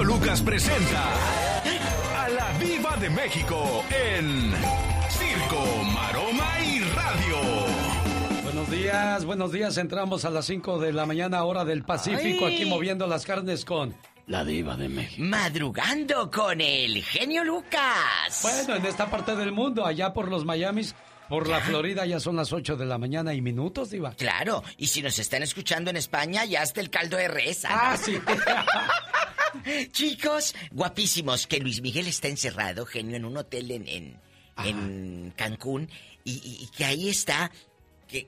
genio Lucas presenta a la Viva de México en Circo, Maroma y Radio. Buenos días, buenos días. Entramos a las 5 de la mañana, hora del Pacífico, aquí moviendo las carnes con la Diva de México. Madrugando con el genio Lucas. Bueno, en esta parte del mundo, allá por los Miamis, por la Florida ya son las 8 de la mañana y minutos, Diva. Claro, y si nos están escuchando en España, ya está el caldo de res. Ah, sí. Chicos, guapísimos, que Luis Miguel está encerrado, genio, en un hotel en, en, en Cancún, y, y que ahí está, que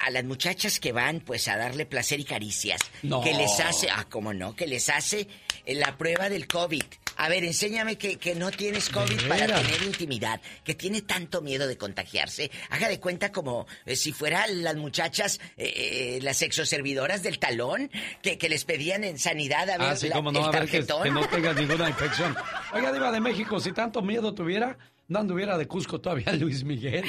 a las muchachas que van pues a darle placer y caricias. No. Que les hace, ah, cómo no, que les hace la prueba del COVID. A ver, enséñame que, que no tienes COVID para tener intimidad, que tiene tanto miedo de contagiarse. Haga de cuenta como eh, si fueran las muchachas, eh, eh, las sexoservidoras del talón, que, que les pedían en sanidad a ver Ah, sí, la- como no, el a ver que, que no tengas ninguna infección. Oiga, Diva de México, si tanto miedo tuviera, no anduviera de Cusco todavía Luis Miguel.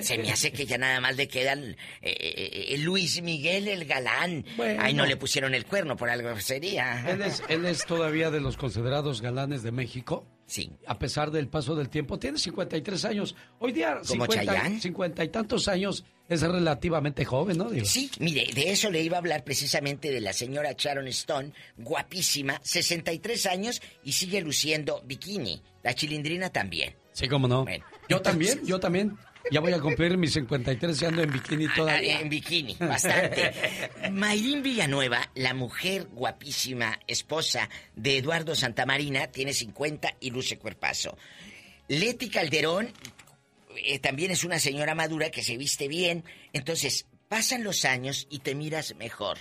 Se me hace que ya nada más le quedan eh, eh, eh, Luis Miguel el galán. Bueno. Ay, no le pusieron el cuerno, por algo sería. Él es, él es todavía de los considerados galanes de México. Sí. A pesar del paso del tiempo, tiene 53 años. Hoy día, ¿Como 50, Chayanne? 50 y tantos años es relativamente joven, ¿no? Digo? Sí, mire, de eso le iba a hablar precisamente de la señora Sharon Stone, guapísima, 63 años y sigue luciendo bikini. La chilindrina también. Sí, cómo no. Bueno, yo entonces- también, yo también. Ya voy a cumplir mis 53 y ando en bikini Ah, todavía. En bikini, bastante. Mayrín Villanueva, la mujer guapísima, esposa de Eduardo Santamarina, tiene 50 y luce cuerpazo. Leti Calderón eh, también es una señora madura que se viste bien. Entonces, pasan los años y te miras mejor.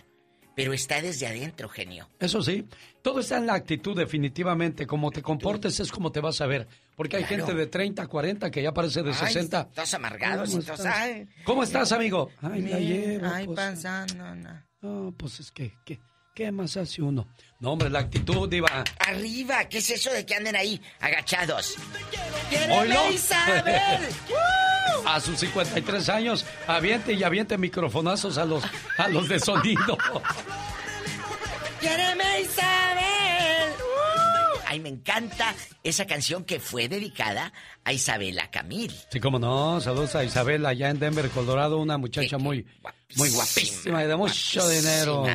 Pero está desde adentro, genio. Eso sí, todo está en la actitud definitivamente. Como te comportes es como te vas a ver. Porque hay gente de 30, 40 que ya parece de Ay, 60. estás amargado, ¿Cómo estás- ay. ¿Cómo estás, amigo? Ay, la llevo, Ay, pues. pasando, no. No, pues es que, ¿qué, ¿qué más hace uno? No, hombre, la actitud, Diva. Arriba, ¿qué es eso de que anden ahí agachados? ¡Oilo! Isabel! A sus 53 años, aviente y aviente microfonazos a los, a los de sonido. ¡Quiéreme, Isabel! Ay, me encanta esa canción que fue dedicada a Isabela Camil. Sí, cómo no. Saludos a Isabel allá en Denver, Colorado, una muchacha muy, muy guapísima y de mucho guapísima, dinero.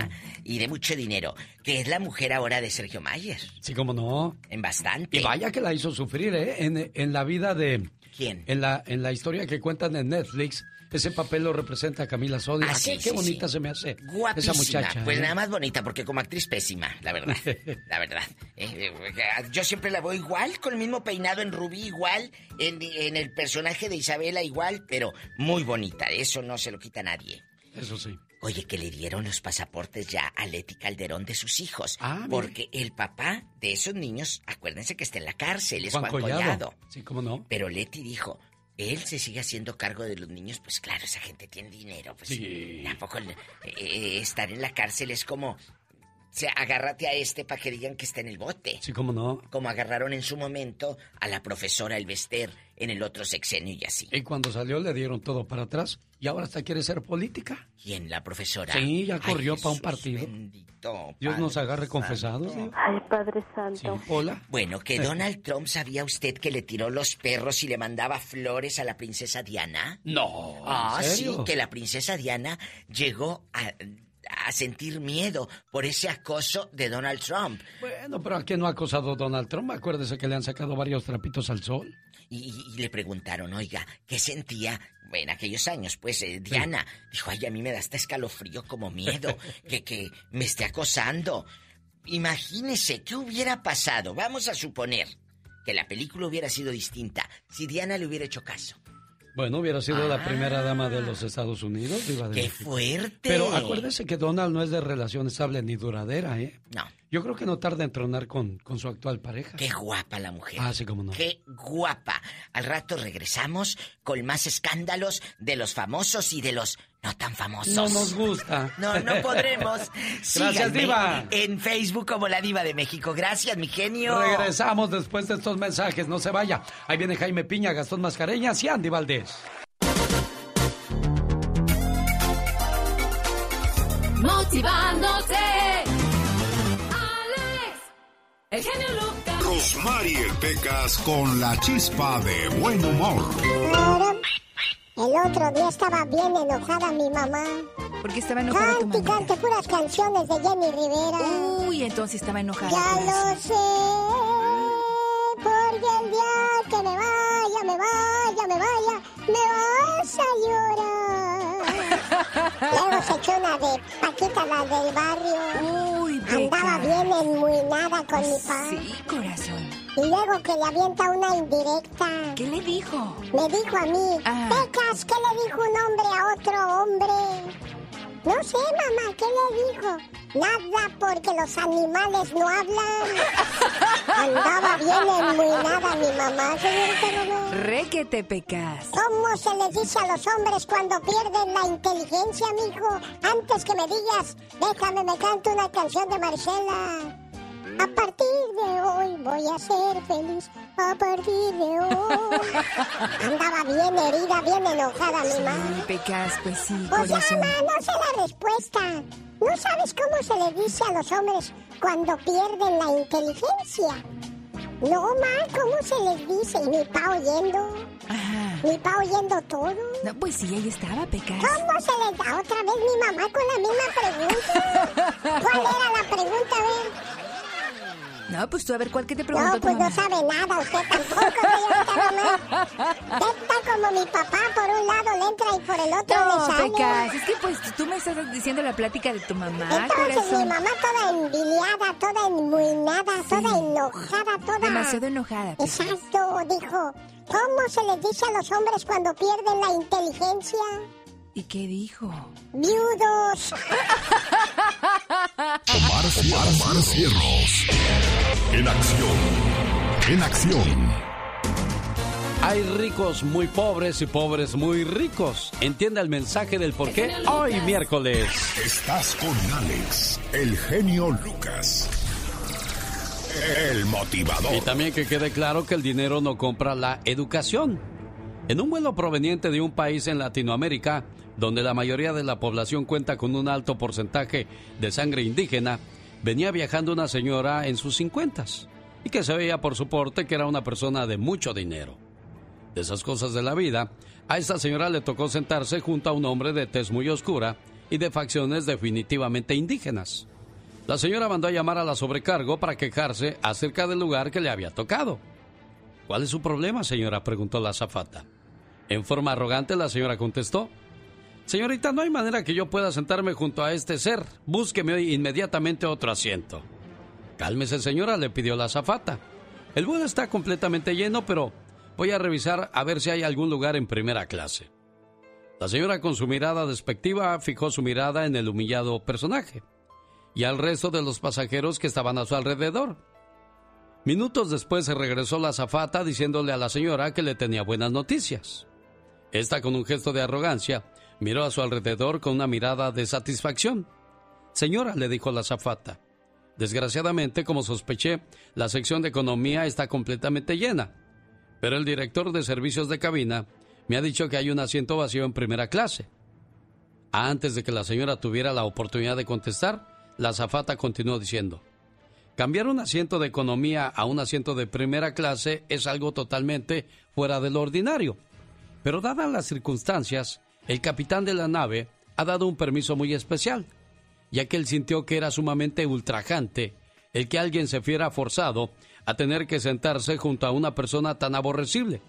Y de mucho dinero. Que es la mujer ahora de Sergio Mayer. Sí, cómo no. En bastante. Y vaya que la hizo sufrir, ¿eh? En, en la vida de... ¿Quién? En la, en la historia que cuentan en Netflix, ese papel lo representa Camila Sodi. Ah, sí, qué, sí, bonita sí. se me hace Guapísima. esa muchacha. Pues ¿eh? nada más bonita, porque como actriz pésima, la verdad. La verdad. Eh, eh, yo siempre la veo igual, con el mismo peinado en rubí, igual, en, en el personaje de Isabela, igual, pero muy bonita. Eso no se lo quita nadie. Eso sí. Oye, que le dieron los pasaportes ya a Leti Calderón de sus hijos. Ah, mire. porque el papá de esos niños, acuérdense que está en la cárcel, es Juan Juan, Collado. Collado. Sí, cómo no. Pero Leti dijo, él se sigue haciendo cargo de los niños, pues claro, esa gente tiene dinero, pues Sí. tampoco eh, eh, estar en la cárcel es como, sea, agárrate a este para que digan que está en el bote. Sí, cómo no. Como agarraron en su momento a la profesora Elvester en el otro sexenio y así. Y cuando salió le dieron todo para atrás y ahora hasta quiere ser política. ¿Quién? La profesora. Sí, ya corrió pa' un partido. bendito, Dios nos Padre agarre Santo. confesados. Ay, Padre Sí, Santo. hola. Bueno, que Donald Trump sabía usted que le tiró los perros y le mandaba flores a la princesa Diana. No, ¿en Ah, sí, que la princesa Diana llegó a, a sentir miedo por ese acoso de Donald Trump. Bueno, pero ¿a quién no ha acosado Donald Trump? Acuérdese que le han sacado varios trapitos al sol. Y, le preguntaron, oiga, ¿qué sentía en aquellos años? Pues eh, Diana dijo, ay, a mí me da hasta escalofrío como miedo, que, que me esté acosando. Imagínese, ¿qué hubiera pasado? Vamos a suponer que la película hubiera sido distinta si Diana le hubiera hecho caso. Bueno, hubiera sido la Ah. primera dama de los Estados Unidos. Diva de ¡Qué México. fuerte! Pero acuérdese que Donald no es de relación estable ni duradera, ¿eh? No, Yo creo que no tarda en tronar con, con su actual pareja. qué guapa la mujer. Ah, sí, cómo no. Qué guapa. Al rato regresamos con más escándalos de los famosos y de los no tan famosos. No nos gusta. No, no podremos. Gracias, Diva. En Facebook como La Diva de México. Gracias, mi genio. Regresamos después de estos mensajes, no se vaya. Ahí viene Jaime Piña, Gastón Mascareñas y Andy Valdés. motivándote. El genio Lucas. Rosmarie Pecas con la chispa de buen humor. El otro día estaba bien enojada mi mamá. ¿Por qué estaba enojada tu Cante, mamá? cante puras canciones de Jenny Rivera. Uy, entonces estaba enojada. Ya por eso. lo sé, porque el día que me vaya, me vaya, me vaya, me vas a llorar. Luego se echó una de Paquita, la del barrio. Uy, Andaba Peca. bien enmuinada con mi pa. Sí, corazón. Y luego que le avienta una indirecta. ¿Qué le dijo? Me dijo a mí, Ah. Pecas, ¿qué le dijo un hombre a otro hombre? No sé, mamá, ¿qué le dijo? Nada, porque los animales no hablan. Andaba bien enmuinada mi mamá, señorita Romero. Re que te pecas. ¿Cómo se les dice a los hombres cuando pierden la inteligencia, mijo? Antes que me digas, déjame, me canto una canción de Marcela. A partir de hoy voy a ser feliz. A partir de hoy. Andaba bien herida, bien enojada mi mamá. Sí, pecas, pues sí, Pues corazón. ama, no sé la respuesta. ¿No sabes cómo se le dice a los hombres cuando pierden la inteligencia? No, ma, ¿cómo se les dice? ¿Y mi pa oyendo? Ajá. ¿Mi pa oyendo todo? No, pues sí, ahí estaba, pecas. ¿Cómo se les da otra vez mi mamá con la misma pregunta? ¿Cuál era la pregunta, a ver? No, pues tú a ver, ¿cuál que te preguntó No, tu pues no sabe nada usted tampoco, señorita mamá. Está como mi papá, por un lado le entra y por el otro No, le sale. pecas. Es que pues tú me estás diciendo la plática de tu mamá, Entonces mi mamá toda envidiada, toda enmuinada, toda enojada, toda... Demasiado enojada. Pecas. Exacto, dijo. ¿Cómo se les dice a los hombres cuando pierden la inteligencia? ¿Y qué dijo? Viudos. Omar, Omar Cierros. En acción. En acción. Hay ricos muy pobres y pobres muy ricos. Entienda el mensaje del por qué hoy miércoles. Estás con Alex, el genio Lucas. El motivador. Y también que quede claro que el dinero no compra la educación. En un vuelo proveniente de un país en Latinoamérica, donde la mayoría de la población cuenta con un alto porcentaje de sangre indígena, venía viajando una señora en sus cincuentas y que se veía por su porte que era una persona de mucho dinero. De esas cosas de la vida, a esta señora le tocó sentarse junto a un hombre de tez muy oscura y de facciones definitivamente indígenas. La señora mandó a llamar a la sobrecargo para quejarse acerca del lugar que le había tocado. ¿Cuál es su problema, señora? preguntó la azafata. En forma arrogante, la señora contestó. Señorita, no hay manera que yo pueda sentarme junto a este ser. Búsqueme inmediatamente otro asiento. Cálmese, señora, le pidió la azafata. El vuelo está completamente lleno, pero voy a revisar a ver si hay algún lugar en primera clase. La señora con su mirada despectiva fijó su mirada en el humillado personaje y al resto de los pasajeros que estaban a su alrededor. Minutos después se regresó la azafata diciéndole a la señora que le tenía buenas noticias. Esta con un gesto de arrogancia miró a su alrededor con una mirada de satisfacción. Señora, le dijo la azafata, desgraciadamente, como sospeché, la sección de economía está completamente llena, pero el director de servicios de cabina me ha dicho que hay un asiento vacío en primera clase. Antes de que la señora tuviera la oportunidad de contestar, la azafata continuó diciendo, cambiar un asiento de economía a un asiento de primera clase es algo totalmente fuera de lo ordinario. Pero dadas las circunstancias, el capitán de la nave ha dado un permiso muy especial, ya que él sintió que era sumamente ultrajante el que alguien se fiera forzado a tener que sentarse junto a una persona tan aborrecible.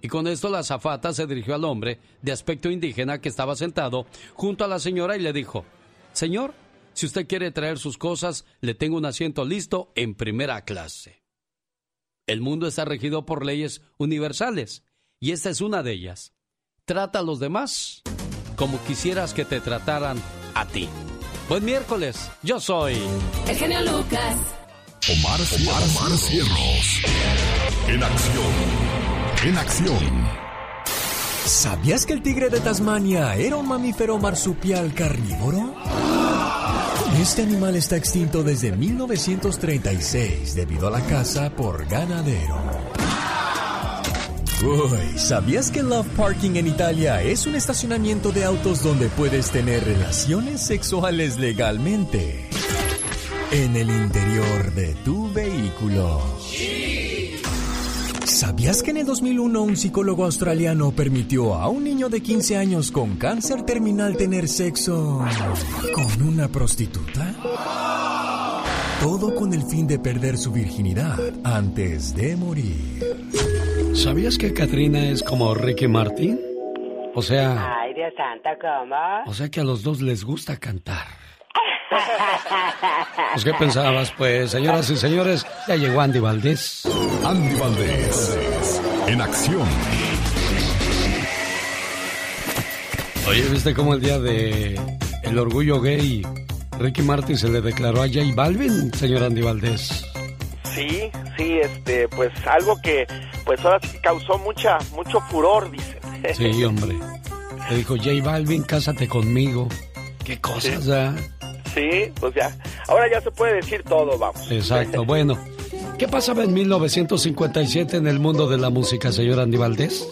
Y con esto la azafata se dirigió al hombre de aspecto indígena que estaba sentado junto a la señora y le dijo, Señor, si usted quiere traer sus cosas, le tengo un asiento listo en primera clase. El mundo está regido por leyes universales y esta es una de ellas. Trata a los demás como quisieras que te trataran a ti. Buen miércoles, yo soy... El genio Lucas. Omar, Omar, Omar Cierros. En acción. En acción. ¿Sabías que el tigre de Tasmania era un mamífero marsupial carnívoro? Este animal está extinto desde 1936 debido a la caza por ganadero. Uy, ¿sabías que Love Parking en Italia es un estacionamiento de autos donde puedes tener relaciones sexuales legalmente? En el interior de tu vehículo. ¿Sabías que en el 2001 un psicólogo australiano permitió a un niño de 15 años con cáncer terminal tener sexo con una prostituta? Todo con el fin de perder su virginidad antes de morir. ¿Sabías que Katrina es como Ricky Martin? O sea, Ay, Dios santo, ¿cómo? o sea que a los dos les gusta cantar. Pues, ¿qué pensabas? Pues, señoras y señores, ya llegó Andy Valdés. Andy Valdés, en acción. Oye, ¿viste cómo el día de el orgullo gay Ricky Martin se le declaró a J Balvin, señor Andy Valdés? Sí, sí, este, pues algo que, pues ahora sí causó mucha, mucho furor, dicen. Sí, hombre. Le dijo, J Balvin, cásate conmigo. Qué cosas, ¿ah? Sí, pues ya, ahora ya se puede decir todo, vamos. Exacto, bueno. ¿Qué pasaba en 1957 en el mundo de la música, señor Andy Valdés?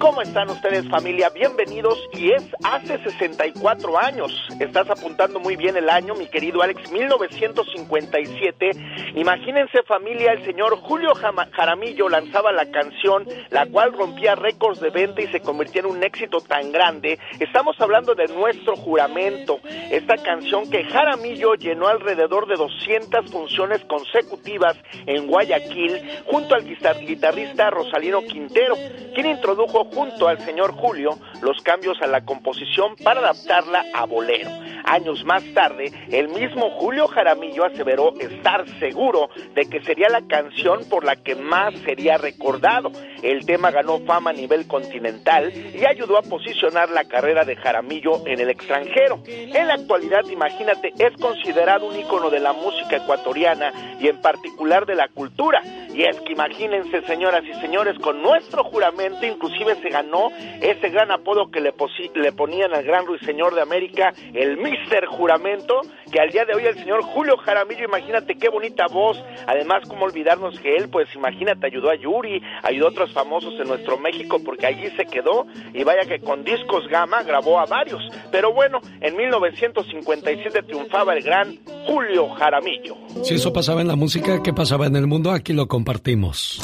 ¿Cómo están ustedes familia? Bienvenidos y es hace 64 años. Estás apuntando muy bien el año, mi querido Alex, 1957. Imagínense familia, el señor Julio Jaramillo lanzaba la canción, la cual rompía récords de venta y se convirtió en un éxito tan grande. Estamos hablando de Nuestro Juramento, esta canción que Jaramillo llenó alrededor de 200 funciones consecutivas en Guayaquil junto al guitar- guitarrista Rosalino Quintero, quien introdujo junto al señor Julio los cambios a la composición para adaptarla a bolero. Años más tarde, el mismo Julio Jaramillo aseveró estar seguro de que sería la canción por la que más sería recordado. El tema ganó fama a nivel continental y ayudó a posicionar la carrera de Jaramillo en el extranjero. En la actualidad, imagínate, es considerado un ícono de la música ecuatoriana y en particular de la cultura. Y es que imagínense, señoras y señores, con nuestro juramento inclusive se ganó ese gran apodo que le, le ponían al gran ruiseñor de América, el Mister Juramento, que al día de hoy el señor Julio Jaramillo, imagínate qué bonita voz, además cómo olvidarnos que él, pues imagínate, ayudó a Yuri, ayudó a otros famosos en nuestro México porque allí se quedó y vaya que con discos gama grabó a varios. Pero bueno, en 1957 triunfaba el gran Julio Jaramillo. Si eso pasaba en la música, ¿qué pasaba en el mundo? Aquí lo compartimos.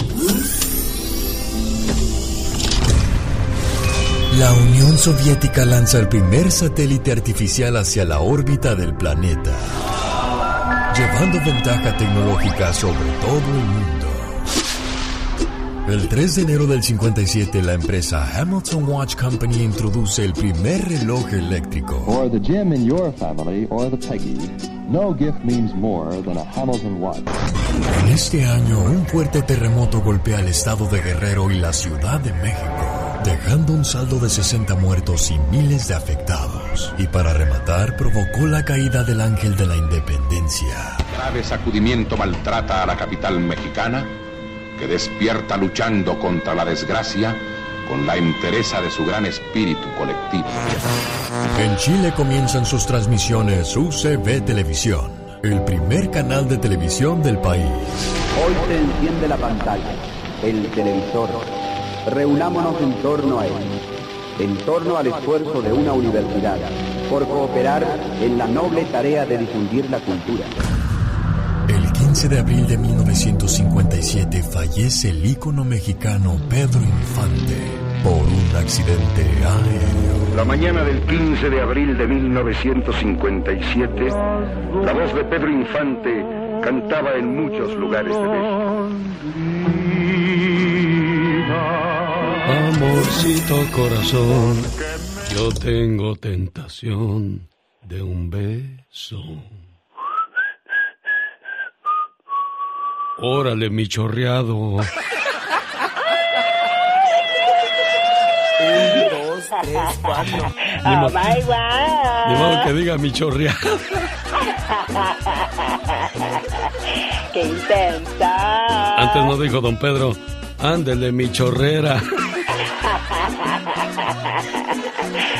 La Unión Soviética lanza el primer satélite artificial hacia la órbita del planeta, llevando ventaja tecnológica sobre todo el mundo. El 3 de enero del 57, la empresa Hamilton Watch Company introduce el primer reloj eléctrico. For the Jim in your family or the Peggy, no gift means more than a Hamilton watch. En este año, un fuerte terremoto golpea el estado de Guerrero y la Ciudad de México, dejando un saldo de 60 muertos y miles de afectados. Y para rematar, provocó la caída del ángel de la independencia. grave sacudimiento maltrata a la capital mexicana, que despierta luchando contra la desgracia con la entereza de su gran espíritu colectivo. En Chile comienzan sus transmisiones UCB Televisión, el primer canal de televisión del país. Hoy se enciende la pantalla, el televisor. Reunámonos en torno a él, en torno al esfuerzo de una universidad, por cooperar en la noble tarea de difundir la cultura. El 15 de abril de 1957 fallece el ícono mexicano Pedro Infante por un accidente aéreo. La mañana del 15 de abril de 1957, la voz de Pedro Infante cantaba en muchos lugares de México. Amorcito corazón, yo tengo tentación de un beso. Órale, mi chorreado. Un, dos, tres, cuatro. Ni Oh my God. Ni modo que diga mi chorreado. ¡Qué intensa! Antes no dijo don Pedro, ándele mi chorrera.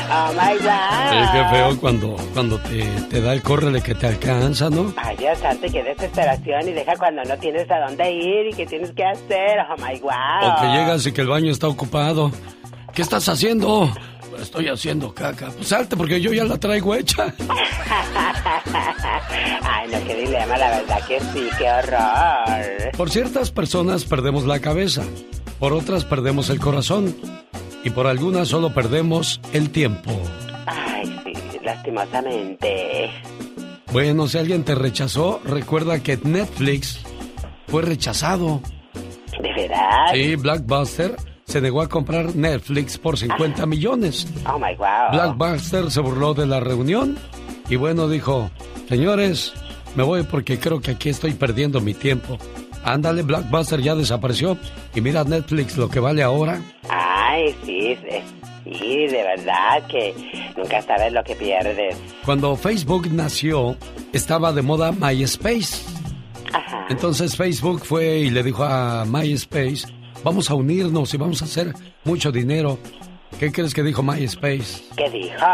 Oh my God. Sí, qué feo cuando, cuando te, te da el córrele que te alcanza, ¿no? Ay, Dios santo, qué desesperación. Y deja cuando no tienes a dónde ir y qué tienes que hacer. Oh my God. O que llegas y que el baño está ocupado. ¿Qué estás haciendo? Estoy haciendo caca. Pues salte porque yo ya la traigo hecha. Ay, no, qué dilema, la verdad que sí, qué horror. Por ciertas personas perdemos la cabeza, por otras perdemos el corazón y por algunas solo perdemos el tiempo. Ay, sí, lastimosamente. Bueno, si alguien te rechazó, recuerda que Netflix fue rechazado. ¿De verdad? Sí, Blackbuster se negó a comprar Netflix por 50 millones. Oh my wow. Blackbuster se burló de la reunión y bueno, dijo, señores, me voy porque creo que aquí estoy perdiendo mi tiempo. Ándale, Blackbuster ya desapareció y mira Netflix lo que vale ahora. Ay, sí, sí, sí, de verdad que nunca sabes lo que pierdes. Cuando Facebook nació, estaba de moda MySpace. Ajá. Entonces Facebook fue y le dijo a MySpace, vamos a unirnos y vamos a hacer mucho dinero. ¿Qué crees que dijo MySpace? ¿Qué dijo?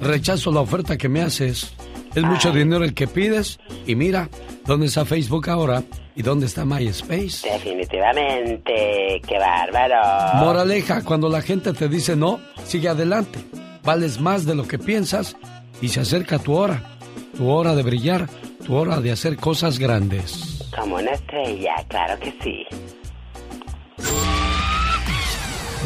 Rechazo la oferta que me haces. Es mucho dinero el que pides y mira, ¿dónde está Facebook ahora? ¿Y dónde está MySpace? Definitivamente, qué bárbaro. Moraleja, cuando la gente te dice no, sigue adelante. Vales más de lo que piensas y se acerca tu hora. Tu hora de brillar, tu hora de hacer cosas grandes. Como una estrella, claro que sí.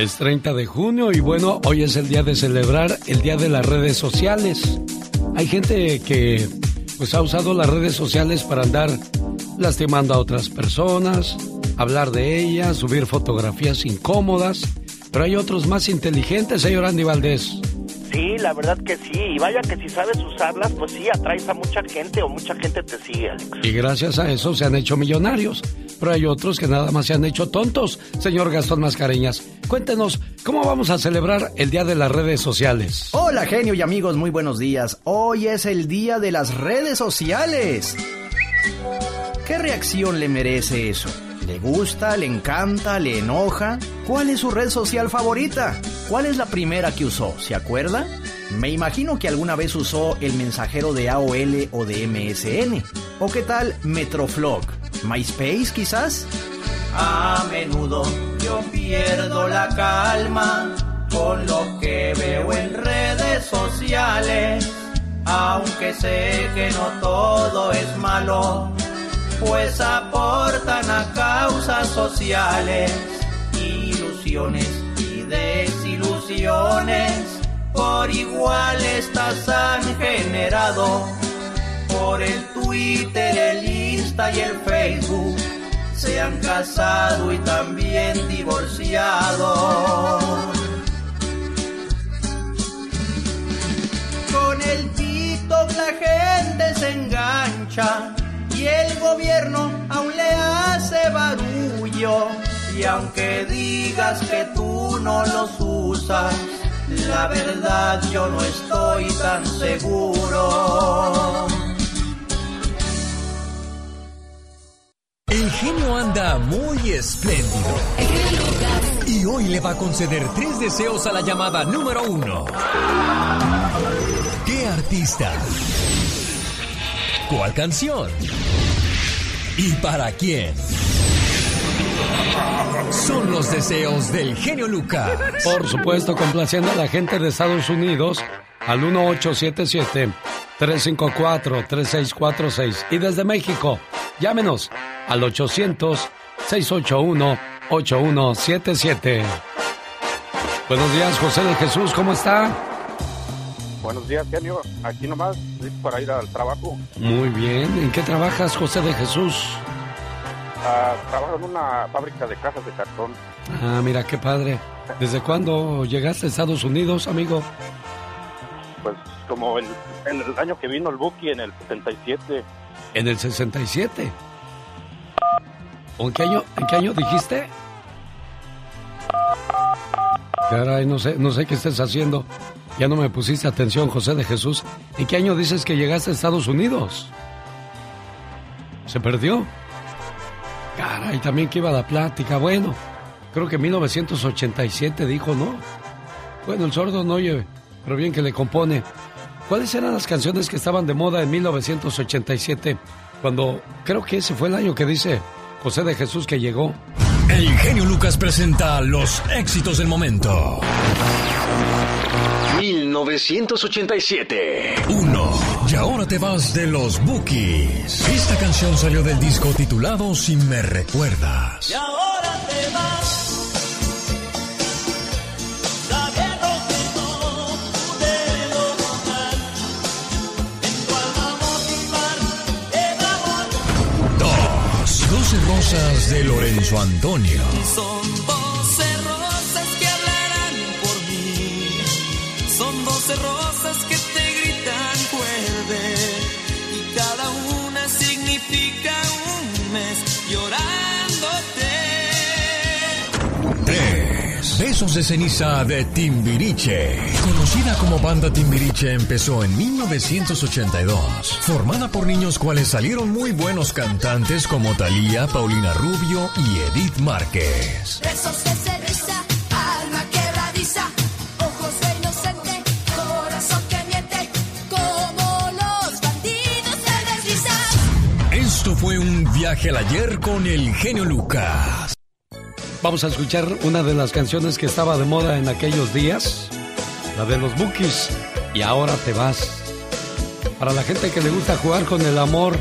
Es 30 de junio y bueno, hoy es el día de celebrar el día de las redes sociales. Hay gente que pues ha usado las redes sociales para andar lastimando a otras personas, hablar de ellas, subir fotografías incómodas, pero hay otros más inteligentes, señor Andy Valdés. Sí, la verdad que sí. Y vaya que si sabes usarlas, pues sí, atraes a mucha gente o mucha gente te sigue, Alex. Y gracias a eso se han hecho millonarios. Pero hay otros que nada más se han hecho tontos. Señor Gastón Mascareñas, cuéntenos, ¿cómo vamos a celebrar el Día de las Redes Sociales? Hola genio y amigos, muy buenos días. Hoy es el día de las redes sociales. ¿Qué reacción le merece eso? ¿Le gusta? ¿Le encanta? ¿Le enoja? ¿Cuál es su red social favorita? ¿Cuál es la primera que usó? ¿Se acuerda? Me imagino que alguna vez usó el mensajero de AOL o de MSN. ¿O qué tal Metroflog? ¿MySpace quizás? A menudo yo pierdo la calma con lo que veo en redes sociales, aunque sé que no todo es malo, pues aportan a causas sociales, ilusiones y desilusiones, por igual estas han generado por el Twitter, el Insta y el Facebook se han casado y también divorciado. Con el TikTok la gente se engancha y el gobierno aún le hace barullo. Y aunque digas que tú no los usas, la verdad yo no estoy tan seguro. El genio anda muy espléndido. Y hoy le va a conceder tres deseos a la llamada número uno. ¿Qué artista? ¿Cuál canción? ¿Y para quién? Son los deseos del genio Lucas. Por supuesto, complaciendo a la gente de Estados Unidos al 1877-354-3646. Y desde México, llámenos al 800-681-8177. Buenos días, José de Jesús, ¿cómo está? Buenos días, genio. Aquí nomás, listo para ir al trabajo. Muy bien. ¿En qué trabajas, José de Jesús? Ah, trabajo en una fábrica de cajas de cartón. Ah, mira, qué padre. ¿Desde cuándo llegaste a Estados Unidos, amigo? Pues como el, en el año que vino el Buki, en el 77. En el 67. ¿O ¿En qué año, en qué año dijiste? Caray, no sé, no sé qué estés haciendo. Ya no me pusiste atención, José de Jesús. ¿En qué año dices que llegaste a Estados Unidos? ¿Se perdió? Caray, también que iba la plática. Bueno, creo que 1987 dijo, ¿no? Bueno, el sordo no oye, pero bien que le compone. ¿Cuáles eran las canciones que estaban de moda en 1987? Cuando creo que ese fue el año que dice José de Jesús que llegó. El genio Lucas presenta los éxitos del momento. 1987. 1. Y ahora te vas de los Bookies. Esta canción salió del disco titulado Si me recuerdas. Y ahora te vas. 12 rosas de Lorenzo Antonio. Son doce rosas que hablarán por mí. Son doce rosas que te gritan vuelve. Y cada una significa un mes llorándote. 3. Besos de ceniza de Timbiriche. Conocida como banda Timbiriche empezó en 1982. Formada por niños cuales salieron muy buenos cantantes como Thalía, Paulina Rubio y Edith Márquez. Besos de ceniza, alma quebradiza, ojos de inocente, corazón que miente, como los bandidos se deslizan. Esto fue un viaje al ayer con el genio Lucas. Vamos a escuchar una de las canciones que estaba de moda en aquellos días, la de los Bookies. Y ahora te vas. Para la gente que le gusta jugar con el amor,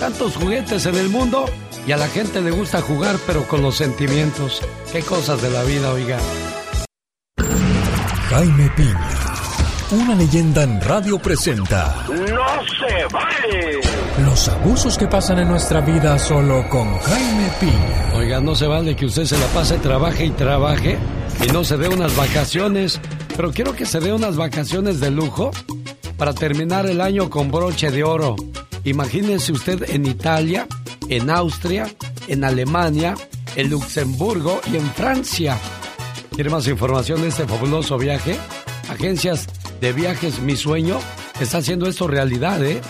tantos juguetes en el mundo y a la gente le gusta jugar pero con los sentimientos. Qué cosas de la vida, oiga. Jaime Piña. Una leyenda en radio presenta ¡No se vale! los abusos que pasan en nuestra vida solo con Jaime Piña. Oiga, no se vale que usted se la pase, trabaje y trabaje y no se dé unas vacaciones. Pero quiero que se dé unas vacaciones de lujo para terminar el año con broche de oro. Imagínese usted en Italia, en Austria, en Alemania, en Luxemburgo y en Francia. ¿Quiere más información de este fabuloso viaje? Agencias de Viajes Mi Sueño está haciendo esto realidad, ¿eh?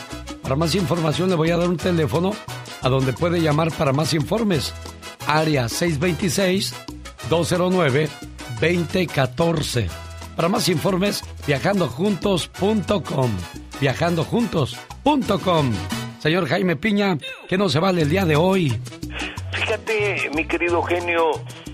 Para más información le voy a dar un teléfono a donde puede llamar para más informes. Área 626-209-2014. Para más informes, viajandojuntos.com. Viajandojuntos.com. Señor Jaime Piña, ¿qué no se vale el día de hoy? Fíjate, mi querido genio,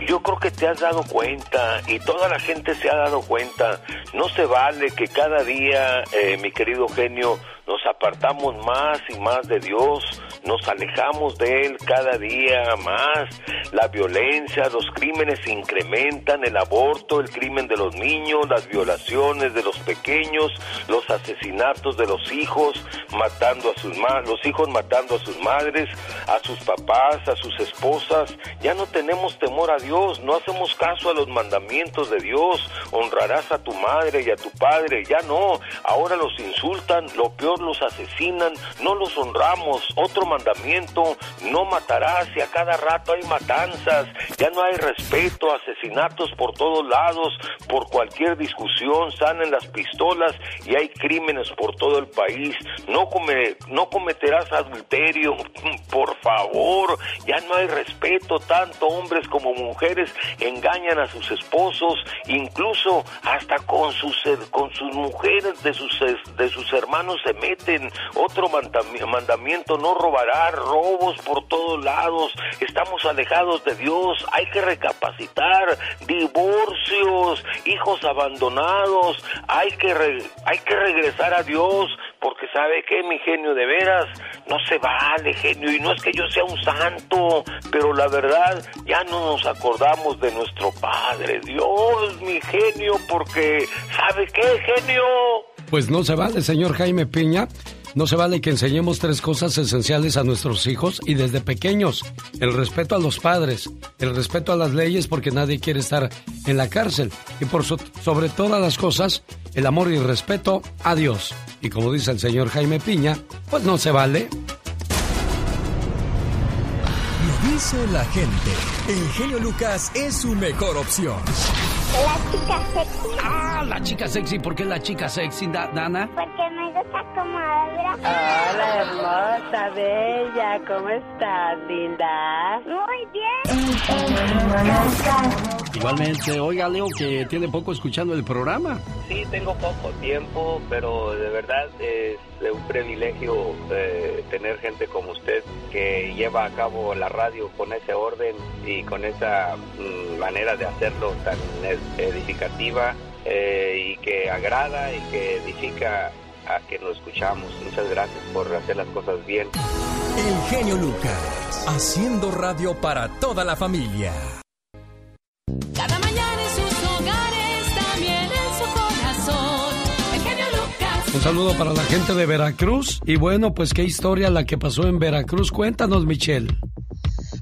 yo creo que te has dado cuenta y toda la gente se ha dado cuenta. No se vale que cada día, eh, mi querido genio, nos apartamos más y más de Dios, nos alejamos de Él cada día más. La violencia, los crímenes se incrementan, el aborto, el crimen de los niños, las violaciones de los pequeños, los asesinatos de los hijos, matando a sus los hijos matando a sus madres, a sus papás, a sus esposas. Ya no tenemos temor a Dios, no hacemos caso a los mandamientos de Dios. Honrarás a tu madre y a tu padre. Ya no, ahora los insultan, lo peor los asesinan, no los honramos. Otro mandamiento, no matarás y a cada rato hay matanzas. Ya no hay respeto, asesinatos por todos lados, por cualquier discusión salen las pistolas y hay crímenes por todo el país. No, come, no cometerás adulterio, por favor. Ya no hay respeto, tanto hombres como mujeres engañan a sus esposos, incluso hasta con sus, con sus mujeres de sus, de sus hermanos se Otro mandami- mandamiento, no robará, robos por todos lados. Estamos alejados de Dios, hay que recapacitar. Divorcios, hijos abandonados, hay que, hay que regresar a Dios. Porque sabe que mi genio de veras no se vale genio y no es que yo sea un santo, pero la verdad ya no nos acordamos de nuestro Padre Dios, mi genio, porque ¿sabe qué genio? Pues no se vale, señor Jaime Piña. No se vale que enseñemos tres cosas esenciales a nuestros hijos y desde pequeños. El respeto a los padres, el respeto a las leyes porque nadie quiere estar en la cárcel. Y por so- sobre todas las cosas, el amor y respeto a Dios. Y como dice el señor Jaime Piña, pues no se vale. Lo dice la gente. El genio Lucas es su mejor opción. La chica sexy. Ah, la chica sexy. ¿Por qué la chica sexy, Da- Dana? Porque me gusta como habla. Hola, hermosa, bella. ¿Cómo estás, linda? Muy bien. Igualmente, oiga, Leo, que tiene poco escuchando el programa. Sí, tengo poco tiempo, pero de verdad es un privilegio eh, tener gente como usted que lleva a cabo la radio con ese orden y con esa mm, manera de hacerlo tan ed- edificativa eh, y que agrada y que edifica a quien lo escuchamos. Muchas gracias por hacer las cosas bien. El genio Lucas, haciendo radio para toda la familia. Cada mañana en sus hogares, también en su corazón. El genio Lucas. Un saludo para la gente de Veracruz. Y bueno, pues qué historia la que pasó en Veracruz. Cuéntanos, Michelle.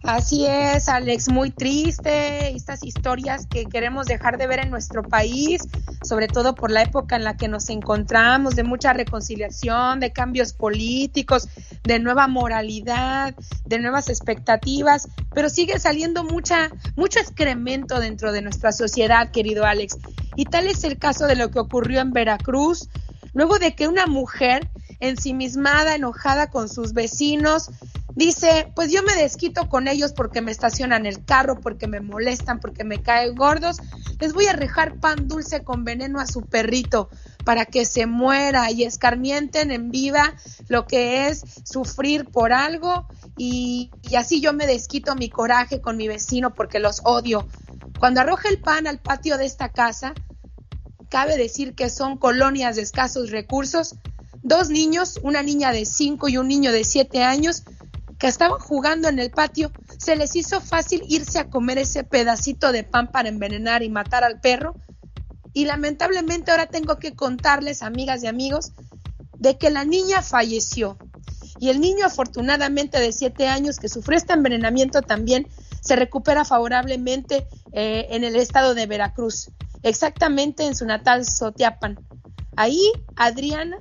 Así es, Alex, muy triste estas historias que queremos dejar de ver en nuestro país, sobre todo por la época en la que nos encontramos, de mucha reconciliación, de cambios políticos, de nueva moralidad, de nuevas expectativas, pero sigue saliendo mucha mucho excremento dentro de nuestra sociedad, querido Alex. Y tal es el caso de lo que ocurrió en Veracruz, luego de que una mujer ensimismada, enojada con sus vecinos, dice, pues yo me desquito con ellos porque me estacionan el carro, porque me molestan, porque me caen gordos, les voy a rejar pan dulce con veneno a su perrito para que se muera y escarmienten en vida lo que es sufrir por algo y, y así yo me desquito mi coraje con mi vecino porque los odio. Cuando arroja el pan al patio de esta casa, cabe decir que son colonias de escasos recursos, dos niños, una niña de 5 y un niño de 7 años, que estaban jugando en el patio, se les hizo fácil irse a comer ese pedacito de pan para envenenar y matar al perro. Y lamentablemente ahora tengo que contarles, amigas y amigos, de que la niña falleció. Y el niño, afortunadamente de 7 años, que sufrió este envenenamiento también, se recupera favorablemente eh, en el estado de Veracruz, exactamente en su natal Sotiapan. Ahí Adriana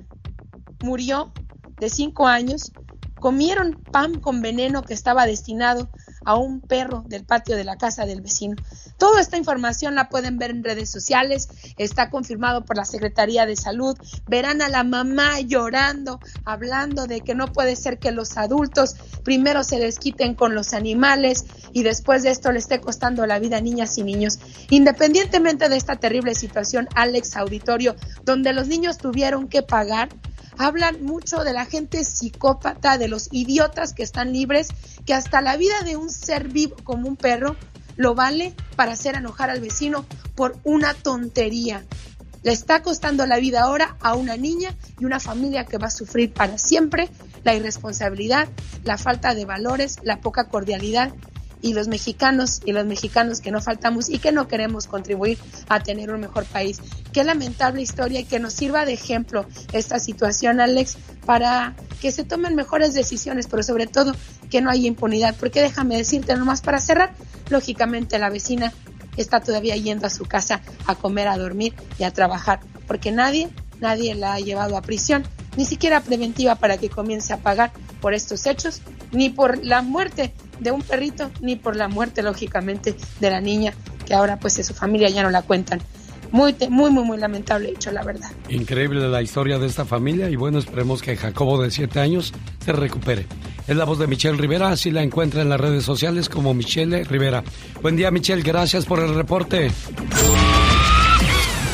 murió de 5 años comieron pan con veneno que estaba destinado a un perro del patio de la casa del vecino. Toda esta información la pueden ver en redes sociales, está confirmado por la Secretaría de Salud. Verán a la mamá llorando, hablando de que no puede ser que los adultos primero se desquiten con los animales y después de esto le esté costando la vida a niñas y niños. Independientemente de esta terrible situación, Alex Auditorio, donde los niños tuvieron que pagar, hablan mucho de la gente psicópata, de los idiotas que están libres, que hasta la vida de un ser vivo como un perro lo vale para hacer enojar al vecino por una tontería. Le está costando la vida ahora a una niña y una familia que va a sufrir para siempre la irresponsabilidad, la falta de valores, la poca cordialidad y los mexicanos y los mexicanos que no faltamos y que no queremos contribuir a tener un mejor país. Qué lamentable historia y que nos sirva de ejemplo esta situación, Alex, para que se tomen mejores decisiones, pero sobre todo que no haya impunidad. Porque déjame decirte nomás para cerrar, lógicamente la vecina está todavía yendo a su casa a comer, a dormir y a trabajar, porque nadie, nadie la ha llevado a prisión, ni siquiera preventiva para que comience a pagar por estos hechos, ni por la muerte de un perrito, ni por la muerte, lógicamente, de la niña, que ahora pues de su familia ya no la cuentan. Muy, muy, muy, muy lamentable hecho, la verdad. Increíble la historia de esta familia y bueno, esperemos que Jacobo de 7 años se recupere. Es la voz de Michelle Rivera, así la encuentra en las redes sociales como Michelle Rivera. Buen día Michelle, gracias por el reporte.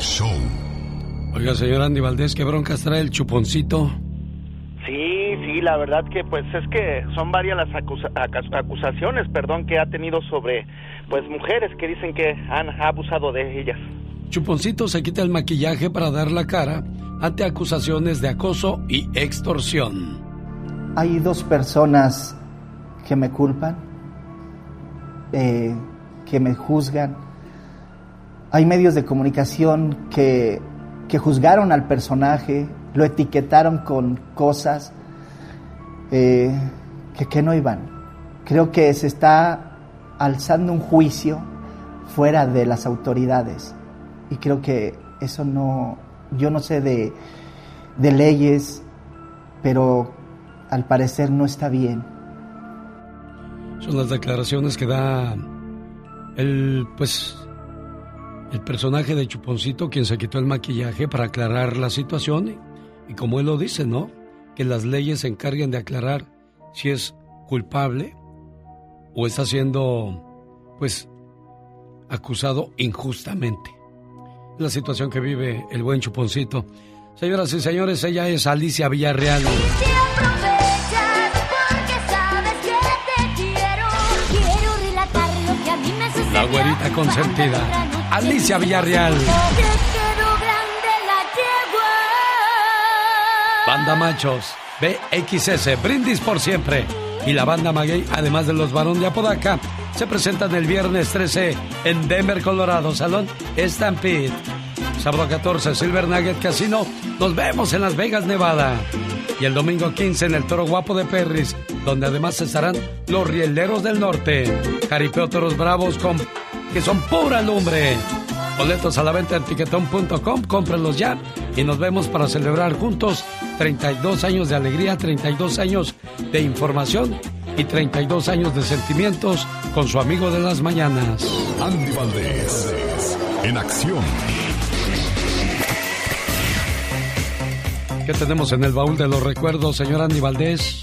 show. Oiga, señor Andy Valdés, ¿qué broncas trae el chuponcito? Sí, sí, la verdad que pues es que son varias las acusa- acusaciones, perdón, que ha tenido sobre pues mujeres que dicen que han abusado de ellas. Chuponcito se quita el maquillaje para dar la cara ante acusaciones de acoso y extorsión. Hay dos personas que me culpan, eh, que me juzgan hay medios de comunicación que, que juzgaron al personaje, lo etiquetaron con cosas eh, que, que no iban. Creo que se está alzando un juicio fuera de las autoridades y creo que eso no, yo no sé de, de leyes, pero al parecer no está bien. Son las declaraciones que da el, pues, el personaje de Chuponcito, quien se quitó el maquillaje para aclarar la situación. Y, y como él lo dice, ¿no? Que las leyes se encarguen de aclarar si es culpable o está siendo, pues, acusado injustamente. La situación que vive el buen Chuponcito. Señoras y señores, ella es Alicia Villarreal. La güerita consentida. Alicia Villarreal. Banda Machos. BXS. Brindis por siempre. Y la banda Maguey, además de los varón de Apodaca, se presentan el viernes 13 en Denver, Colorado, Salón Stampede. Sábado 14, Silver Nugget Casino. Nos vemos en Las Vegas, Nevada. Y el domingo 15 en el Toro Guapo de Perris, donde además estarán los Rieleros del Norte. Jaripeo Toros Bravos con, que son pura lumbre. Boletos a la venta en tiquetón.com, cómprenlos ya y nos vemos para celebrar juntos 32 años de alegría, 32 años de información y 32 años de sentimientos con su amigo de las mañanas. Andy Valdés, en acción. ¿Qué tenemos en el baúl de los recuerdos, señor Andy Valdés?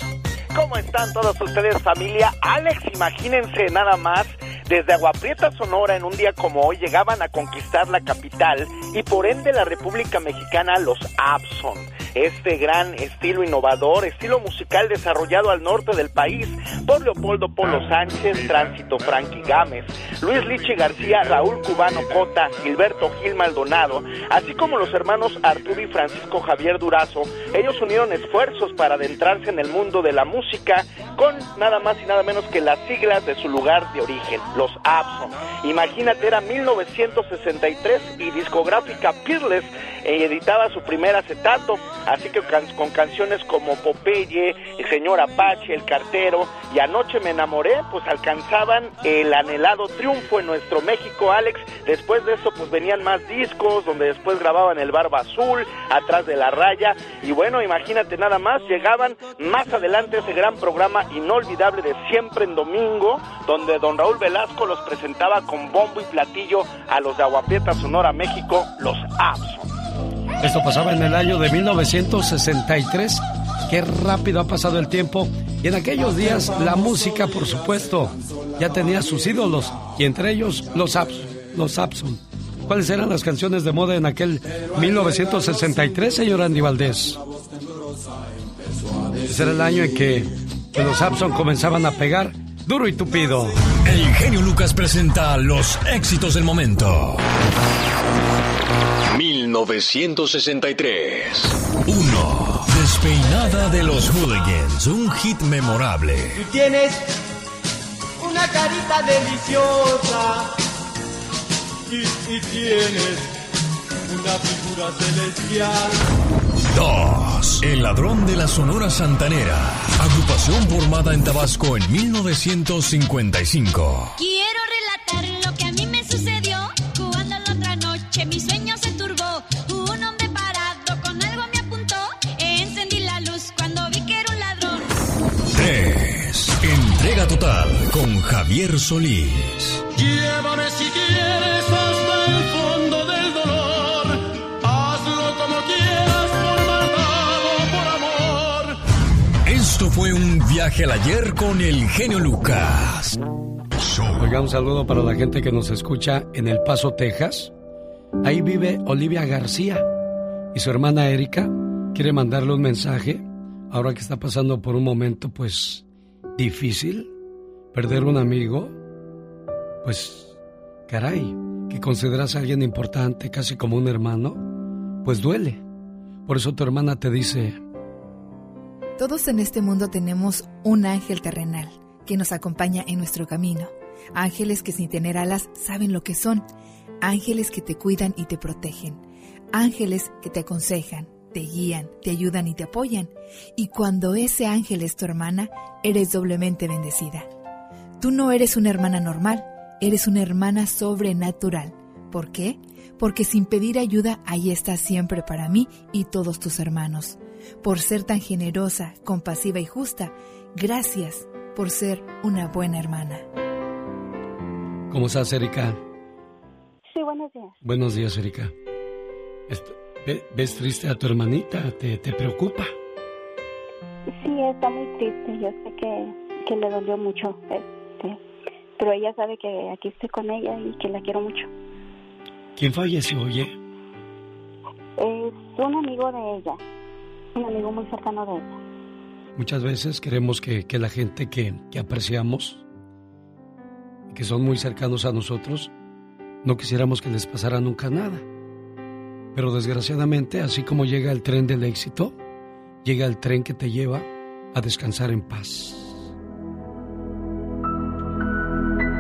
¿Cómo están todos ustedes, familia? Alex, imagínense nada más. Desde Aguaprieta, Sonora, en un día como hoy, llegaban a conquistar la capital y por ende la República Mexicana los Abson. Este gran estilo innovador, estilo musical desarrollado al norte del país por Leopoldo Polo Sánchez, Tránsito Frankie Gámez, Luis Lichi García, Raúl Cubano Cota, Gilberto Gil Maldonado, así como los hermanos Arturo y Francisco Javier Durazo. Ellos unieron esfuerzos para adentrarse en el mundo de la música con nada más y nada menos que las siglas de su lugar de origen, los Abson. Imagínate, era 1963 y discográfica Peerless eh, editaba su primer acetato, así que con canciones como Popeye, El Señor Apache, El Cartero y Anoche me enamoré, pues alcanzaban el anhelado triunfo en nuestro México, Alex. Después de eso, pues venían más discos, donde después grababan El Barba Azul, Atrás de la Raya, y bueno, imagínate nada más, llegaban más adelante ese gran programa inolvidable de Siempre en Domingo, donde don Raúl Velasco los presentaba con bombo y platillo a los de Aguaprieta, Sonora, México, los Abson. Esto pasaba en el año de 1963. Qué rápido ha pasado el tiempo. Y en aquellos días la música, por supuesto, ya tenía sus ídolos. Y entre ellos los Abs, los. ¿Cuáles eran las canciones de moda en aquel 1963, señor Andy Valdés? Ese era el año en que los Abson comenzaban a pegar duro y tupido. El genio Lucas presenta los éxitos del momento. 1963. 1. Despeinada de los Hooligans, un hit memorable. Tú tienes una carita deliciosa y, y tienes una figura celestial. 2. El ladrón de la Sonora Santanera, agrupación formada en Tabasco en 1955. Quiero relatar lo que a mí me sucedió total con Javier Solís. Llévame si quieres hasta el fondo del dolor. Hazlo como quieras, por maldad o por amor. Esto fue un viaje al ayer con el genio Lucas. Oiga, un saludo para la gente que nos escucha en El Paso, Texas. Ahí vive Olivia García y su hermana Erika quiere mandarle un mensaje ahora que está pasando por un momento pues difícil, perder un amigo, pues caray, que consideras a alguien importante, casi como un hermano, pues duele. Por eso tu hermana te dice, Todos en este mundo tenemos un ángel terrenal que nos acompaña en nuestro camino. Ángeles que sin tener alas saben lo que son. Ángeles que te cuidan y te protegen. Ángeles que te aconsejan, te guían, te ayudan y te apoyan. Y cuando ese ángel es tu hermana, eres doblemente bendecida. Tú no eres una hermana normal, eres una hermana sobrenatural. ¿Por qué? Porque sin pedir ayuda, ahí estás siempre para mí y todos tus hermanos. Por ser tan generosa, compasiva y justa, gracias por ser una buena hermana. ¿Cómo estás, Erika? Sí, buenos días. Buenos días, Erika. ¿Ves triste a tu hermanita? ¿Te, te preocupa? Sí, está muy triste. Yo sé que, que le dolió mucho, este, pero ella sabe que aquí estoy con ella y que la quiero mucho. ¿Quién falleció, oye? Es un amigo de ella, un amigo muy cercano de ella. Muchas veces queremos que, que la gente que, que apreciamos, que son muy cercanos a nosotros, no quisiéramos que les pasara nunca nada. Pero desgraciadamente, así como llega el tren del éxito, llega el tren que te lleva a descansar en paz.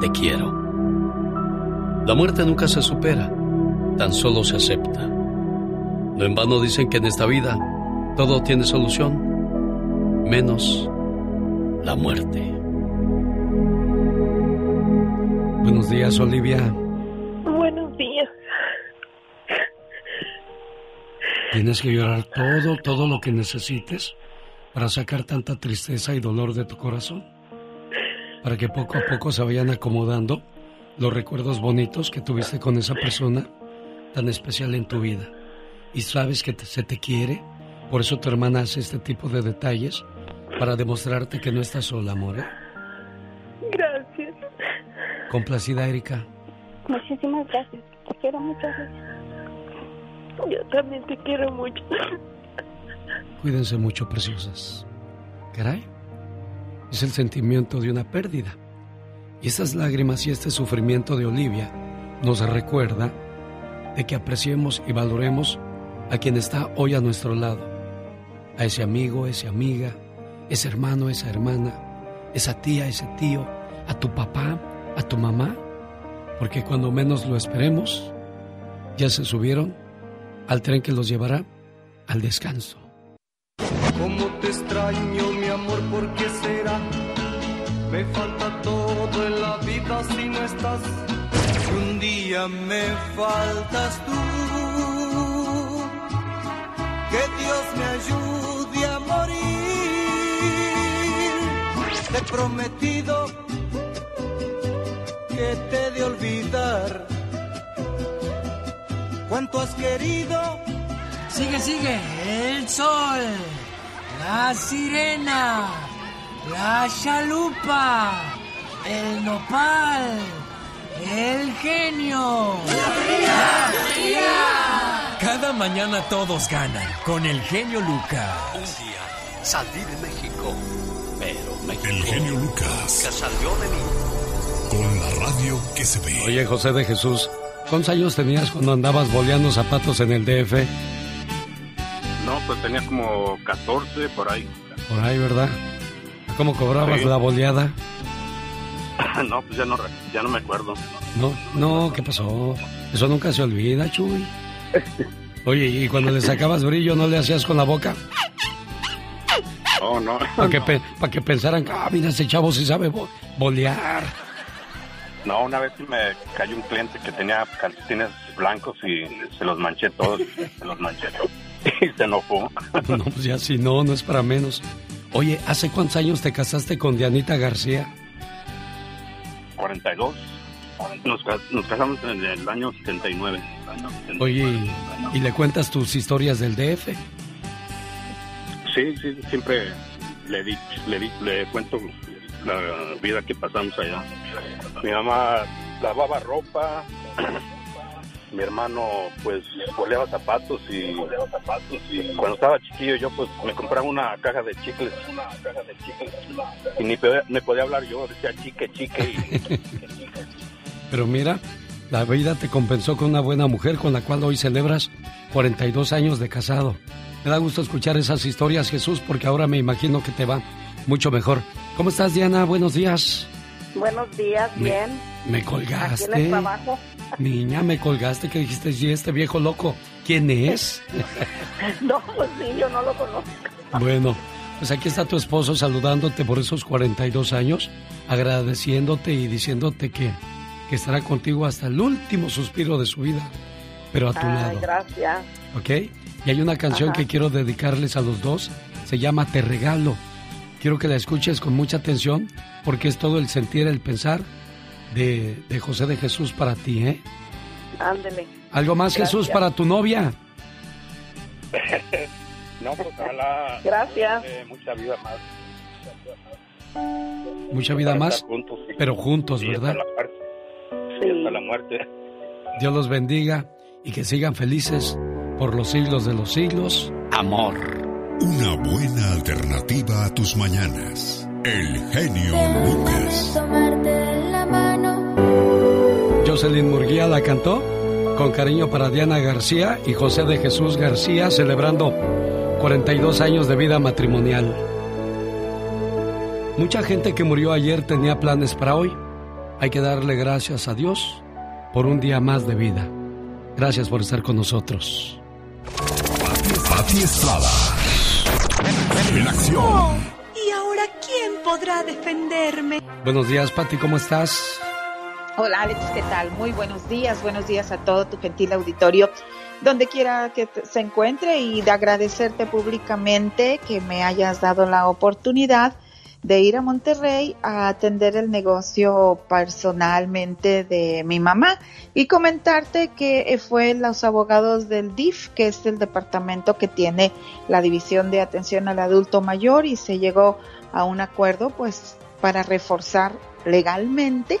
te quiero. La muerte nunca se supera, tan solo se acepta. No en vano dicen que en esta vida todo tiene solución, menos la muerte. Buenos días, Olivia. Buenos días. Tienes que llorar todo, todo lo que necesites para sacar tanta tristeza y dolor de tu corazón. Para que poco a poco se vayan acomodando los recuerdos bonitos que tuviste con esa persona tan especial en tu vida. Y sabes que te- se te quiere, por eso tu hermana hace este tipo de detalles para demostrarte que no estás sola, amor. ¿eh? Gracias. Complacida, Erika. Muchísimas gracias. Te quiero mucho. Yo también te quiero mucho. Cuídense mucho, preciosas. Caray, es el sentimiento de una pérdida. Y estas lágrimas y este sufrimiento de Olivia nos recuerda de que apreciemos y valoremos a quien está hoy a nuestro lado. A ese amigo, esa amiga, ese hermano, esa hermana, esa tía, ese tío, a tu papá, a tu mamá. Porque cuando menos lo esperemos, ya se subieron al tren que los llevará al descanso. Cómo te extraño, mi amor, ¿por qué será? Me falta todo en la vida si no estás. Si un día me faltas tú, que Dios me ayude a morir. Te he prometido que te de olvidar. ¿Cuánto has querido? Sigue, sigue. El sol, la sirena, la chalupa, el nopal, el genio. Cada mañana todos ganan con el genio Lucas. Un día salí de México, pero México El genio Lucas. nunca salió de mí. Con la radio que se ve. Oye, José de Jesús, ¿cuántos años tenías cuando andabas boleando zapatos en el DF? No, pues tenía como 14 por ahí. Por ahí, ¿verdad? ¿Cómo cobrabas Sí. la boleada? no, pues ya no, ya no me acuerdo. No, no, ¿qué pasó? Eso nunca se olvida, Chuy. Oye, ¿y cuando le sacabas brillo no le hacías con la boca? Oh, no. Para que, pe- pa' que pensaran, ah, mira, ese chavo sí sabe bo- bolear. No, una vez me cayó un cliente que tenía calcetines blancos y se los manché todos. se los manché todos. Y se enojó. No, pues ya si no, no es para menos. Oye, ¿hace cuántos años te casaste con Dianita García? 42. Nos, nos casamos en el año 79. Oye, ¿y, y le cuentas tus historias del DF? Sí, sí, siempre le, di, le, di- le cuento la vida que pasamos allá. Mi mamá lavaba ropa, mi hermano pues boleaba zapatos y, cuando estaba chiquillo yo pues me compraba una caja de chicles y ni podía, ni podía hablar yo, decía chique, chique. y- Pero mira, la vida te compensó con una buena mujer con la cual hoy celebras 42 años de casado. Me da gusto escuchar esas historias, Jesús, porque ahora me imagino que te va mucho mejor. ¿Cómo estás, Diana? Buenos días. Buenos días, Me- bien. Me Aquí en colgaste. el trabajo. Niña, me colgaste que dijiste, y este viejo loco, ¿quién es? No, pues sí, yo no lo conozco. Bueno, pues aquí está tu esposo saludándote por esos 42 años, agradeciéndote y diciéndote que, que estará contigo hasta el último suspiro de su vida, pero a tu Ay, lado, gracias. ¿ok? Y hay una canción Ajá. que quiero dedicarles a los dos, se llama Te Regalo. Quiero que la escuches con mucha atención porque es todo el sentir, el pensar de, de José de Jesús para ti, ¿eh? Ándele. ¿Algo más, Jesús, para tu novia? no, pues ojalá Gracias. eh, mucha vida más. Mucha vida Para más, estar juntos, sí. pero juntos, Sí, hasta ¿verdad? la muerte. Sí, hasta la muerte. Dios los bendiga y que sigan felices por los siglos de los siglos. Amor. Una buena alternativa a tus mañanas. El genio Lucas. Tomarte la mano. Jocelyn Murguía la cantó con cariño para Diana García y José de Jesús García celebrando 42 años de vida matrimonial. Mucha gente que murió ayer tenía planes para hoy. Hay que darle gracias a Dios por un día más de vida. Gracias por estar con nosotros. Pati Estrada. En acción. ¿Y ahora quién podrá defenderme? Buenos días, Pati, ¿cómo estás? Hola Alex, ¿qué tal? Muy buenos días, buenos días a todo tu gentil auditorio, donde quiera que se encuentre y de agradecerte públicamente que me hayas dado la oportunidad de ir a Monterrey a atender el negocio personalmente de mi mamá y comentarte que eh, fue los abogados del DIF, que es el departamento que tiene la división de atención al adulto mayor y se llegó a un acuerdo pues para reforzar legalmente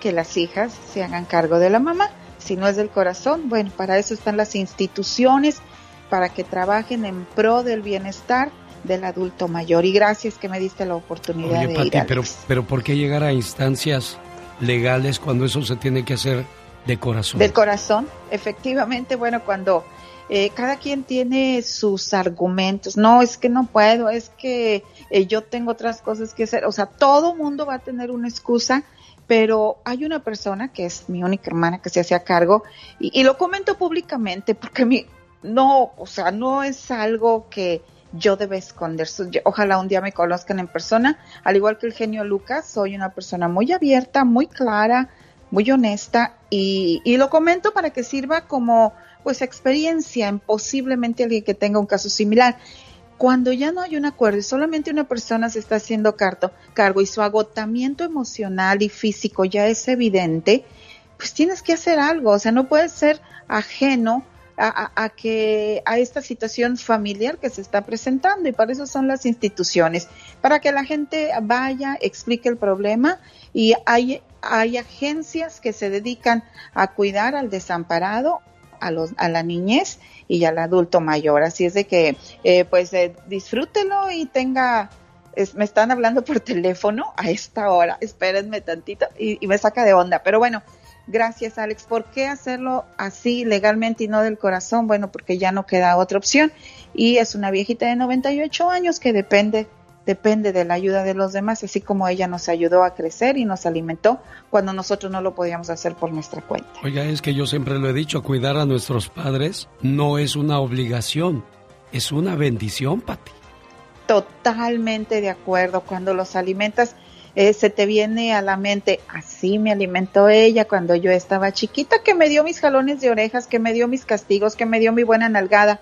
que las hijas se hagan cargo de la mamá. Si no es del corazón, bueno, para eso están las instituciones, para que trabajen en pro del bienestar del adulto mayor. Y gracias que me diste la oportunidad Oye, de Pati, ir. pero, pero ¿por qué llegar a instancias legales cuando eso se tiene que hacer de corazón? Del corazón, efectivamente, bueno, cuando eh, cada quien tiene sus argumentos, no, es que no puedo, es que eh, yo tengo otras cosas que hacer, o sea, todo mundo va a tener una excusa, pero hay una persona que es mi única hermana que se hacía cargo y, lo comento públicamente porque mi, no, o sea, no es algo que yo deba esconder. Ojalá un día me conozcan en persona, al igual que el genio Lucas, soy una persona muy abierta, muy clara, muy honesta y, y lo comento para que sirva como pues experiencia en posiblemente alguien que tenga un caso similar. Cuando ya no hay un acuerdo y solamente una persona se está haciendo cargo y su agotamiento emocional y físico ya es evidente, pues tienes que hacer algo, o sea, no puedes ser ajeno a, a- a que a esta situación familiar que se está presentando y para eso son las instituciones, para que la gente vaya, explique el problema y hay, hay agencias que se dedican a cuidar al desamparado, a, los, a la niñez y al adulto mayor. Así es de que, eh, pues, eh, disfrútelo y tenga, me están hablando por teléfono a esta hora, espérenme tantito y, y me saca de onda. Pero bueno, gracias Alex. ¿Por qué hacerlo así legalmente y no del corazón? Bueno, porque ya no queda otra opción y es una viejita de 98 años que depende depende de la ayuda de los demás, así como ella nos ayudó a crecer y nos alimentó cuando nosotros no lo podíamos hacer por nuestra cuenta. Oiga, es que yo siempre lo he dicho, cuidar a nuestros padres no es una obligación, es una bendición, Pati. Totalmente de acuerdo. Cuando los alimentas, eh, se te viene a la mente, así me alimentó ella cuando yo estaba chiquita, que me dio mis jalones de orejas, que me dio mis castigos, que me dio mi buena nalgada,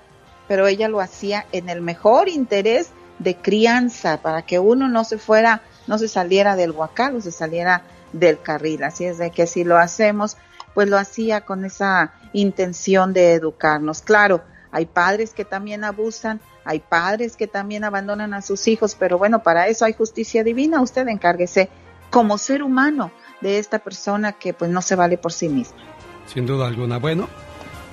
pero ella lo hacía en el mejor interés de crianza, para que uno no se fuera, no se saliera del huacal o se saliera del carril. Así es de que si lo hacemos, pues lo hacía con esa intención de educarnos. Claro, hay padres que también abusan, hay padres que también abandonan a sus hijos, pero bueno, para eso hay justicia divina. Usted encárguese como ser humano de esta persona que pues no se vale por sí misma. Sin duda alguna. Bueno,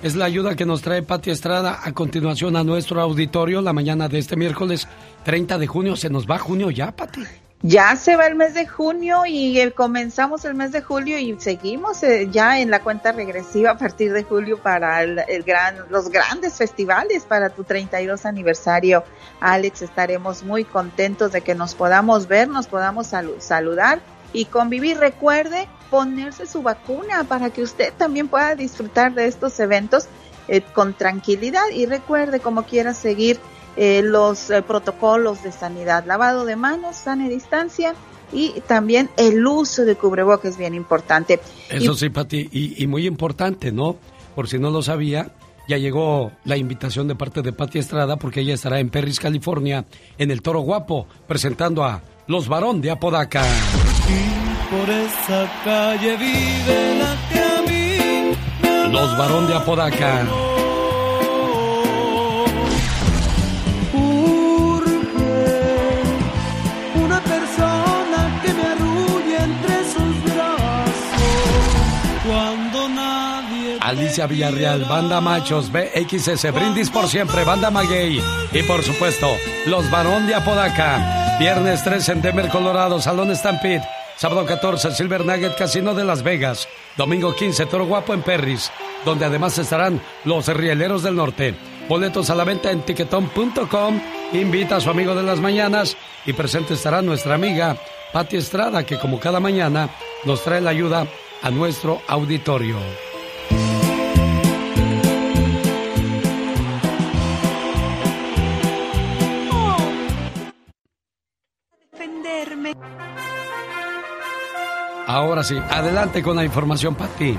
es la ayuda que nos trae Pati Estrada a continuación a nuestro auditorio la mañana de este miércoles 30 de junio. Se nos va junio ya, Pati. Ya se va el mes de junio y comenzamos el mes de julio y seguimos eh, ya en la cuenta regresiva a partir de julio para el, gran, los grandes festivales para tu 32 aniversario. Alex, estaremos muy contentos de que nos podamos ver, nos podamos salu- saludar y convivir. Recuerde ponerse su vacuna para que usted también pueda disfrutar de estos eventos eh, con tranquilidad y recuerde como quiera seguir eh, los eh, protocolos de sanidad, lavado de manos, sana distancia y también el uso de cubrebocas es bien importante. Eso Y- sí, Pati, y, y muy importante, ¿no? Por si no lo sabía, ya llegó la invitación de parte de Pati Estrada porque ella estará en Perris, California, en el Toro Guapo, presentando a Los Varón de Apodaca. Por esa calle vive la que a mí Los Varón de Apodaca. Alicia Villarreal, Banda Machos, BXS, Brindis por siempre, Banda Maguey. Y por supuesto, Los Varón de Apodaca. Viernes 3 en Denver, Colorado, Salón Stampede. Sábado 14, Silver Nugget Casino de Las Vegas. Domingo 15, Toro Guapo en Perris, donde además estarán los Rieleros del Norte. Boletos a la venta en tiquetón.com. Invita a su amigo de las mañanas y presente estará nuestra amiga Patti Estrada, que como cada mañana nos trae la ayuda a nuestro auditorio. Ahora sí, adelante con la información, Patti.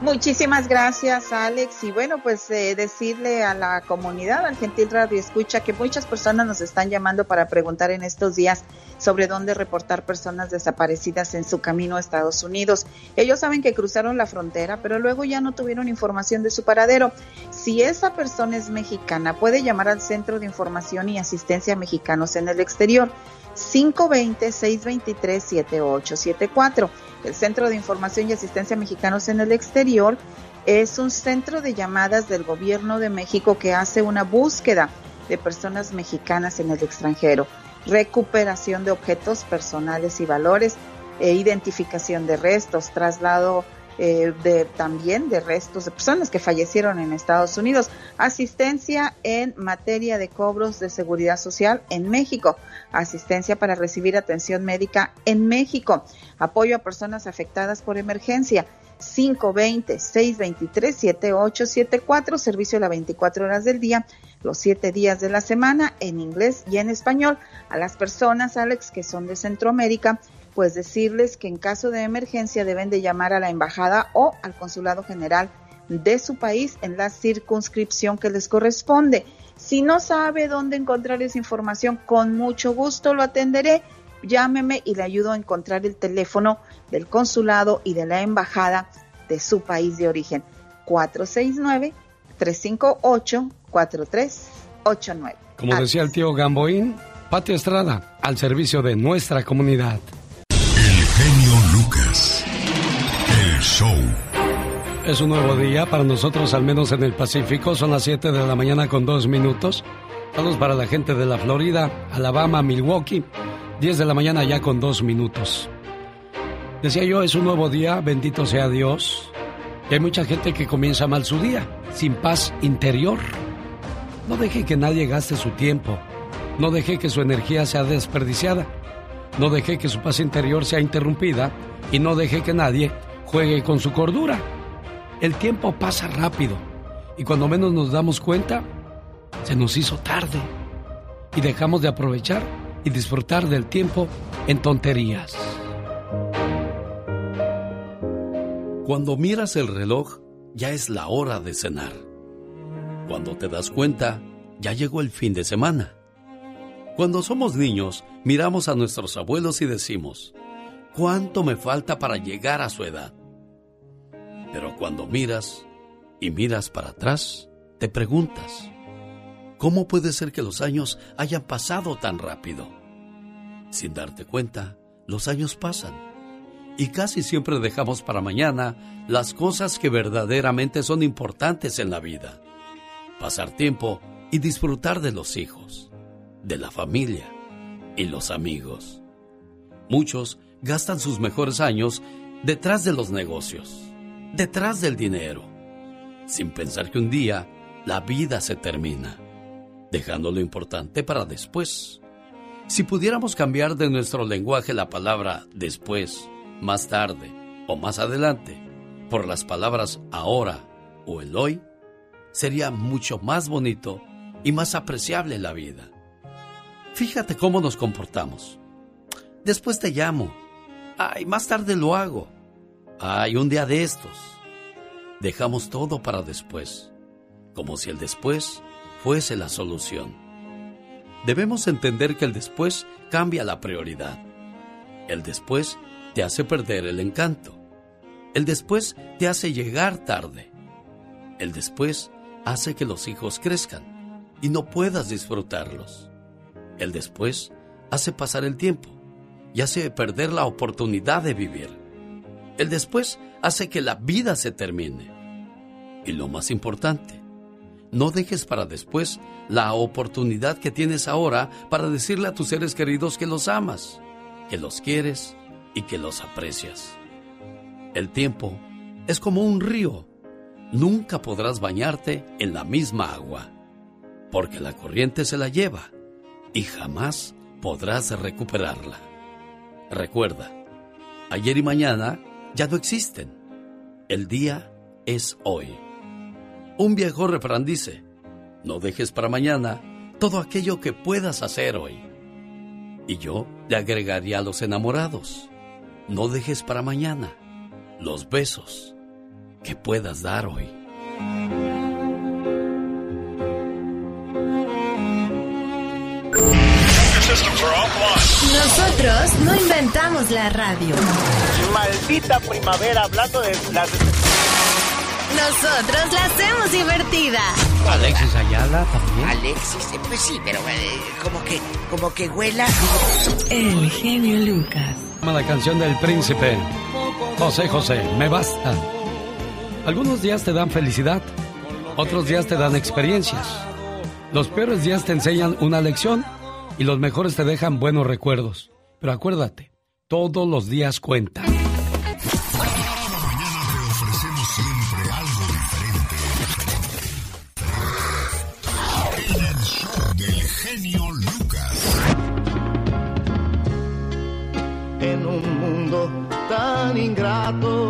Muchísimas gracias, Alex. Y bueno, pues eh, decirle a la comunidad, al Gentil Radio Escucha, que muchas personas nos están llamando para preguntar en estos días sobre dónde reportar personas desaparecidas en su camino a Estados Unidos. Ellos saben que cruzaron la frontera, pero luego ya no tuvieron información de su paradero. Si esa persona es mexicana, puede llamar al Centro de Información y Asistencia Mexicanos en el Exterior. 520-623-7874. El Centro de Información y Asistencia Mexicanos en el Exterior es un centro de llamadas del gobierno de México que hace una búsqueda de personas mexicanas en el extranjero, recuperación de objetos personales y valores, e identificación de restos, traslado eh, también de restos de personas que fallecieron en Estados Unidos, asistencia en materia de cobros de seguridad social en México, asistencia para recibir atención médica en México, apoyo a personas afectadas por emergencia. 520-623-7874, servicio a las 24 horas del día, los 7 días de la semana, en inglés y en español. A las personas, Alex, que son de Centroamérica, pues decirles que en caso de emergencia deben de llamar a la embajada o al consulado general de su país en la circunscripción que les corresponde. Si no sabe dónde encontrar esa información, con mucho gusto lo atenderé. Llámeme y le ayudo a encontrar el teléfono del consulado y de la embajada de su país de origen. 469-358-4389. Como decía el tío Gamboín, Pati Estrada, al servicio de nuestra comunidad. Genio Lucas. El show. Es un nuevo día para nosotros, al menos en el Pacífico. Son las 7 de la mañana con dos minutos. Saludos para la gente de la Florida, Alabama, Milwaukee. 10 de la mañana ya con dos minutos. Decía yo, es un nuevo día, bendito sea Dios. Y hay mucha gente que comienza mal su día, sin paz interior. No deje que nadie gaste su tiempo. No deje que su energía sea desperdiciada. No deje que su paz interior sea interrumpida. Y no deje que nadie juegue con su cordura. El tiempo pasa rápido. Y cuando menos nos damos cuenta, se nos hizo tarde. Y dejamos de aprovechar y disfrutar del tiempo en tonterías. Cuando miras el reloj, ya es la hora de cenar. Cuando te das cuenta, ya llegó el fin de semana. Cuando somos niños, miramos a nuestros abuelos y decimos, ¿cuánto me falta para llegar a su edad? Pero cuando miras y miras para atrás, te preguntas, ¿cómo puede ser que los años hayan pasado tan rápido? Sin darte cuenta, los años pasan y casi siempre dejamos para mañana las cosas que verdaderamente son importantes en la vida. Pasar tiempo y disfrutar de los hijos, de la familia y los amigos. Muchos gastan sus mejores años detrás de los negocios, detrás del dinero, sin pensar que un día la vida se termina, dejando lo importante para después. Si pudiéramos cambiar de nuestro lenguaje la palabra después, más tarde o más adelante por las palabras ahora o el hoy, sería mucho más bonito y más apreciable la vida. Fíjate cómo nos comportamos. Después te llamo. Ay, más tarde lo hago. Ay, un día de estos. Dejamos todo para después, como si el después fuese la solución. Debemos entender que el después cambia la prioridad. El después te hace perder el encanto. El después te hace llegar tarde. El después hace que los hijos crezcan y no puedas disfrutarlos. El después hace pasar el tiempo y hace perder la oportunidad de vivir. El después hace que la vida se termine. Y lo más importante, no dejes para después la oportunidad que tienes ahora para decirle a tus seres queridos que los amas, que los quieres y que los aprecias. El tiempo es como un río. Nunca podrás bañarte en la misma agua, porque la corriente se la lleva y jamás podrás recuperarla. Recuerda, ayer y mañana ya no existen. El día es hoy. Un viejo refrán dice, no dejes para mañana todo aquello que puedas hacer hoy. Y yo le agregaría a los enamorados, no dejes para mañana los besos que puedas dar hoy. Nosotros no inventamos la radio. Maldita primavera, hablando de las... Nosotros la hacemos divertida. Alexis Ayala también. Alexis, eh, pues sí, pero eh, como que, como que huela. El genio Lucas. La canción del príncipe. José José, me basta. Algunos días te dan felicidad, otros días te dan experiencias. Los peores días te enseñan una lección y los mejores te dejan buenos recuerdos. Pero acuérdate, todos los días cuentan. Cada mañana te ofrecemos siempre algo diferente. El show del genio Lucas. En un mundo tan ingrato,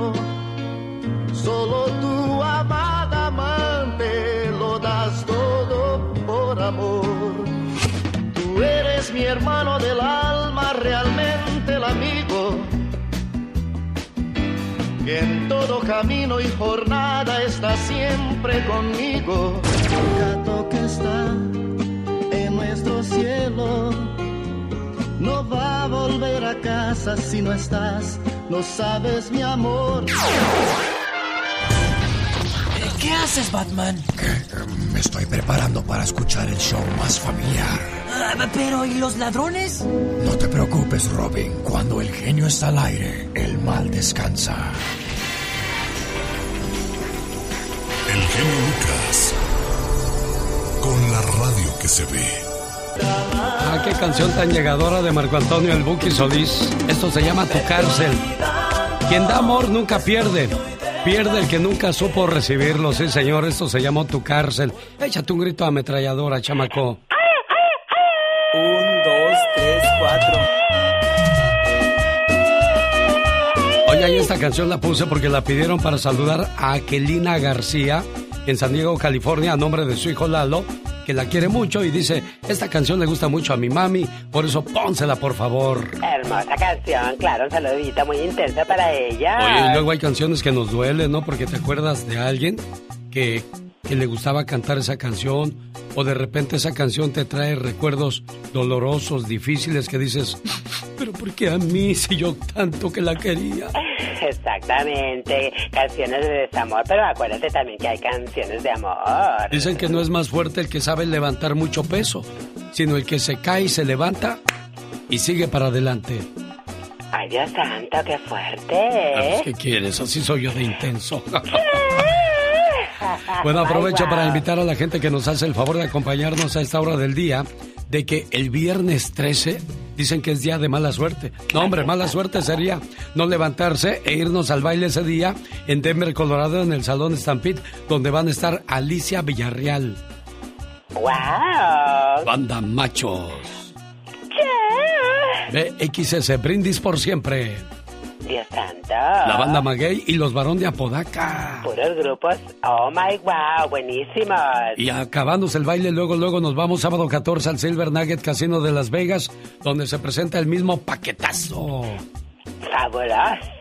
hermano del alma, realmente el amigo, que en todo camino y jornada está siempre conmigo. El gato que está en nuestro cielo no va a volver a casa si no estás, no sabes mi amor. ¿Qué haces, Batman? Me estoy preparando para escuchar el show más familiar. Ah, pero, ¿y los ladrones? No te preocupes, Robin. Cuando el genio está al aire, el mal descansa. El genio Lucas. Con la radio que se ve. Ah, qué canción tan llegadora de Marco Antonio El Buki Solís. Esto se llama Tu cárcel. Quien da amor nunca pierde. Pierde el que nunca supo recibirlo. Sí, señor, esto se llamó Tu cárcel. Échate un grito a ametralladora, chamaco. Un, dos, tres, cuatro. Oye, y esta canción la puse porque la pidieron para saludar a Aquelina García en San Diego, California, a nombre de su hijo Lalo, que la quiere mucho y dice, esta canción le gusta mucho a mi mami, por eso pónsela, por favor. Hermosa canción, claro, un saludito muy intenso para ella. Oye, y luego hay canciones que nos duelen, ¿no? Porque te acuerdas de alguien que, que le gustaba cantar esa canción o de repente esa canción te trae recuerdos dolorosos, difíciles que dices, pero ¿por qué a mí si yo tanto que la quería? Exactamente, canciones de desamor, pero acuérdate también que hay canciones de amor. Dicen que no es más fuerte el que sabe levantar mucho peso, sino el que se cae y se levanta y sigue para adelante. Ay, Dios santo, qué fuerte. Pues, ¿Qué quieres? Así soy yo de intenso. bueno, aprovecho para invitar a la gente que nos hace el favor de acompañarnos a esta hora del día de que el viernes 13 dicen que es día de mala suerte. No, hombre, mala suerte sería no levantarse e irnos al baile ese día en Denver, Colorado, en el Salón Stampede, donde van a estar Alicia Villarreal. ¡Wow! Banda Machos. BXS, Brindis por siempre. Dios santo. La banda Maguey y los varón de Apodaca. Puros grupos. Oh my wow, buenísimos. Y acabándose el baile, luego, luego nos vamos sábado 14 al Silver Nugget Casino de Las Vegas, donde se presenta el mismo paquetazo. Fabuloso.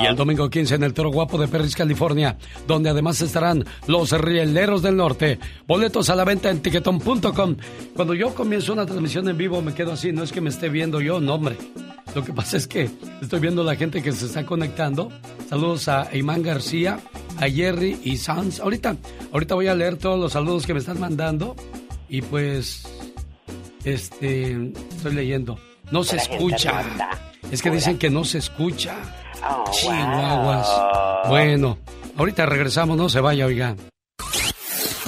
Y el domingo 15 en el Toro Guapo de Perris, California, donde además estarán los Rieleros del Norte. Boletos a la venta en tiquetón.com. Cuando yo comienzo una transmisión en vivo me quedo así, no es que me esté viendo yo, no hombre. Lo que pasa es que estoy viendo la gente que se está conectando. Saludos a Imán García, a Jerry y Sans. Ahorita, ahorita voy a leer todos los saludos que me están mandando. Y pues, este, estoy leyendo. No se escucha. Es que dicen que no se escucha. Oh, Chihuahuas. Bueno, ahorita regresamos, no se vaya, oiga.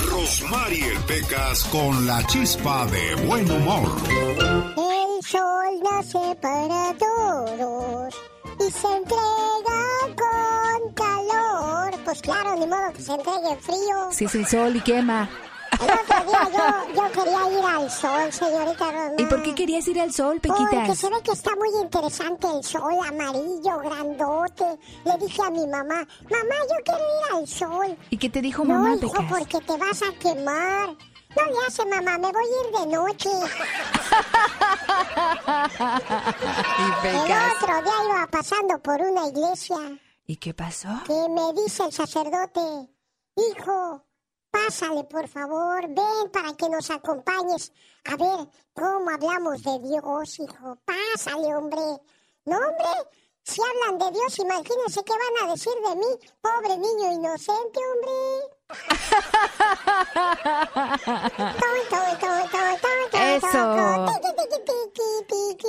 Rosmarie Pecas con la chispa de buen humor. El sol nace para todos y se entrega con calor. Pues claro, ni modo que se entregue frío. Si es el sol y quema. Yo, yo quería ir al sol, señorita Román. ¿Y por qué querías ir al sol, Porque Pequitas? se ve que está muy interesante el sol, amarillo, grandote. Le dije a mi mamá, mamá, yo quiero ir al sol. ¿Y qué te dijo no, mamá, hijo, Pecas? porque te vas a quemar. No le hace, mamá, me voy a ir de noche. El otro día iba pasando por una iglesia ¿Y qué pasó? que me dice el sacerdote, hijo, pásale por favor, ven para que nos acompañes a ver cómo hablamos de Dios, hijo. Pásale, hombre. No, hombre, si hablan de Dios, imagínense qué van a decir de mí, pobre niño inocente, hombre. Eso.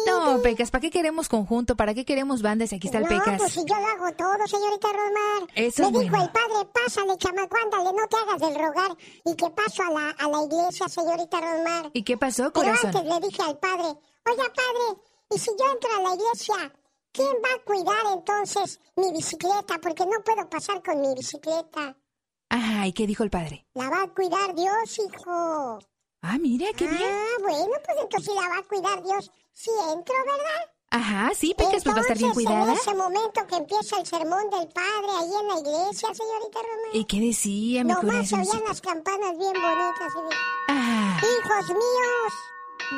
No, Pecas, ¿para qué queremos conjunto? ¿Para qué queremos bandas? Aquí está el No, Pecas. pues si yo lo hago todo, señorita Romar. Eso Me es dijo bueno. el padre, pásale, chamaco, ándale, no te hagas del rogar. Y que paso a la, a la iglesia, señorita Romar. ¿Y qué pasó, Pero corazón? antes le dije al padre, oiga, padre, ¿y si yo entro a la iglesia, quién va a cuidar entonces mi bicicleta? Porque no puedo pasar con mi bicicleta. Ajá, ¿y qué dijo el padre? La va a cuidar Dios, hijo. Ah, mira, qué bien. Ah, bueno, pues entonces la va a cuidar Dios. Si entro, ¿verdad? Ajá, sí, Pecas, pues va a estar bien cuidada. En ese momento que empieza el sermón del padre ahí en la iglesia, señorita Román. ¿Y qué decía, mi Nomás se oían las campanas bien bonitas. y Ah, Hijos míos,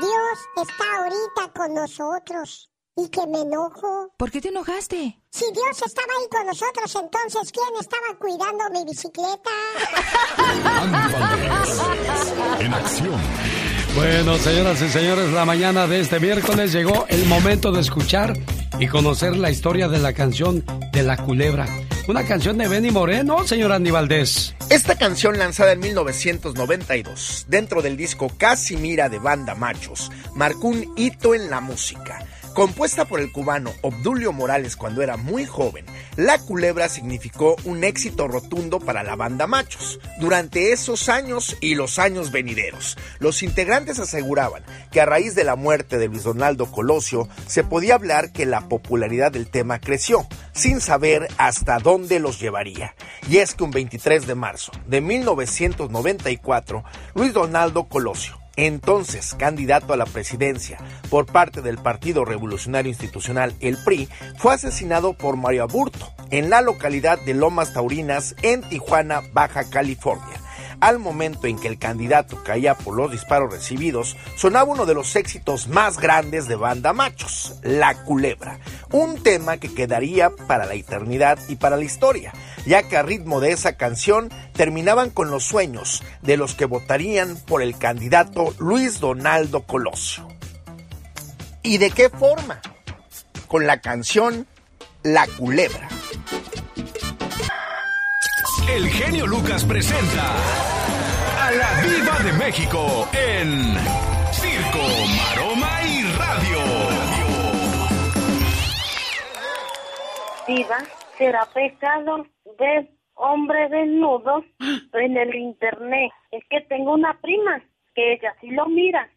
Dios está ahorita con nosotros. ¿Y que me enojo? ¿por qué te enojaste? Si Dios estaba ahí con nosotros, entonces ¿quién estaba cuidando mi bicicleta? En acción. Bueno, señoras y señores, la mañana de este miércoles llegó el momento de escuchar y conocer la historia de la canción de la culebra. Una canción de Benny Moreno, señor Andy Valdés. Esta canción lanzada en 1992 dentro del disco Casi Mira de Banda Machos marcó un hito en la música. Compuesta por el cubano Obdulio Morales cuando era muy joven, La Culebra significó un éxito rotundo para la banda Machos. Durante esos años y los años venideros, los integrantes aseguraban que a raíz de la muerte de Luis Donaldo Colosio se podía hablar que la popularidad del tema creció, sin saber hasta dónde los llevaría. Y es que un 23 de marzo de 1994, Luis Donaldo Colosio, entonces candidato a la presidencia por parte del Partido Revolucionario Institucional, el PRI, fue asesinado por Mario Aburto en la localidad de Lomas Taurinas, en Tijuana, Baja California. Al momento en que el candidato caía por los disparos recibidos, sonaba uno de los éxitos más grandes de Banda Machos, La Culebra, un tema que quedaría para la eternidad y para la historia, ya que a ritmo de esa canción terminaban con los sueños de los que votarían por el candidato Luis Donaldo Colosio. ¿Y de qué forma? Con la canción La Culebra. El genio Lucas presenta a la Viva de México en Circo, Maroma y Radio. Diva, ¿será pecado ver hombre desnudo en el internet? Es que tengo una prima que ella sí lo mira.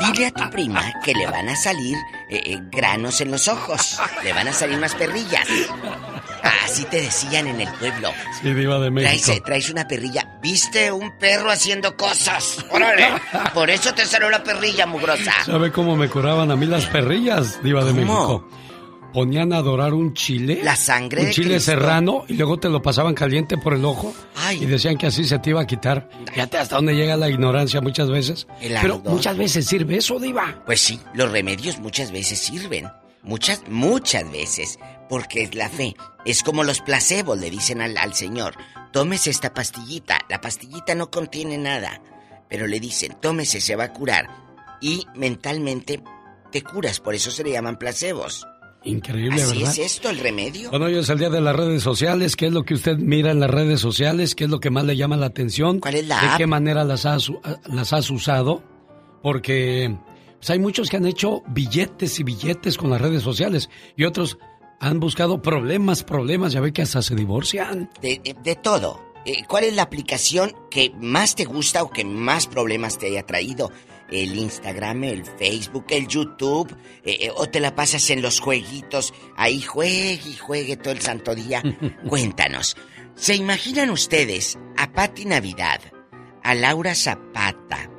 Dile a tu prima que le van a salir eh, eh, granos en los ojos. Le van a salir más perrillas. Así te decían en el pueblo. Sí, Diva de México. Traes, eh, traes una perrilla. ¿Viste un perro haciendo cosas? ¡Órale! Por eso te salió la perrilla, mugrosa. ¿Sabe cómo me curaban a mí las perrillas, Diva de ¿Cómo? México? Ponían a dorar un chile. La sangre Un de chile Cristo. serrano y luego te lo pasaban caliente por el ojo. Y decían que así se te iba a quitar. Fíjate hasta dónde llega la ignorancia muchas veces. El Pero ardor. muchas veces sirve eso, Diva. Pues sí, los remedios muchas veces sirven. Muchas, muchas veces. Porque es la fe. Es como los placebos, le dicen al, al señor. Tómese esta pastillita. La pastillita no contiene nada. Pero le dicen, tómese, se va a curar. Y mentalmente te curas. Por eso se le llaman placebos. Increíble, Así ¿verdad? es esto, el remedio. Bueno, hoy es el día de las redes sociales. ¿Qué es lo que usted mira en las redes sociales? ¿Qué es lo que más le llama la atención? ¿Cuál es la ¿De app? qué manera las has, las has usado? Porque pues, hay muchos que han hecho billetes y billetes con las redes sociales y otros han buscado problemas, problemas. Ya ve que hasta se divorcian. De, de- de todo. Eh, ¿Cuál es la aplicación que más te gusta o que más problemas te haya traído? ¿El Instagram, el Facebook, el YouTube? Eh, eh, ¿O te la pasas en los jueguitos? Ahí juegue y juegue todo el santo día. Cuéntanos. ¿Se imaginan ustedes a Patti Navidad, a Laura Zapata,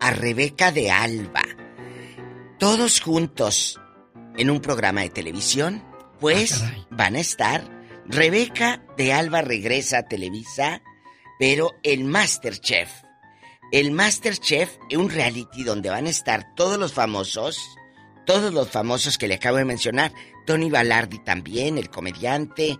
a Rebeca de Alba, todos juntos en un programa de televisión? Pues van a estar. Rebeca de Alba regresa a Televisa, pero el Masterchef. El Masterchef es un reality donde van a estar todos los famosos, todos los famosos que le acabo de mencionar. Tony Balardi también, el comediante.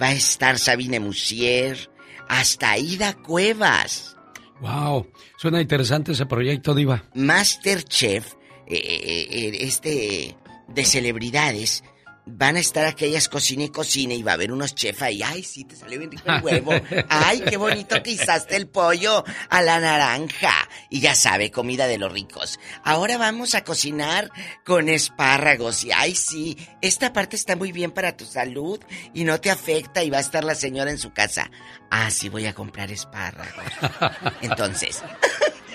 Va a estar Sabine Musier, hasta Aida Cuevas. Wow, suena interesante ese proyecto, Diva. Masterchef, eh, eh, eh, este de celebridades, van a estar aquellas cocina y cocina y va a haber unos chefs ahí. Ay, sí, te salió bien rico el huevo. Ay, qué bonito que hizaste el pollo a la naranja. Y ya sabe, comida de los ricos. Ahora vamos a cocinar con espárragos. Y ay, sí, esta parte está muy bien para tu salud y no te afecta. Y va a estar la señora en su casa. Ah, sí, voy a comprar espárragos. Entonces,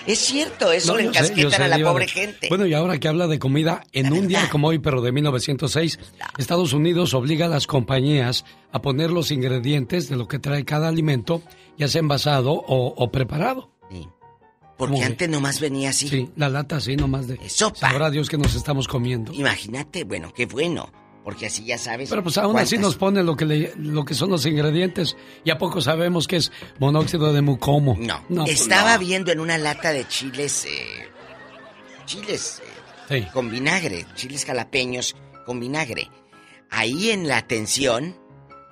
es cierto, eso No, le sé, encasquetan sé, a la pobre de- gente. Bueno, y ahora que habla de comida, en un día como hoy, pero de 1906, Estados Unidos obliga a las compañías a poner los ingredientes de lo que trae cada alimento, ya sea envasado o, o preparado. Porque ¿Cómo ve? antes nomás venía así. Sí, la lata así nomás de... Sopa. Sabrá Dios que nos estamos comiendo. Imagínate, bueno, qué bueno. Porque así ya sabes. Pero pues aún así nos pone lo que, le- lo que son los ingredientes. ¿Y a poco sabemos que es monóxido de mucomo? No, pues estaba no. viendo en una lata de chiles. eh, chiles eh, Sí. con vinagre, chiles jalapeños con vinagre. Ahí en la atención,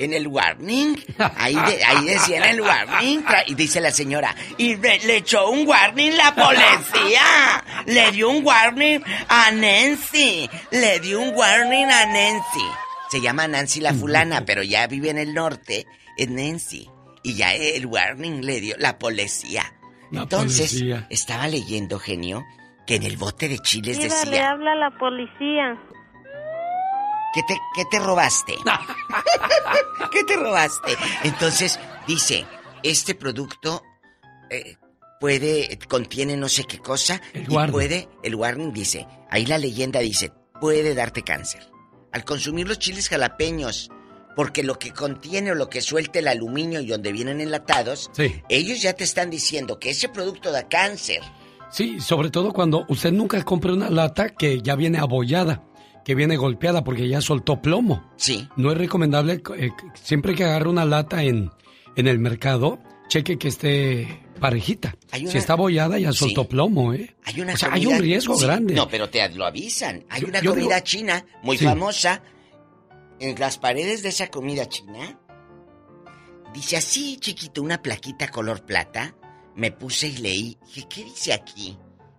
en el warning, ahí, de- ahí decía en el warning, y dice la señora, y le, le echó un warning la policía, le dio un warning a Nancy, le dio un warning a Nancy. Se llama Nancy la fulana, pero ya vive en el norte, es Nancy. Y ya el warning le dio la policía. La Entonces, policía. estaba leyendo, genio, que en el bote de chiles le decía, habla la policía. ¿Qué te, qué te robaste? ¿Qué te robaste? Entonces, dice, este producto eh, puede, contiene no sé qué cosa, y warning. puede, el warning dice, ahí la leyenda dice, puede darte cáncer. Al consumir los chiles jalapeños, porque lo que contiene o lo que suelta el aluminio y donde vienen enlatados, Sí. ellos ya te están diciendo que ese producto da cáncer. Sí, sobre todo cuando usted nunca compre una lata que ya viene abollada, que viene golpeada porque ya soltó plomo. Sí. No es recomendable, eh, siempre que agarre una lata en, en el mercado, cheque que esté parejita. Una- Si está abollada ya Sí. soltó plomo, ¿eh? Hay una o sea, hay comida- un riesgo Sí, grande. No, pero te lo avisan. Hay Yo- una yo comida digo- china muy Sí. famosa. En las paredes de esa comida china dice así, chiquito, una plaquita color plata. Me puse y leí. Dije, ¿qué dice aquí?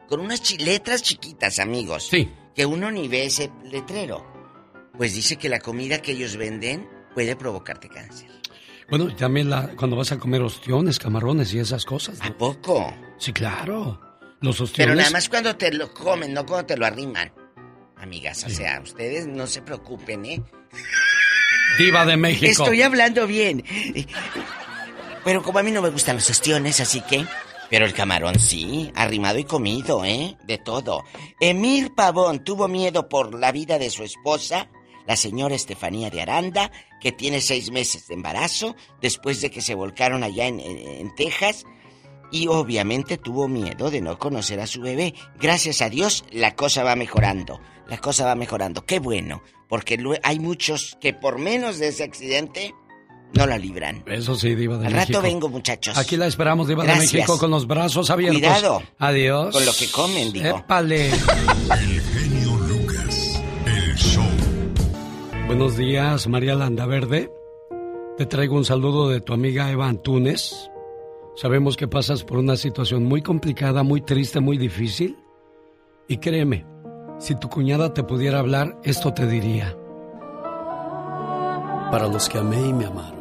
Con unas letras chiquitas, amigos. Sí. Que uno ni ve ese letrero. Pues dice que la comida que ellos venden puede provocarte cáncer. Bueno, y también la, cuando vas a comer ostiones, camarones y esas cosas. ¿no? ¿A poco? Sí, claro. Los Pero ostiones. nada más cuando te lo comen, no cuando te lo arriman. amigas. O sea, ustedes no se preocupen, ¿eh? Diva de México. Estoy hablando bien. Pero como a mí no me gustan los ostiones, así que... Pero el camarón sí, arrimado y comido, ¿eh? De todo. Emir Pavón tuvo miedo por la vida de su esposa, la señora Estefanía de Aranda, que tiene seis meses de embarazo, después de que se volcaron allá en, en- Texas. Y obviamente tuvo miedo de no conocer a su bebé. Gracias a Dios, la cosa va mejorando. La cosa va mejorando. Qué bueno, porque hay muchos que por menos de ese accidente no la libran. Eso sí, Diva de Al México. rato vengo, muchachos. Aquí la esperamos, Diva Gracias. de México, con los brazos abiertos. Cuidado. Adiós. Con lo que comen, digo. Épale. El genio Lucas. El show. Buenos días, María Landaverde. Te traigo un saludo de tu amiga Eva Antunes. Sabemos que pasas por una situación muy complicada, muy triste, muy difícil. Y créeme, si tu cuñada te pudiera hablar, esto te diría. Para los que amé y me amaron,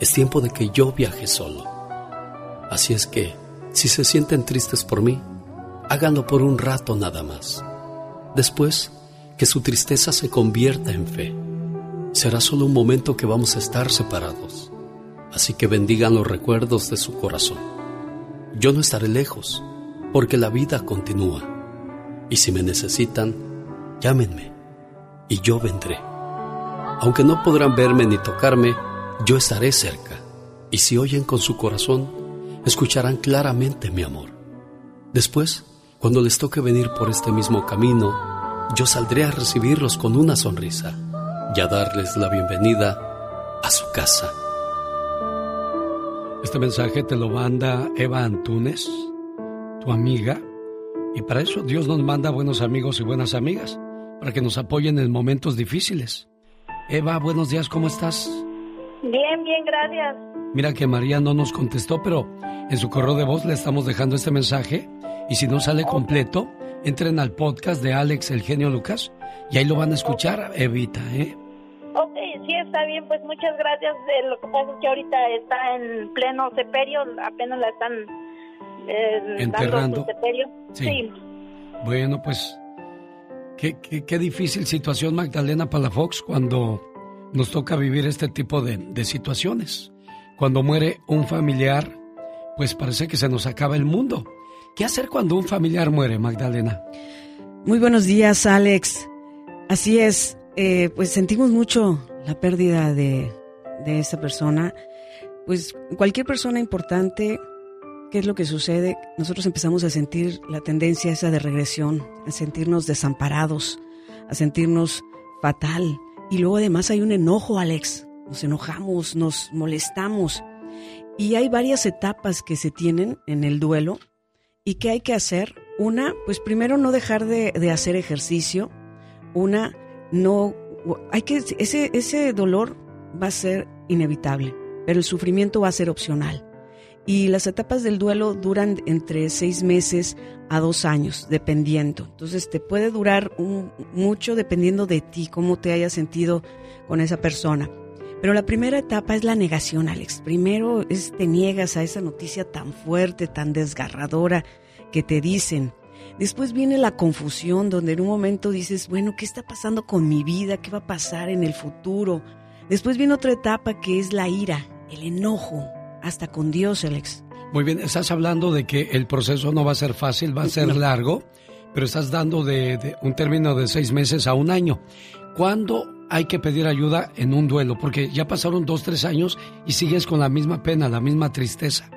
es tiempo de que yo viaje solo. Así es que, si se sienten tristes por mí, háganlo por un rato nada más. Después, que su tristeza se convierta en fe. Será solo un momento que vamos a estar separados. Así que bendigan los recuerdos de su corazón. Yo no estaré lejos, porque la vida continúa. Y si me necesitan, llámenme y yo vendré. Aunque no podrán verme ni tocarme, yo estaré cerca. Y si oyen con su corazón, escucharán claramente mi amor. Después, cuando les toque venir por este mismo camino, yo saldré a recibirlos con una sonrisa y a darles la bienvenida a su casa. Este mensaje te lo manda Eva Antunes, tu amiga, y para eso Dios nos manda buenos amigos y buenas amigas, para que nos apoyen en momentos difíciles. Eva, buenos días, ¿cómo estás? Bien, bien, gracias. Mira que María no nos contestó, pero en su correo de voz le estamos dejando este mensaje y si no sale completo, entren al podcast de Alex El Genio Lucas y ahí lo van a escuchar, Evita, ¿eh? Ok, sí, está bien, pues muchas gracias. Eh, lo que pasa es que ahorita está en pleno seperio, apenas la están eh, Enterrando. dando su seperio. Sí. Sí. Bueno, pues qué, qué, qué difícil situación, Magdalena Palafox, cuando nos toca vivir este tipo de, de situaciones. Cuando muere un familiar, pues parece que se nos acaba el mundo. ¿Qué hacer cuando un familiar muere, Magdalena? Muy buenos días, Alex. Así es, eh, pues sentimos mucho la pérdida de, de esta persona. Pues cualquier persona importante, ¿qué es lo que sucede? Nosotros empezamos a sentir la tendencia esa de regresión, a sentirnos desamparados, a sentirnos fatal. Y luego además hay un enojo, Alex. Nos enojamos, nos molestamos. Y hay varias etapas que se tienen en el duelo ¿Y qué hay que hacer? Una, pues primero no dejar de, de hacer ejercicio. Una, no, hay que, ese, ese dolor va a ser inevitable, pero el sufrimiento va a ser opcional. Y las etapas del duelo duran entre seis meses a dos años, dependiendo. Entonces te puede durar mucho dependiendo de ti, cómo te hayas sentido con esa persona. Pero la primera etapa es la negación, Alex. Primero es te niegas a esa noticia tan fuerte, tan desgarradora que te dicen. Después viene la confusión, donde en un momento dices, bueno, ¿qué está pasando con mi vida? ¿Qué va a pasar en el futuro? Después viene otra etapa que es la ira, el enojo, hasta con Dios, Alex. Muy bien, estás hablando de que el proceso no va a ser fácil, va a ser No. largo, pero estás dando de, de un término de seis meses a un año. ¿Cuándo hay que pedir ayuda en un duelo? Porque ya pasaron dos, tres años y sigues con la misma pena, la misma tristeza.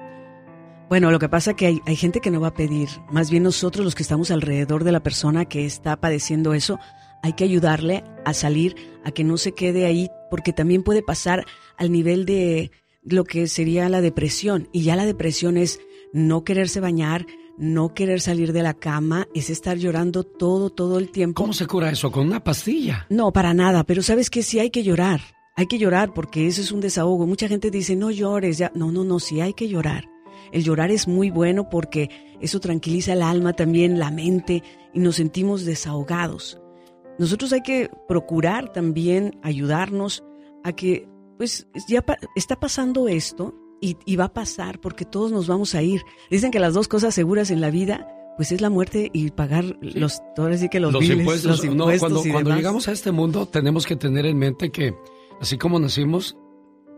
Bueno, lo que pasa es que hay, hay gente que no va a pedir. Más bien nosotros los que estamos alrededor de la persona que está padeciendo eso, hay que ayudarle a salir, a que no se quede ahí, porque también puede pasar al nivel de lo que sería la depresión. Y ya la depresión es no quererse bañar, no querer salir de la cama, es estar llorando todo, todo el tiempo. ¿Cómo se cura eso? ¿Con una pastilla? No, para nada, pero sabes que sí hay que llorar. Hay que llorar porque eso es un desahogo. Mucha gente dice, no llores, ya. No, no, no, sí hay que llorar. El llorar es muy bueno porque eso tranquiliza el alma también, la mente, y nos sentimos desahogados. Nosotros hay que procurar también ayudarnos a que, pues, ya pa- está pasando esto y, y va a pasar porque todos nos vamos a ir. Dicen que las dos cosas seguras en la vida, pues es la muerte y pagar los, ahora sí que los, Los biles, impuestos. los no, cuando, y cuando demás. llegamos a este mundo tenemos que tener en mente que así como nacimos,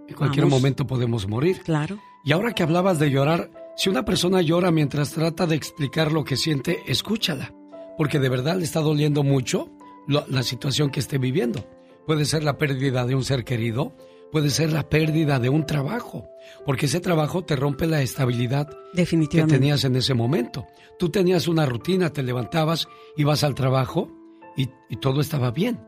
en cualquier Vamos. momento podemos morir. Claro. Y ahora que hablabas de llorar, si una persona llora mientras trata de explicar lo que siente, escúchala. Porque de verdad le está doliendo mucho lo- la situación que esté viviendo. Puede ser la pérdida de un ser querido, puede ser la pérdida de un trabajo, porque ese trabajo te rompe la estabilidad que tenías en ese momento. Tú tenías una rutina, te levantabas, ibas al trabajo y, y todo estaba bien.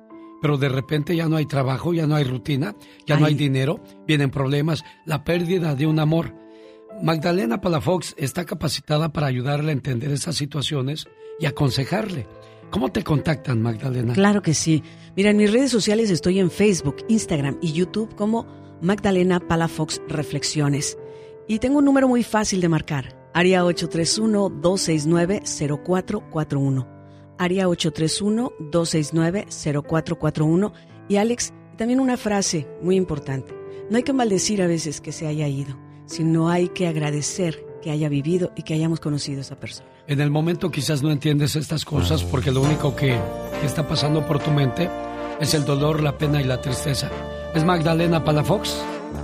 Pero de repente ya no hay trabajo, ya no hay rutina, ya no hay Ay. dinero, vienen problemas, la pérdida de un amor. Magdalena Palafox está capacitada para ayudarle a entender esas situaciones y aconsejarle. ¿Cómo te contactan, Magdalena? Claro que sí. Mira, en mis redes sociales estoy en Facebook, Instagram y YouTube como Magdalena Palafox Reflexiones. Y tengo un número muy fácil de marcar. Área 831-269-0441. Área 831-269-0441. Y Alex, también una frase muy importante. No hay que maldecir a veces que se haya ido, sino hay que agradecer que haya vivido y que hayamos conocido a esa persona. En el momento quizás no entiendes estas cosas porque lo único que, que está pasando por tu mente es el dolor, la pena y la tristeza. Es Magdalena Palafox,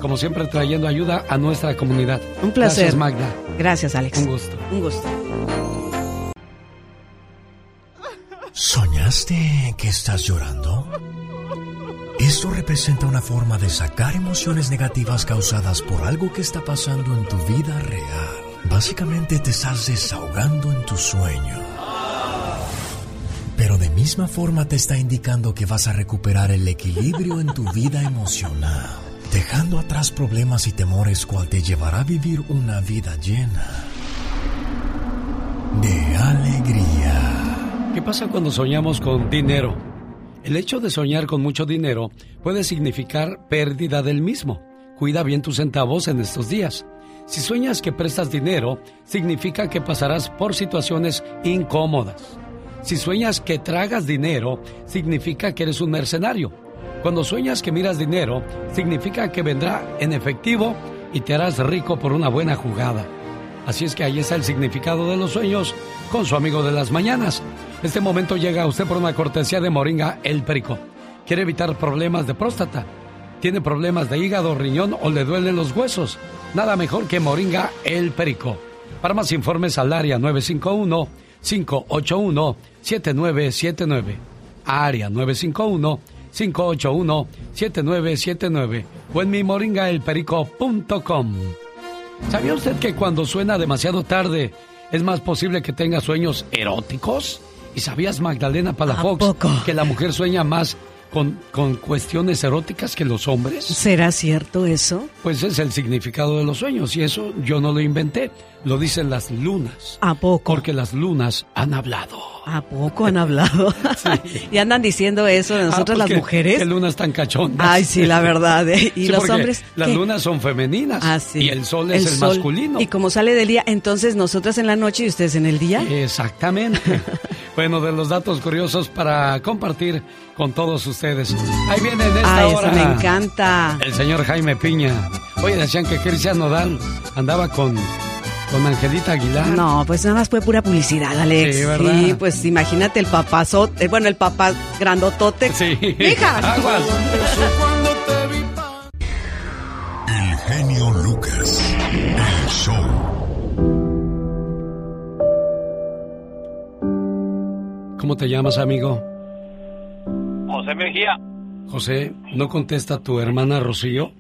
como siempre trayendo ayuda a nuestra comunidad. Un placer. Gracias, Magda. Gracias, Alex. Un gusto. Un gusto. ¿Soñaste que estás llorando? Esto representa una forma de sacar emociones negativas causadas por algo que está pasando en tu vida real. Básicamente te estás desahogando en tu sueño. Pero de misma forma te está indicando que vas a recuperar el equilibrio en tu vida emocional, dejando atrás problemas y temores cual te llevará a vivir una vida llena de alegría. ¿Qué pasa cuando soñamos con dinero? El hecho de soñar con mucho dinero puede significar pérdida del mismo. Cuida bien tus centavos en estos días. Si sueñas que prestas dinero, significa que pasarás por situaciones incómodas. Si sueñas que tragas dinero, significa que eres un mercenario. Cuando sueñas que miras dinero, significa que vendrá en efectivo y te harás rico por una buena jugada. Así es que ahí está el significado de los sueños con su amigo de las mañanas. Este momento llega a usted por una cortesía de Moringa El Perico. ¿Quiere evitar problemas de próstata? ¿Tiene problemas de hígado, riñón o le duelen los huesos? Nada mejor que Moringa El Perico. Para más informes al área 951-581-7979. Área 951-581-7979. O en mi moringaelperico.com. ¿Sabía usted que cuando suena demasiado tarde es más posible que tenga sueños eróticos? ¿Y sabías, Magdalena Palafox, que la mujer sueña más con, con cuestiones eróticas que los hombres? ¿Será cierto eso? Pues es el significado de los sueños y eso yo no lo inventé, lo dicen las lunas. ¿A poco? Porque las lunas han hablado. ¿A poco han hablado? y andan diciendo eso de nosotras Ah, las pues que- mujeres. Que lunas tan cachondas. Ay, sí, la verdad. ¿eh? Y Sí, los hombres. Las ¿qué? lunas son femeninas. Ah, sí. Y el sol es el, sol. masculino. Y como sale del día, entonces nosotras en la noche y ustedes en el día. Exactamente. bueno, de los datos curiosos para compartir con todos ustedes. Ahí viene en esta Ay, hora. me encanta. El señor Jaime Piña. Oye, decían que Cristian Nodal andaba con, con Angelita Aguilar. No, pues nada más fue pura publicidad, Alex. Sí, ¿verdad? pues imagínate el papazote, bueno, el papá grandotote. Sí. Hija. Aguas. El genio Lucas. El show. ¿Cómo te llamas, amigo? José Mejía. José, ¿no contesta tu hermana Rocío?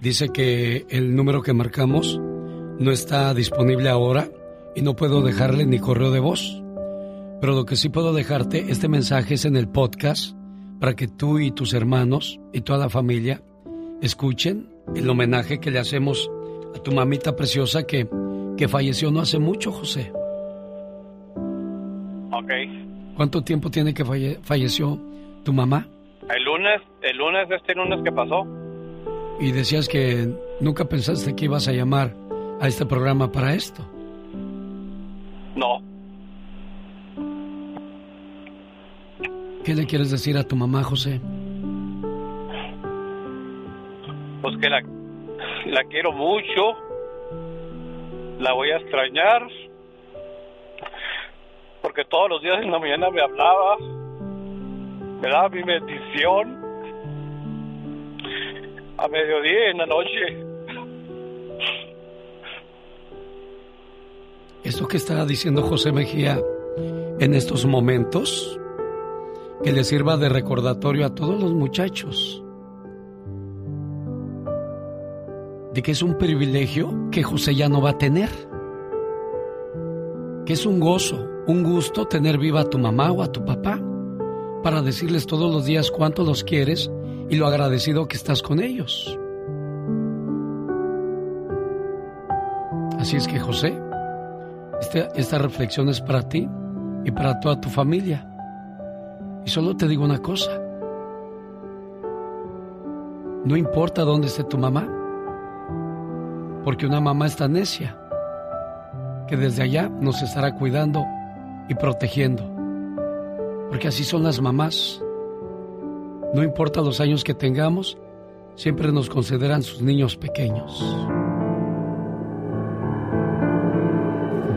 Dice que el número que marcamos no está disponible ahora y no puedo dejarle ni correo de voz. Pero lo que sí puedo dejarte, este mensaje es en el podcast para que tú y tus hermanos y toda la familia escuchen el homenaje que le hacemos a tu mamita preciosa que, que falleció no hace mucho, José. Ok. ¿Cuánto tiempo tiene que falle- falleció tu mamá? El lunes, el lunes, este lunes que pasó. Y decías que nunca pensaste que ibas a llamar a este programa para esto. No. ¿Qué le quieres decir a tu mamá, José? Pues que la, la quiero mucho. La voy a extrañar. Porque todos los días en la mañana me hablaba. Me daba mi bendición. A mediodía y en la noche. Esto que está diciendo José Mejía en estos momentos, que le sirva de recordatorio a todos los muchachos de que es un privilegio que José ya no va a tener, que es un gozo, un gusto tener viva a tu mamá o a tu papá, para decirles todos los días cuánto los quieres y lo agradecido que estás con ellos. Así es que José, este- esta reflexión es para ti y para toda tu familia. Y solo te digo una cosa. No importa dónde esté tu mamá, porque una mamá está necia, que desde allá nos estará cuidando y protegiendo. Porque así son las mamás. No importa los años que tengamos, siempre nos consideran sus niños pequeños.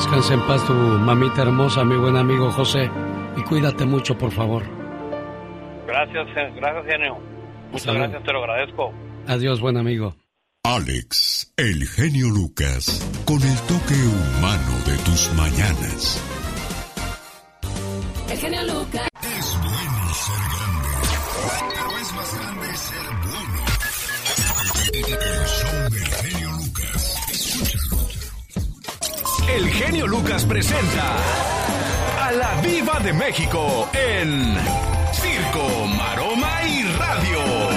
Descansa en paz tu mamita hermosa, mi buen amigo José. Y cuídate mucho, por favor. Gracias, gen- gracias, genio. Muchas Salud. gracias, te lo agradezco. Adiós, buen amigo. Alex, el genio Lucas, con el toque humano de tus mañanas. El genio Lucas presenta a la Viva de México en Circo, Maroma y Radio.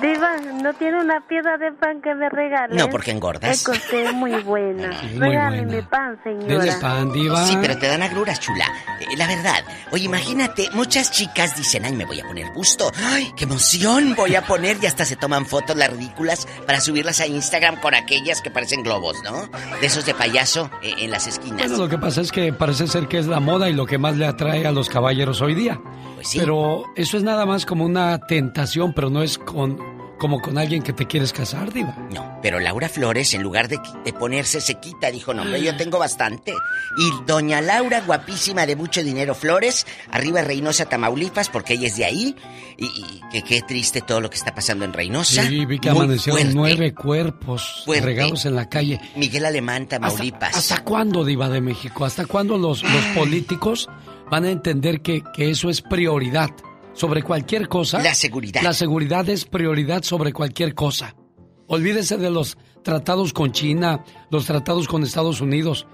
Diva, ¿no tiene una piedra de pan que me regale? No, porque engordas. Es usted muy buena. Sí, muy Regáleme buena. pan, señora. Sí, pero te dan agruras, chula. Eh, la verdad. Oye, imagínate, muchas chicas dicen, ay, me voy a poner busto. Ay, qué emoción voy a poner. Y hasta se toman fotos las ridículas para subirlas a Instagram con aquellas que parecen globos, ¿no? De esos de payaso eh, en las esquinas. Bueno, lo que pasa es que parece ser que es la moda y lo que más le atrae a los caballeros hoy día. Pues Pero eso es nada más como una tentación, pero no es con, como con alguien que te quieres casar, Diva. No, pero Laura Flores, en lugar de, de ponerse se quita, dijo, no, hombre, yo tengo bastante. Y doña Laura, guapísima de mucho dinero, Flores, arriba Reynosa, Tamaulipas, porque ella es de ahí. Y, y que qué triste todo lo que está pasando en Reynosa. Sí, vi que Muy amanecieron fuerte. nueve cuerpos Fuerte. regados en la calle. Miguel Alemán, Tamaulipas. ¿Hasta cuándo, Diva de México? ¿Hasta cuándo los, los políticos van a entender que, que eso es prioridad sobre cualquier cosa? La seguridad. La seguridad es prioridad sobre cualquier cosa. Olvídese de los tratados con China, los tratados con Estados Unidos.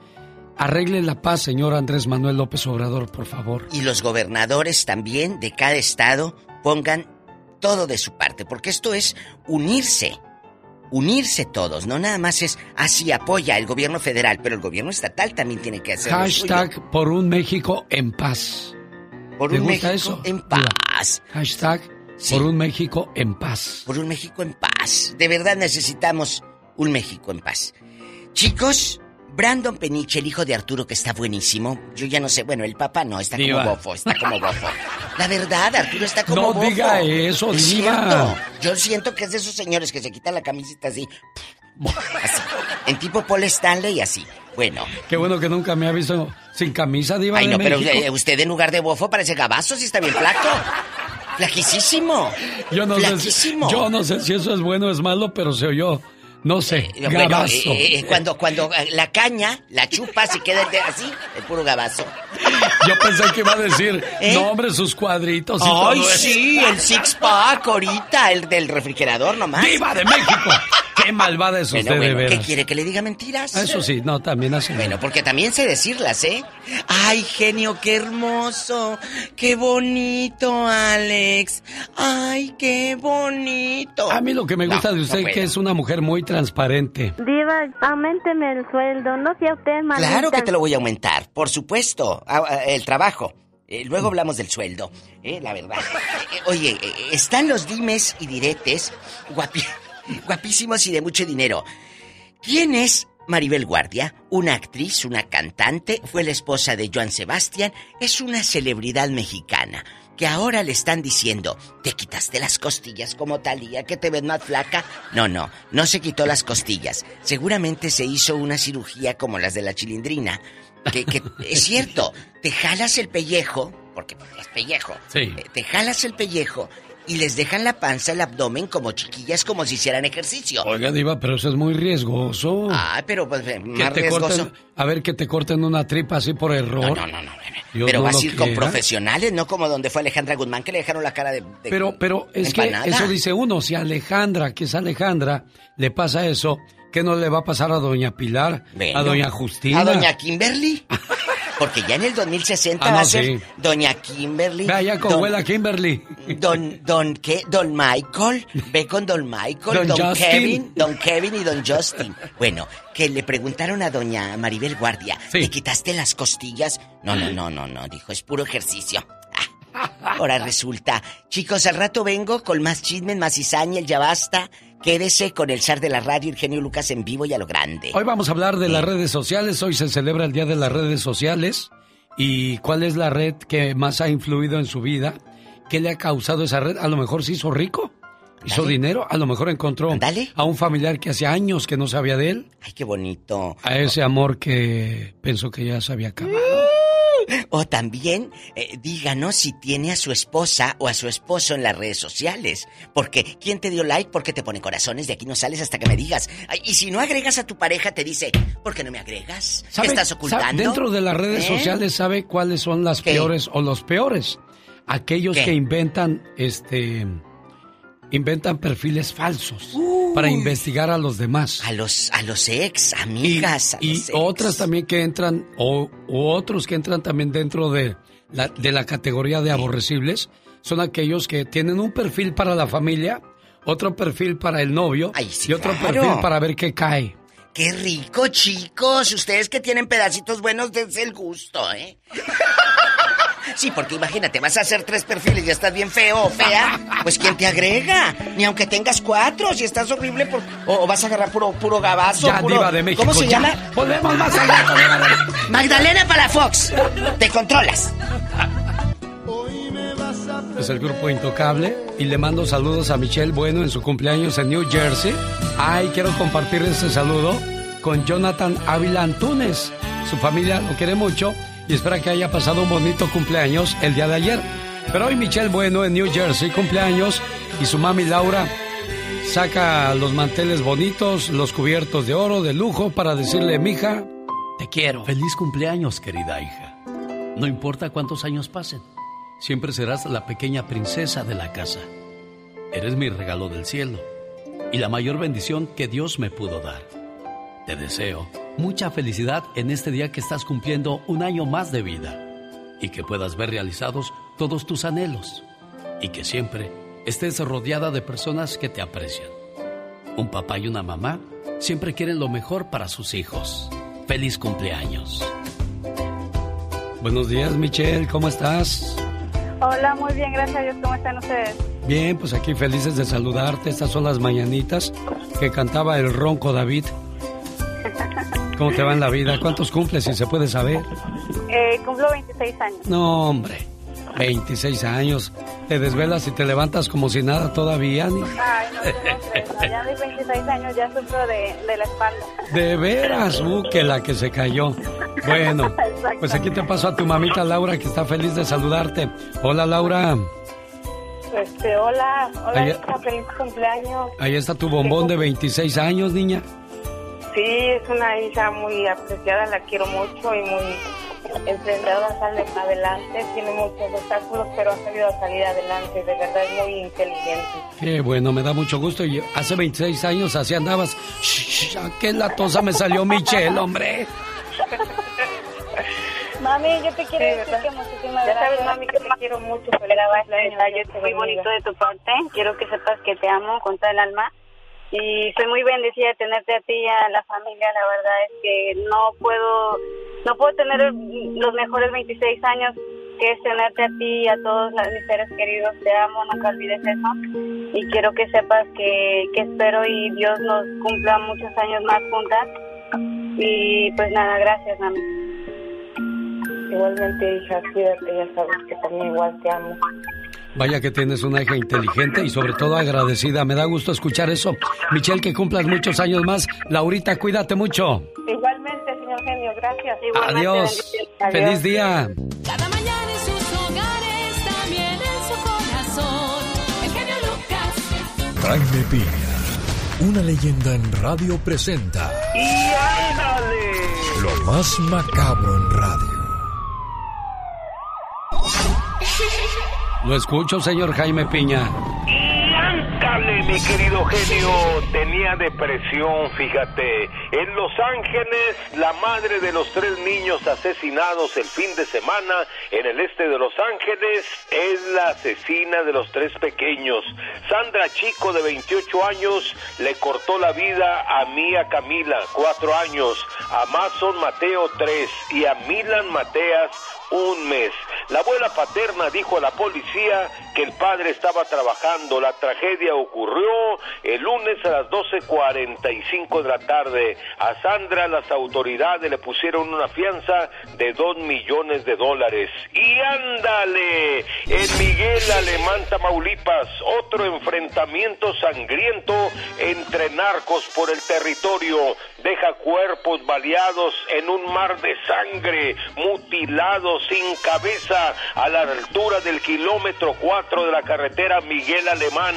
Arregle la paz, señor Andrés Manuel López Obrador, por favor. Y los gobernadores también de cada estado pongan todo de su parte, porque esto es unirse. Unirse todos, no nada más es así apoya el gobierno federal, pero el gobierno estatal también tiene que hacer. Hashtag por un México en paz. Por ¿Te un gusta México eso? en paz. Hashtag por un México en paz. Por un México en paz. De verdad necesitamos un México en paz. Chicos, Brandon Peniche, el hijo de Arturo, que está buenísimo. Yo ya no sé, bueno, el papá no, está Diva. como bofo, está como bofo. La verdad, Arturo está como No bofo. diga eso, Es diva. cierto. Yo siento que es de esos señores que se quitan la camiseta así. Así. En tipo Paul Stanley y así. Bueno. Qué bueno que nunca me ha visto sin camisa, Diva Ay, de no, pero México. eh, usted en lugar de bofo parece gabazo, si está bien flaco. Flaquísimo. Yo no, sé, yo no sé si eso es bueno o es malo, pero se oyó. No sé, Bueno, gabazo. eh, eh, cuando, cuando eh, la caña la chupas y queda de- así, el puro gabazo. Yo pensé que iba a decir, ¿Eh? no, hombre, sus cuadritos y Ay, todo eso. sí, el six pack ahorita, el del refrigerador nomás. ¡Viva de México! ¡Qué malvada es Bueno, usted, bueno, de ¿qué veras! quiere que le diga mentiras? Eso sí, no, también hace. Bueno, porque también sé decirlas, ¿eh? Ay, genio, qué hermoso. Qué bonito, Alex. Ay, qué bonito. A mí lo que me gusta No, de usted no es que es una mujer muy transparente. Diva, aumenteme el sueldo, no sea usted malita. Claro que te lo voy a aumentar, por supuesto. Ah, ah, El trabajo. Eh, luego hablamos del sueldo, eh, la verdad. Eh, oye, eh, están los dimes y diretes guapi- guapísimos y de mucho dinero. ¿Quién es Maribel Guardia? Una actriz, una cantante, fue la esposa de Joan Sebastián, es una celebridad mexicana. Que ahora le están diciendo, ¿te quitaste las costillas como Talía que te ves más flaca? No, no, no se quitó las costillas. Seguramente se hizo una cirugía como las de la chilindrina. Que, que es cierto, te jalas el pellejo, porque es pellejo. Sí. Eh, Te jalas el pellejo y les dejan la panza, el abdomen como chiquillas, como si hicieran ejercicio. Oiga, Diva, pero eso es muy riesgoso. Ah, pero pues eh, más te riesgoso. corten, a ver, que te corten una tripa así por error. No, no, no, no. Pero no vas a ir con quiera. profesionales, no como donde fue Alejandra Guzmán, que le dejaron la cara de. de Pero, pero es empanada. que eso dice uno, si a Alejandra, que es Alejandra, le pasa eso, ¿qué no le va a pasar a doña Pilar, Bueno, a doña Justina? A doña Kimberly. Porque ya en el 2060 Ah, va no, a ser sí. doña Kimberly. Vaya con don- abuela Kimberly. Don, don, ¿qué? Don Michael. Ve con Don Michael, Don Don. Kevin, Don Kevin y Don Justin. Bueno, que le preguntaron a doña Maribel Guardia, ¿te quitaste las costillas? No, no, no, no, no, dijo, es puro ejercicio. Ah, Ahora resulta, chicos, al rato vengo con más chismes, más cizaña, el ya basta. Quédese con el zar de la radio, el genio Lucas en vivo y a lo grande. Hoy vamos a hablar de las redes sociales. Hoy se celebra el Día de las Redes Sociales. ¿Y cuál es la red que más ha influido en su vida? ¿Qué le ha causado esa red? A lo mejor se hizo rico, hizo dinero, a lo mejor encontró a un familiar que hace años que no sabía de él. Ay, qué bonito. A ese amor que pensó que ya se había acabado. O también eh, díganos si tiene a su esposa o a su esposo en las redes sociales. Porque ¿quién te dio like? Porque te pone corazones, de aquí no sales hasta que me digas. Ay, y si no agregas a tu pareja, te dice, ¿por qué no me agregas? ¿Qué ¿Sabe- estás sabe- ocultando? dentro de las redes ¿Eh? sociales, ¿sabe cuáles son las ¿Qué? peores o los peores? Aquellos ¿Qué? que inventan, este, inventan perfiles falsos para investigar a los demás. A los, a los ex, amigas. a Y los ex. otras también que entran, o u otros que entran también dentro de la, de la categoría de aborrecibles, son aquellos que tienen un perfil para la familia, otro perfil para el novio y otro claro. perfil para ver qué cae. Qué rico, chicos. Ustedes que tienen pedacitos buenos, dense el gusto, ¿eh? Sí, porque imagínate, vas a hacer tres perfiles y estás bien feo o fea, pues ¿quién te agrega? Ni aunque tengas cuatro, si estás horrible, por... o, o vas a agarrar puro, puro gabazo. Ya, puro... Diva de México, ¿Cómo se ya. llama? Volvemos más al rato, Diva de- Magdalena Palafox, te controlas. Es el grupo Intocable. Y le mando saludos a Michelle Bueno en su cumpleaños en New Jersey. Ay, quiero compartir este saludo con Jonathan Ávila Antunes. Su familia lo quiere mucho y espera que haya pasado un bonito cumpleaños el día de ayer. Pero hoy Michelle Bueno en New Jersey cumpleaños y su mami Laura saca los manteles bonitos, los cubiertos de oro, de lujo, para decirle, mija, te quiero. Feliz cumpleaños, querida hija. No importa cuántos años pasen, siempre serás la pequeña princesa de la casa. Eres mi regalo del cielo y la mayor bendición que Dios me pudo dar. Te deseo mucha felicidad en este día que estás cumpliendo un año más de vida y que puedas ver realizados todos tus anhelos y que siempre estés rodeada de personas que te aprecian. Un papá y una mamá siempre quieren lo mejor para sus hijos. Feliz cumpleaños. Buenos días, Michelle, ¿cómo estás? Hola, muy bien, gracias a Dios. ¿Cómo están ustedes? Bien, pues aquí felices de saludarte. Estas son las mañanitas que cantaba el ronco David. ¿Cómo te va en la vida? ¿Cuántos cumples, si se puede saber? Eh, cumplo 26 años. No, hombre. 26 años. Te desvelas y te levantas como si nada todavía, ni. Ay, no, no, no, ya de 26 años ya sufro de, de la espalda. De veras, uh, que la que se cayó. Bueno, pues aquí te paso a tu mamita Laura, que está feliz de saludarte. Hola, Laura. Este, hola, hola, Ahí- hija, feliz cumpleaños. Ahí está tu bombón de 26 años, niña. Sí, es una hija muy apreciada, la quiero mucho y muy emprendedora, sale adelante, tiene muchos obstáculos, pero ha sabido salir adelante, de verdad es muy inteligente. Qué bueno, me da mucho gusto. Y hace 26 años así andabas. Shh, shh, qué latosa me salió Michelle, hombre. Mami, yo te quiero decir que muchísimas Ya gracias. sabes, mami, que te quiero mucho. Feliz cumpleaños, muy bonito de tu parte. Quiero que sepas que te amo con toda el alma. Y soy muy bendecida de tenerte a ti y a la familia. La verdad es que no puedo, no puedo tener los mejores 26 años que es tenerte a ti y a todos mis seres queridos. Te amo, nunca olvides eso. Y quiero que sepas que, que espero y Dios nos cumpla muchos años más juntas. Y pues nada, gracias, mami. Igualmente, hija, cuídate, ya sabes que también igual te amo. Vaya que tienes una hija inteligente y sobre todo agradecida. Me da gusto escuchar eso. Michelle, que cumplas muchos años más. Laurita, cuídate mucho. Igualmente, señor genio, gracias. Adiós. Feliz día. Cada mañana en sus hogares, también en su corazón. El genio Lucas. Jaime Piña, una leyenda en radio presenta ¡Y ándale! lo más macabro en radio. Lo escucho, señor Jaime Piña. ¡Y ándale, mi querido genio! Tenía depresión, fíjate. En Los Ángeles, la madre de los tres niños asesinados el fin de semana en el este de Los Ángeles es la asesina de los tres pequeños. Sandra Chico, de 28 años, le cortó la vida a Mía Camila, 4 años, a Mason Mateo, 3 y a Milan Mateas, un mes. La abuela paterna dijo a la policía que el padre estaba trabajando. La tragedia ocurrió el lunes a las 12.45 de la tarde. A Sandra las autoridades le pusieron una fianza de 2 millones de dólares. Y ándale, en Miguel Alemán, Tamaulipas, otro enfrentamiento sangriento entre narcos por el territorio. Deja cuerpos baleados en un mar de sangre, mutilados sin cabeza a la altura del kilómetro 4 de la carretera Miguel Alemán,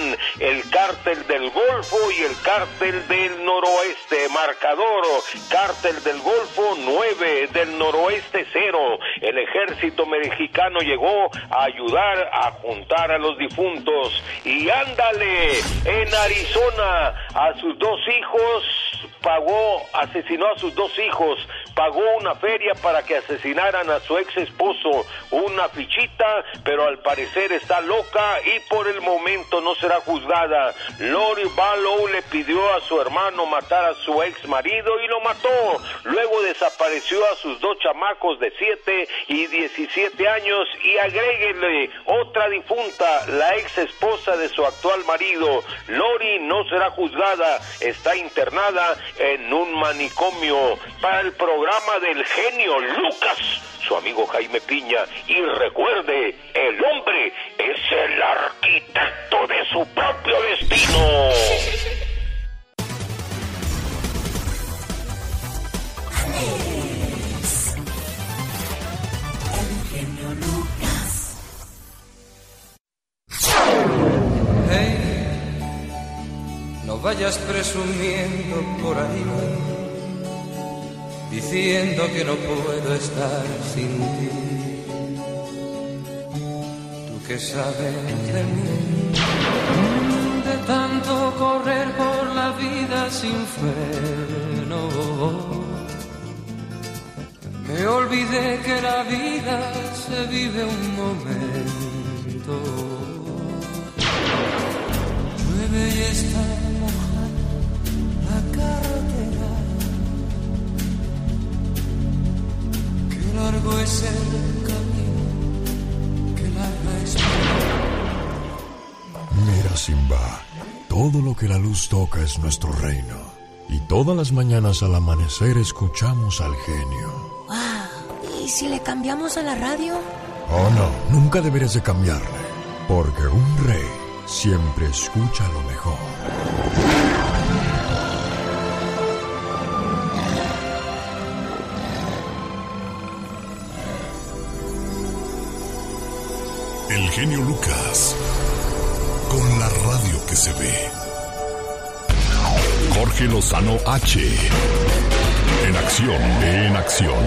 cártel del Golfo y el cártel del noroeste. Marcador, cártel del Golfo 9, del noroeste 0. El ejército mexicano llegó a ayudar a juntar a los difuntos. Y ándale, en Arizona, a sus dos hijos pagó, asesinó a sus dos hijos, pagó una feria para que asesinaran a su ex esposo, una fichita, pero al parecer está loca y por el momento no será juzgada. Lori Ballow le pidió a su hermano matar a su ex marido y lo mató. Luego desapareció a sus dos chamacos de 7 y 17 años y agréguele otra difunta, la ex esposa de su actual marido. Lori no será juzgada, está internada en un manicomio para el programa del genio Lucas, su amigo Jaime Piña. Y recuerde, el hombre es el arquitecto de su propio destino. Vayas presumiendo por ahí, diciendo que no puedo estar sin ti. Tú que sabes de mí, de tanto correr por la vida sin freno. Me olvidé que la vida se vive un momento. Y está que la luz toca es nuestro reino. Y todas las mañanas al amanecer escuchamos al genio. Wow. ¿Y si le cambiamos a la radio? Oh no, nunca deberías de cambiarle, porque un rey siempre escucha lo mejor. El genio Lucas. Con la radio que se ve. Jorge Lozano H. En acción, en acción.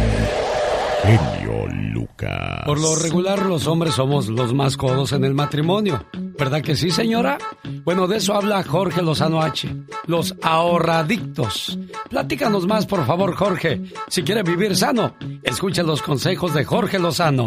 Genio Lucas. Por lo regular, los hombres somos los más codos en el matrimonio. ¿Verdad que sí, señora? Bueno, de eso habla Jorge Lozano H. Los ahorradictos. Platícanos más, por favor, Jorge. Si quiere vivir sano, escuche los consejos de Jorge Lozano.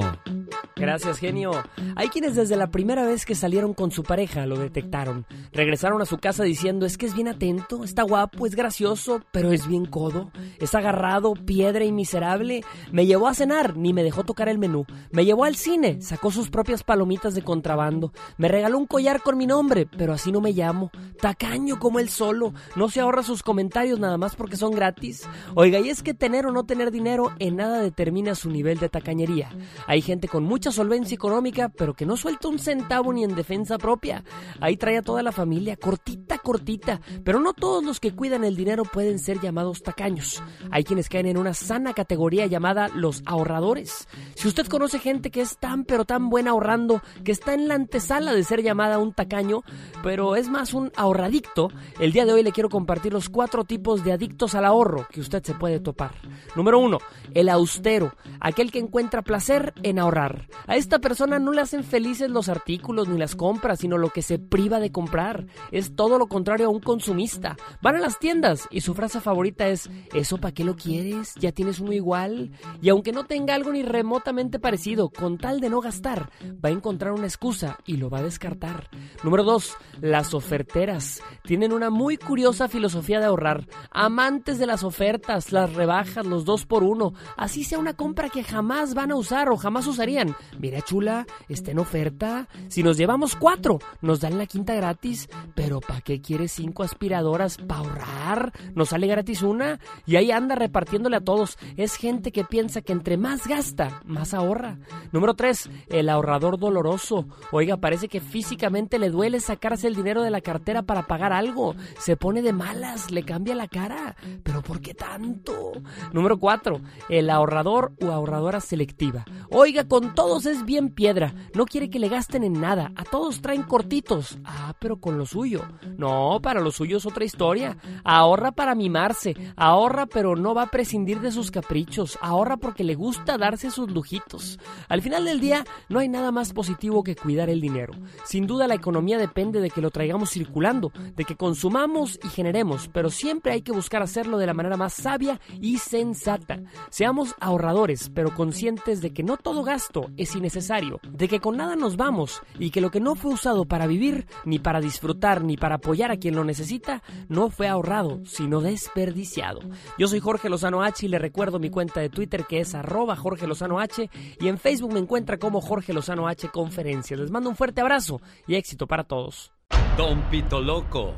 Gracias, genio. Hay quienes desde la primera vez que salieron con su pareja lo detectaron. Regresaron a su casa diciendo, es que es bien atento, está guapo, es gracioso, pero es bien codo. Es agarrado, piedra y miserable. Me llevó a cenar, ni me dejó tocar el menú. Me llevó al cine, sacó sus propias palomitas de contrabando. Me regaló un collar con mi nombre, pero así no me llamo. Tacaño como él solo. No se ahorra sus comentarios nada más porque son gratis. Oiga, y es que tener o no tener dinero en nada determina su nivel de tacañería. Hay gente con mucha solvencia económica, pero que no suelta un centavo ni en defensa propia. Ahí trae a toda la familia, cortita, cortita. Pero no todos los que cuidan el dinero pueden ser llamados tacaños. Hay quienes caen en una sana categoría llamada los ahorradores. Si usted conoce gente que es tan pero tan buena ahorrando, que está en la antesala de ser llamada un tacaño, pero es más un ahorradicto, el día de hoy le quiero compartir los cuatro tipos de adictos al ahorro que usted se puede topar. Número uno, el austero, aquel que encuentra placer en ahorrar. A esta persona no le hacen felices los artículos ni las compras, sino lo que se priva de comprar. Es todo lo contrario a un consumista. Van a las tiendas y su frase favorita es, ¿eso para qué lo quieres? ¿Ya tienes uno igual? Y aunque no tenga algo ni remotamente parecido, con tal de no gastar, va a encontrar una excusa y lo va a descartar. Número 2. Las oferteras. Tienen una muy curiosa filosofía de ahorrar. Amantes de las ofertas, las rebajas, los dos por uno. Así sea una compra que jamás van a usar o jamás usarían. Mira, chula, está en oferta. Si nos llevamos cuatro, nos dan la quinta gratis. Pero ¿para qué quieres cinco aspiradoras? ¿Para ahorrar? ¿Nos sale gratis una? Y ahí anda repartiéndole a todos. Es gente que piensa que entre más gasta, más ahorra. Número 3. El ahorrador doloroso. Oiga, parece que físicamente le duele sacarse el dinero de la cartera para pagar algo. Se pone de malas, le cambia la cara. ¿Pero por qué tanto? Número 4. El ahorrador o ahorradora selectiva. Oiga, con todos es bien piedra. No quiere que le gasten en nada. A todos traen cortitos. Ah, pero con lo suyo. No, para lo suyo es otra historia. Ahorra para mimarse. Ahorra pero no va a prescindir de sus caprichos. Ahorra porque le gusta darse sus lujitos. Al final del día, no hay nada más positivo que cuidar el dinero. Sin duda la economía depende de que lo traigamos circulando, de que consumamos y generemos, pero siempre hay que buscar hacerlo de la manera más sabia y sensata. Seamos ahorradores, pero conscientes de que no todo gasto es innecesario, de que con nada nos vamos y que lo que no fue usado para vivir, ni para disfrutar, ni para apoyar a quien lo necesita, no fue ahorrado, sino desperdiciado. Yo soy Jorge Lozano H y le recuerdo mi cuenta de Twitter que es arroba Jorge Lozano H y en Facebook me encuentra como Jorge Lozano H Conferencias. Les mando un fuerte abrazo y éxito para todos. Don Pito Loco.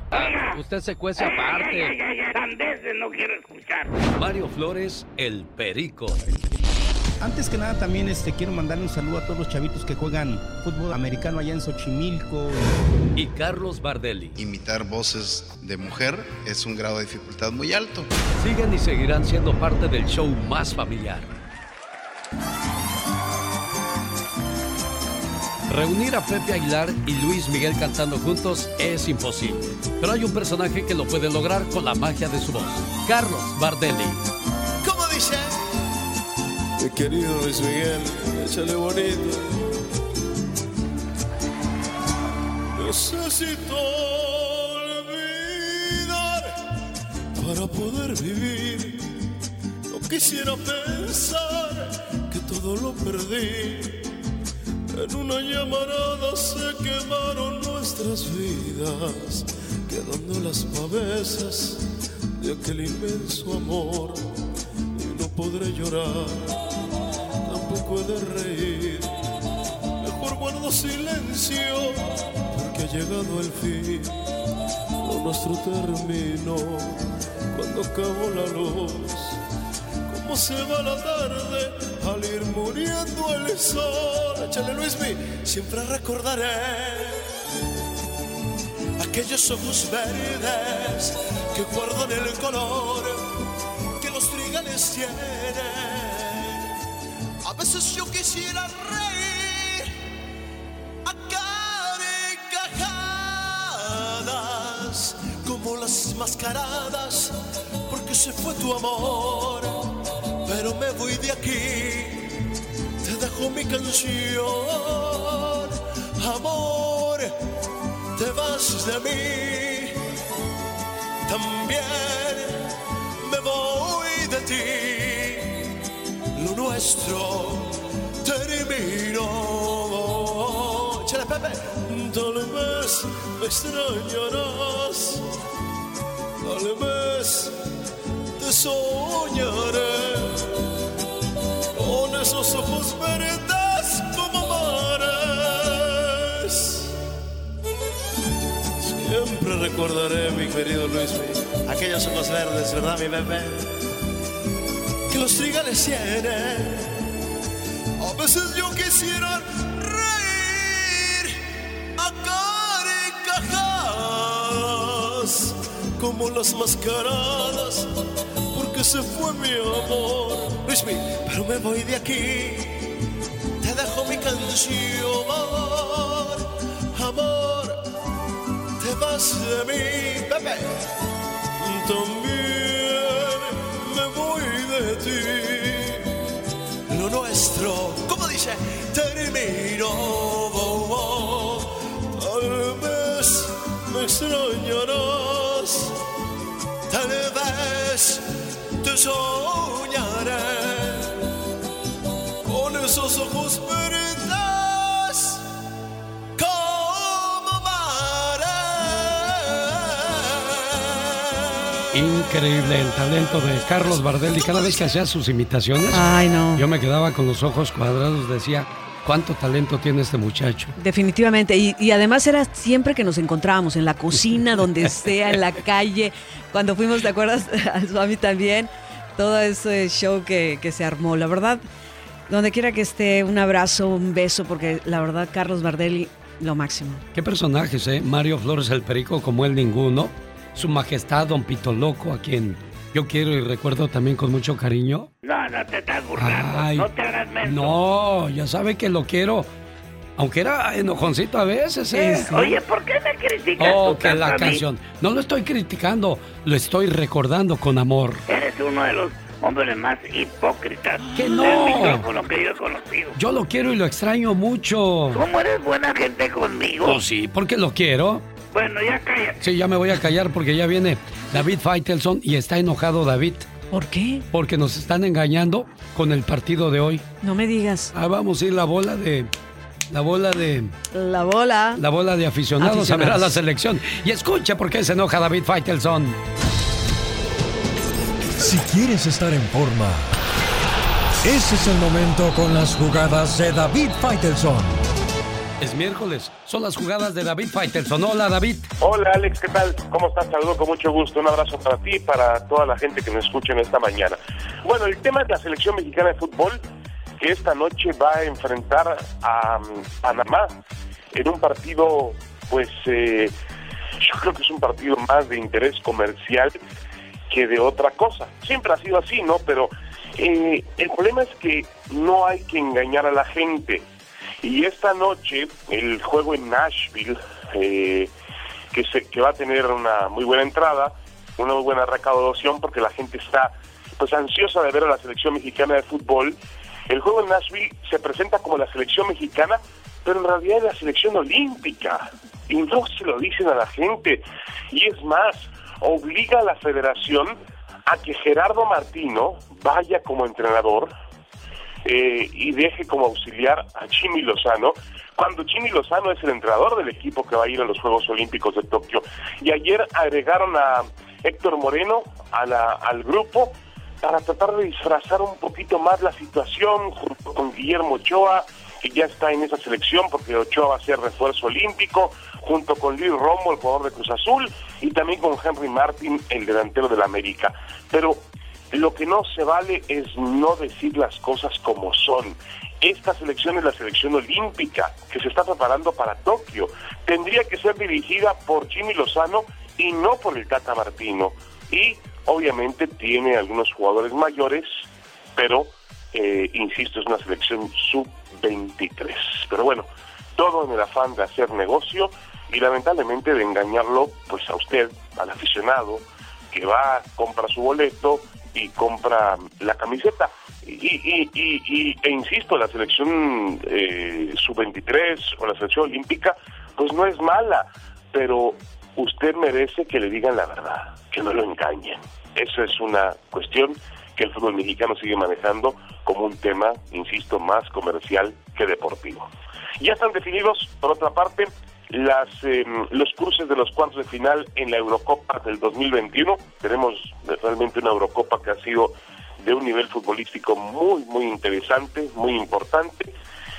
Usted se cuece aparte. no quiero escuchar. Mario Flores, el perico. Antes que nada también este, quiero mandarle un saludo a todos los chavitos que juegan fútbol americano allá en Xochimilco. Y Carlos Bardelli. Imitar voces de mujer es un grado de dificultad muy alto. Siguen y seguirán siendo parte del show más familiar. Reunir a Pepe Aguilar y Luis Miguel cantando juntos es imposible. Pero hay un personaje que lo puede lograr con la magia de su voz. Carlos Bardelli. Mi querido Luis Miguel, échale bonito. Necesito olvidar para poder vivir. No quisiera pensar que todo lo perdí. En una llamarada se quemaron nuestras vidas, quedando las pavesas de aquel inmenso amor. Y no podré llorar, tampoco he de reír. Mejor guardo silencio, porque ha llegado el fin. Lo nuestro terminó cuando acabó la luz. Cómo se va la tarde al ir muriendo el sol. Échale Luismi, siempre recordaré aquellos ojos verdes que guardan el color que los trigales tienen. Veces yo quisiera reír a carcajadas como las mascaradas porque se fue tu amor. Pero me voy de aquí, te dejo mi canción, amor, te vas de mí, también me voy de ti, nuestro terminó. Chale, Pepe, tal vez me extrañarás, tal vez te soñaré con esos ojos verdes como mares. Siempre recordaré, mi querido Luis, aquellos ojos verdes, ¿verdad, mi bebé? Que los trigales tienen. A veces yo quisiera reír a carcajadas como las mascaradas porque se fue mi amor. Pero me voy de aquí. Te dejo mi canción, amor. Te vas de mí, Pepe. También voy de ti. Lo nuestro, como dice, terminó. Tal vez me extrañarás. Tal vez te soñaré con esos ojos Increíble el talento de Carlos Bardelli. Cada vez que hacía sus imitaciones, Ay, no. yo me quedaba con los ojos cuadrados. Decía, ¿cuánto talento tiene este muchacho? Definitivamente. Y, y además era siempre que nos encontrábamos en la cocina, donde sea, en la calle. Cuando fuimos, ¿te acuerdas? Al Swami también. Todo ese show que, que se armó. La verdad, donde quiera que esté, un abrazo, un beso, porque la verdad, Carlos Bardelli, lo máximo. ¿Qué personajes, eh? Mario Flores el Perico, como él ninguno. Su Majestad Don Pito Loco, a quien yo quiero y recuerdo también con mucho cariño. No, no te estás burlando. Ay, no te hagas menso. No, ya sabe que lo quiero. Aunque era enojoncito a veces, ¿eh? Oye, ¿por qué me criticas Oh, tú que tanto la a mí? canción. No lo estoy criticando, lo estoy recordando con amor. Eres uno de los hombres más hipócritas Que no. del micrófono que yo he conocido. Yo lo quiero y lo extraño mucho. ¿Cómo eres buena gente conmigo? Oh, sí, porque lo quiero. Bueno, ya cállate. Sí, ya me voy a callar porque ya viene David Faitelson y está enojado David. ¿Por qué? Porque nos están engañando con el partido de hoy. No me digas. Ah, vamos a ir la bola de. La bola de. La bola. La bola de aficionados, a ver a la Aficionados. selección. Y escucha por qué se enoja David Faitelson. Si quieres estar en forma, ese es el momento con las jugadas de David Faitelson. Es miércoles, son las jugadas de David Faitelson. Hola David. Hola Alex, ¿qué tal? ¿Cómo estás? Saludo con mucho gusto. Un abrazo para ti y para toda la gente que nos escucha en esta mañana. Bueno, el tema de la selección mexicana de fútbol que esta noche va a enfrentar a mm, Panamá en un partido, pues eh, yo creo que es un partido más de interés comercial que de otra cosa. Siempre ha sido así, ¿no? Pero eh, el problema es que no hay que engañar a la gente. Y esta noche, el juego en Nashville, eh, que, se, que va a tener una muy buena entrada, una muy buena recaudación, porque la gente está pues ansiosa de ver a la selección mexicana de fútbol. El juego en Nashville se presenta como la selección mexicana, pero en realidad es la selección olímpica. Y no se lo dicen a la gente. Y es más, obliga a la federación a que Gerardo Martino vaya como entrenador eh, y deje como auxiliar a Chimi Lozano, cuando Chimi Lozano es el entrenador del equipo que va a ir a los Juegos Olímpicos de Tokio. Y ayer agregaron a Héctor Moreno a la, al grupo para tratar de disfrazar un poquito más la situación junto con Guillermo Ochoa, que ya está en esa selección porque Ochoa va a ser refuerzo olímpico, junto con Luis Romo, el jugador de Cruz Azul, y también con Henry Martin, el delantero del América. Pero lo que no se vale es no decir las cosas como son. Esta selección es la selección olímpica que se está preparando para Tokio. Tendría que ser dirigida por Jimmy Lozano y no por el Tata Martino. Y obviamente tiene algunos jugadores mayores, pero, eh, insisto, es una selección sub-23. Pero bueno, todo en el afán de hacer negocio y lamentablemente de engañarlo pues a usted, al aficionado, que va, compra su boleto y compra la camiseta. Y, y, y, y e insisto, la selección eh, sub-23 o la selección olímpica, pues no es mala, pero usted merece que le digan la verdad, que no lo engañen. Esa es una cuestión que el fútbol mexicano sigue manejando como un tema, insisto, más comercial que deportivo. Ya están definidos, por otra parte, las eh, los cruces de los cuartos de final en la Eurocopa del 2021. Tenemos realmente una Eurocopa que ha sido de un nivel futbolístico muy, muy interesante, muy importante.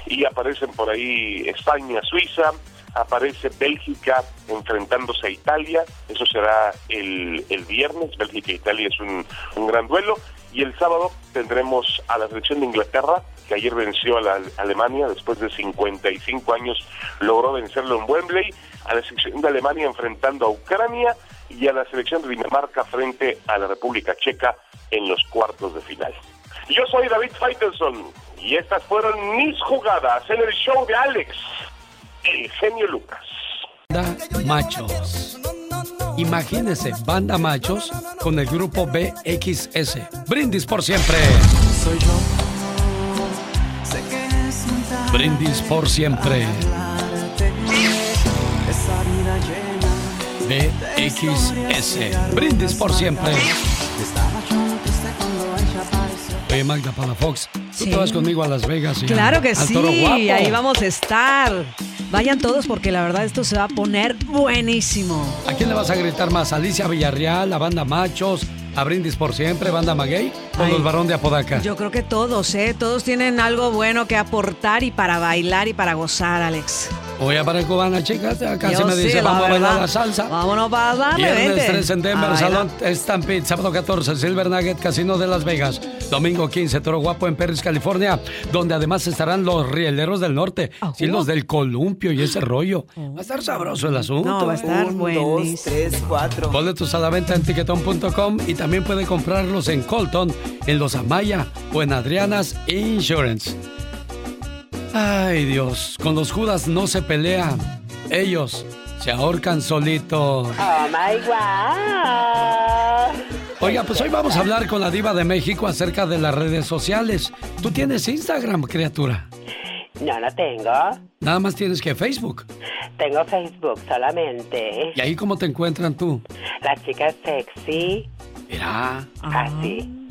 Y aparecen por ahí España, Suiza, aparece Bélgica enfrentándose a Italia, eso será el, el viernes, Bélgica e es un, un gran duelo, y el sábado tendremos a la selección de Inglaterra, que ayer venció a la Alemania, después de 55 años logró vencerlo en Wembley, a la selección de Alemania enfrentando a Ucrania y a la selección de Dinamarca frente a la República Checa en los cuartos de final. Yo soy David Faitelson y estas fueron mis jugadas en el show de Alex, el genio Lucas. Banda Machos. Imagínese, banda machos con el grupo BXS. Brindis por siempre. Soy yo. Brindis por siempre. BXS. Brindis por siempre. Oye, Magda Palafox, tú te vas conmigo a Las Vegas. y Claro que al sí, Toro Guapo. ahí vamos a estar. Vayan todos porque la verdad esto se va a poner buenísimo. ¿A quién le vas a gritar más? ¿Alicia Villarreal, la banda Machos, a Brindis por siempre, banda Maguey o Ay. los Barón de Apodaca? Yo creo que todos, ¿eh? Todos tienen algo bueno que aportar y para bailar y para gozar, Alex. Voy a para cubana, chicas. Casi Yo me sí, dice, vamos a bailar la salsa. Vámonos para darle, Viernes vente. 3 en Denver, Salón. Stampede, sábado 14, Silver Nugget, Casino de Las Vegas. Domingo 15, Toro Guapo en Perris, California, donde además estarán los rieleros del norte, sí, los del columpio y ese rollo. Va a estar sabroso el asunto. No, va a estar Un, buenísimo. dos, tres, cuatro. Boletos a la venta en tiquetón.com y también puede comprarlos en Colton, en Los Amaya o en Adriana's Insurance. Ay Dios, con los Judas no se pelea. Ellos se ahorcan solitos. Oh my wow. Oiga, pues hoy vamos a hablar con la diva de México acerca de las redes sociales. ¿Tú tienes Instagram, criatura? No, no tengo. Nada más tienes que Facebook. Tengo Facebook solamente. ¿Y ahí cómo te encuentran tú? La chica sexy. Mira. Así.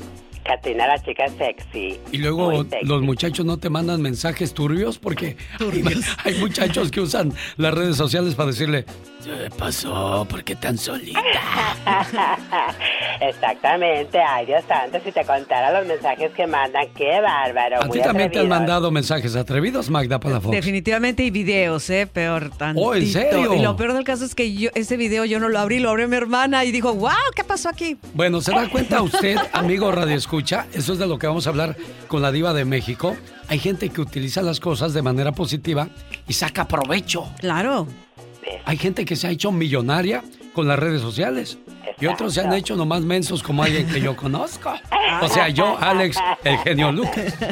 Catrina, la chica sexy. Y luego sexy. los muchachos no te mandan mensajes turbios porque hay, hay muchachos que usan las redes sociales para decirle, ¿qué pasó? ¿Por qué tan solita? Exactamente. Ay, Dios santo, si te contara los mensajes que mandan, qué bárbaro. ¿A ti también te han mandado mensajes atrevidos, Magda Palafox? Definitivamente y videos, ¿eh? Peor tantito. Oh, ¿en serio? Y lo peor del caso es que yo, ese video yo no lo abrí, lo abrió mi hermana y dijo, wow, ¿qué pasó aquí? Bueno, ¿se da cuenta usted, amigo Radio Escucha? Eso es de lo que vamos a hablar con la diva de México. hay gente que utiliza las cosas de manera positiva y saca provecho. Claro. Hay gente que se ha hecho millonaria con las redes sociales. Y otros se han hecho nomás mensos como alguien que yo conozco. O sea, yo, Alex, el genio Lucas. Qué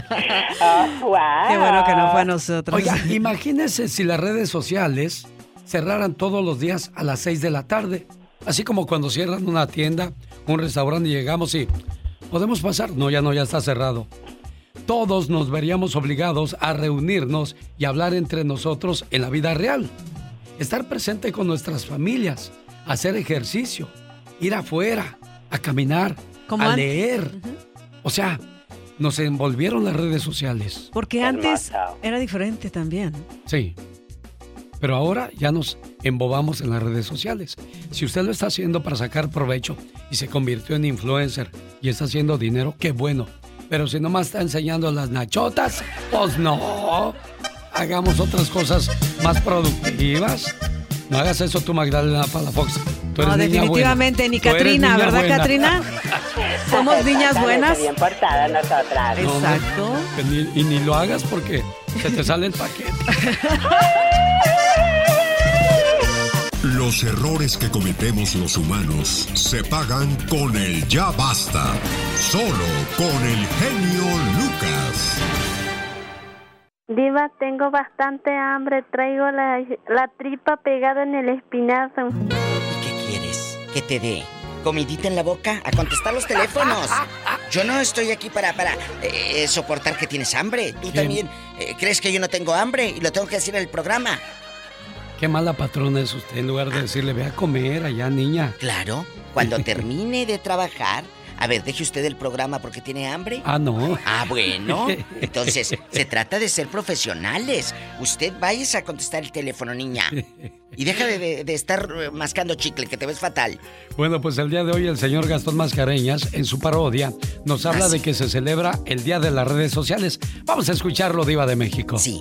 bueno que no fue a nosotros. Oiga, imagínense si las redes sociales cerraran todos los días a las 6 de la tarde. Así como cuando cierran una tienda, un restaurante y llegamos y... ¿Podemos pasar? No, ya no, ya está cerrado. Todos nos veríamos obligados a reunirnos y hablar entre nosotros en la vida real. Estar presente con nuestras familias, hacer ejercicio, ir afuera, a caminar, Como a leer. O sea, nos envolvieron las redes sociales. Porque antes era diferente también. Sí. Pero ahora ya nos embobamos en las redes sociales. Si usted lo está haciendo para sacar provecho y se convirtió en influencer y está haciendo dinero, qué bueno. Pero si nomás está enseñando las nachotas, pues no. Hagamos otras cosas más productivas. No hagas eso tú, Magdalena Palafox. Tú eres No, niña definitivamente buena. ni niña ¿verdad, buena. Katrina? Somos niñas buenas. Bien portadas nosotras. No, Exacto. ni- y ni lo hagas porque se te sale el paquete. Los errores que cometemos los humanos se pagan con el ya basta. Solo con el genio Lucas. Diva, tengo bastante hambre. Traigo la, la tripa pegada en el espinazo. ¿Qué quieres? ¿Que te dé? ¿Comidita en la boca? A contestar los teléfonos. Yo no estoy aquí para, para eh, soportar que tienes hambre. Tú también eh, crees que yo no tengo hambre y lo tengo que decir en el programa. Qué mala patrona es usted en lugar de decirle, ve a comer allá, niña. Claro, cuando termine de trabajar. A ver, deje usted el programa porque tiene hambre. Ah, no. Ah, bueno. Entonces, se trata de ser profesionales. Usted vayas a contestar el teléfono, niña. Y deja de, de- de estar eh, mascando chicle, que te ves fatal. Bueno, pues el día de hoy el señor Gastón Mascareñas, en su parodia, nos habla de que se celebra el Día de las Redes Sociales. Vamos a escucharlo, Diva de México. Sí.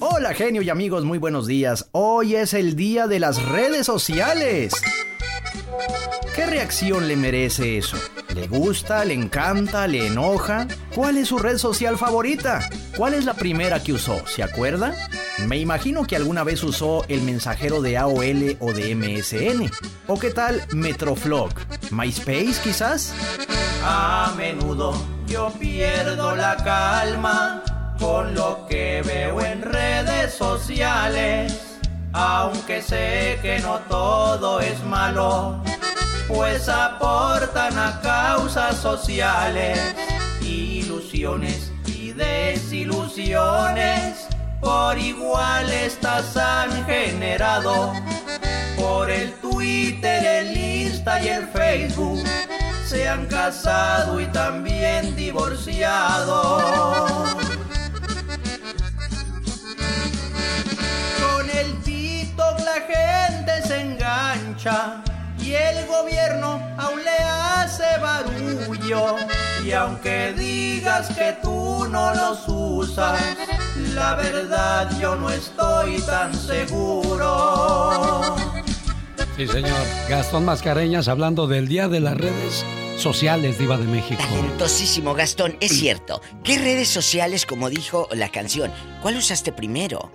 Hola genio y amigos, muy buenos días. Hoy es el día de las redes sociales. ¿Qué reacción le merece eso? ¿Le gusta? ¿Le encanta? ¿Le enoja? ¿Cuál es su red social favorita? ¿Cuál es la primera que usó? ¿Se acuerda? Me imagino que alguna vez usó el mensajero de AOL o de MSN. ¿O qué tal Metroflog? ¿MySpace quizás? A menudo yo pierdo la calma con lo que veo en redes sociales, aunque sé que no todo es malo, pues aportan a causas sociales, ilusiones y desilusiones, por igual estas han generado. Por el Twitter, el Insta y el Facebook se han casado y también divorciado. Con el TikTok la gente se engancha y el gobierno aún le hace barullo. Y aunque digas que tú no los usas, la verdad yo no estoy tan seguro. Sí, señor. Gastón Mascareñas hablando del Día de las Redes Sociales, Diva de México. Talentosísimo, Gastón, es cierto. ¿Qué redes sociales, como dijo la canción, cuál usaste primero?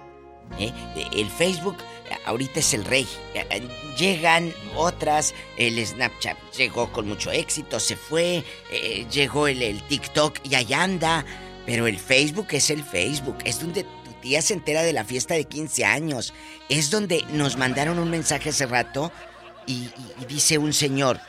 ¿Eh? El Facebook ahorita es el rey. Eh, Llegan otras, el Snapchat llegó con mucho éxito, se fue, eh, llegó el, el TikTok y ahí anda. Pero el Facebook es el Facebook, es donde tu tía se entera de la fiesta de 15 años. Es donde nos mandaron un mensaje hace rato y, y- y dice un señor,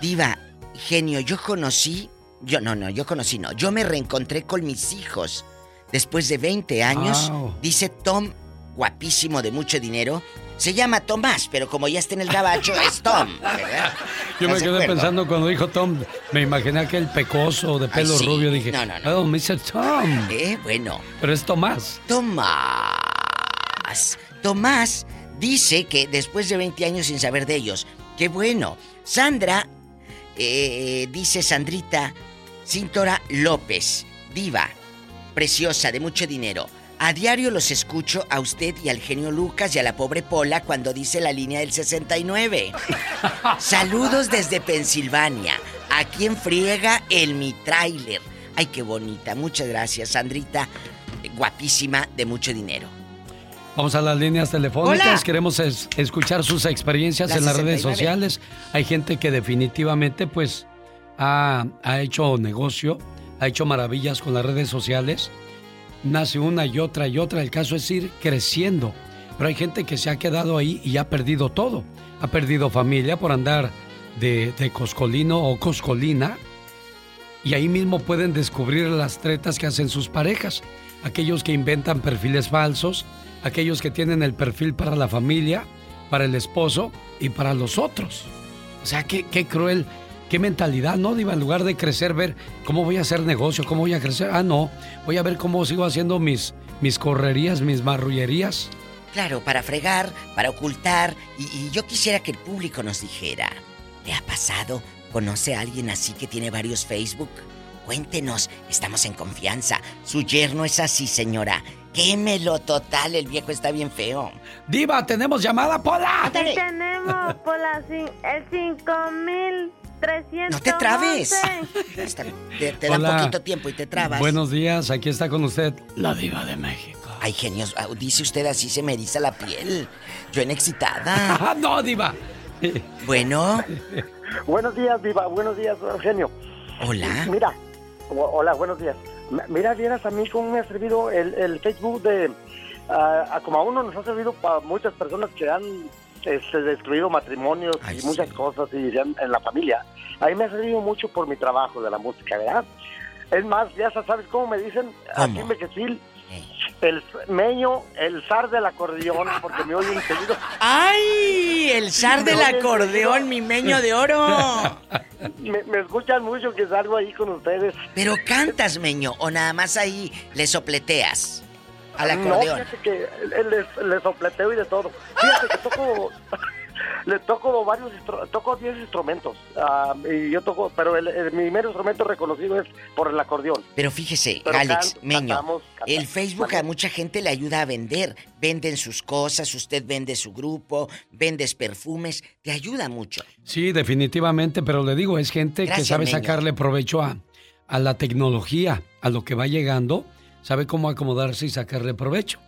Diva, genio, yo conocí, yo no, no, yo conocí no, yo me reencontré con mis hijos. Después de 20 años, dice Tom, guapísimo de mucho dinero, se llama Tomás, pero como ya está en el gabacho, es Tom, ¿verdad? Yo me ¿Estás de quedé acuerdo? pensando cuando dijo Tom, me imaginé aquel pecoso de pelo Ay, sí. rubio. Dije, No, no, no. oh, Mr. Tom. Eh, bueno. Pero es Tomás. Tomás. Tomás dice que después de 20 años sin saber de ellos, qué bueno. Sandra, eh, dice Sandrita Cintora López, diva, preciosa, de mucho dinero. A diario los escucho a usted y al genio Lucas y a la pobre Pola cuando dice la línea del 69. Saludos desde Pensilvania. ¿A quién friega el mi trailer? Ay, qué bonita. Muchas gracias, Sandrita. Guapísima, de mucho dinero. Vamos a las líneas telefónicas. Hola. Queremos es- escuchar sus experiencias La en las redes 69. sociales. Hay gente que definitivamente pues ha, ha hecho negocio, ha hecho maravillas con las redes sociales. Nace una y otra y otra. El caso es ir creciendo. Pero hay gente que se ha quedado ahí y ha perdido todo. Ha perdido familia por andar de, de coscolino o coscolina. Y ahí mismo pueden descubrir las tretas que hacen sus parejas. Aquellos que inventan perfiles falsos, aquellos que tienen el perfil para la familia, para el esposo y para los otros. O sea, qué, qué cruel, qué mentalidad, ¿no? Diva, en lugar de crecer, ver cómo voy a hacer negocio, cómo voy a crecer. Ah, no, voy a ver cómo sigo haciendo mis, mis correrías, mis marrullerías. Claro, para fregar, para ocultar. Y, y yo quisiera que el público nos dijera, ¿le ha pasado? ¿Conoce a alguien así que tiene varios Facebook? Cuéntenos, estamos en confianza. Su yerno es así, señora. Quémelo total, el viejo está bien feo. Diva, tenemos llamada, Pola. Tenemos por la cin- el 5300. No te trabes. Está- Te, te da Hola. poquito tiempo y te trabas. Buenos días, aquí está con usted la Diva de México. Ay, genios, ah, dice usted así se me eriza la piel. Yo en excitada. no, Diva. Bueno. Buenos días, Viva. Buenos días, Eugenio. Hola. Mira, hola, buenos días. Mira, vieras a mí cómo me ha servido el, el Facebook de... ah, como a uno nos ha servido para muchas personas que han este, destruido matrimonios y muchas cosas y en, en la familia. A mí me ha servido mucho por mi trabajo de la música, ¿verdad? Es más, ya sabes cómo me dicen aquí en Bequesil, el meño, el zar del acordeón, porque me oyen seguido. ¡Ay! El zar del acordeón, mi meño de oro. Me, me escuchan mucho que salgo ahí con ustedes. Pero cantas, meño, o nada más ahí le sopleteas al No, acordeón. fíjate que les, les sopleteo y de todo. Fíjate que toco, le toco varios, instru- toco 10 instrumentos. ah, y yo toco, pero el, el- mi primer instrumento reconocido es por el acordeón. Pero fíjese, Pero Alex, canto, Meño, cantamos, el Facebook a mucha gente le ayuda a vender. Venden sus cosas, usted vende su grupo, vendes perfumes, te ayuda mucho. Sí, definitivamente, pero le digo, es gente Gracias, que sabe Meño. sacarle provecho a, a la tecnología, a lo que va llegando, sabe cómo acomodarse y sacarle provecho.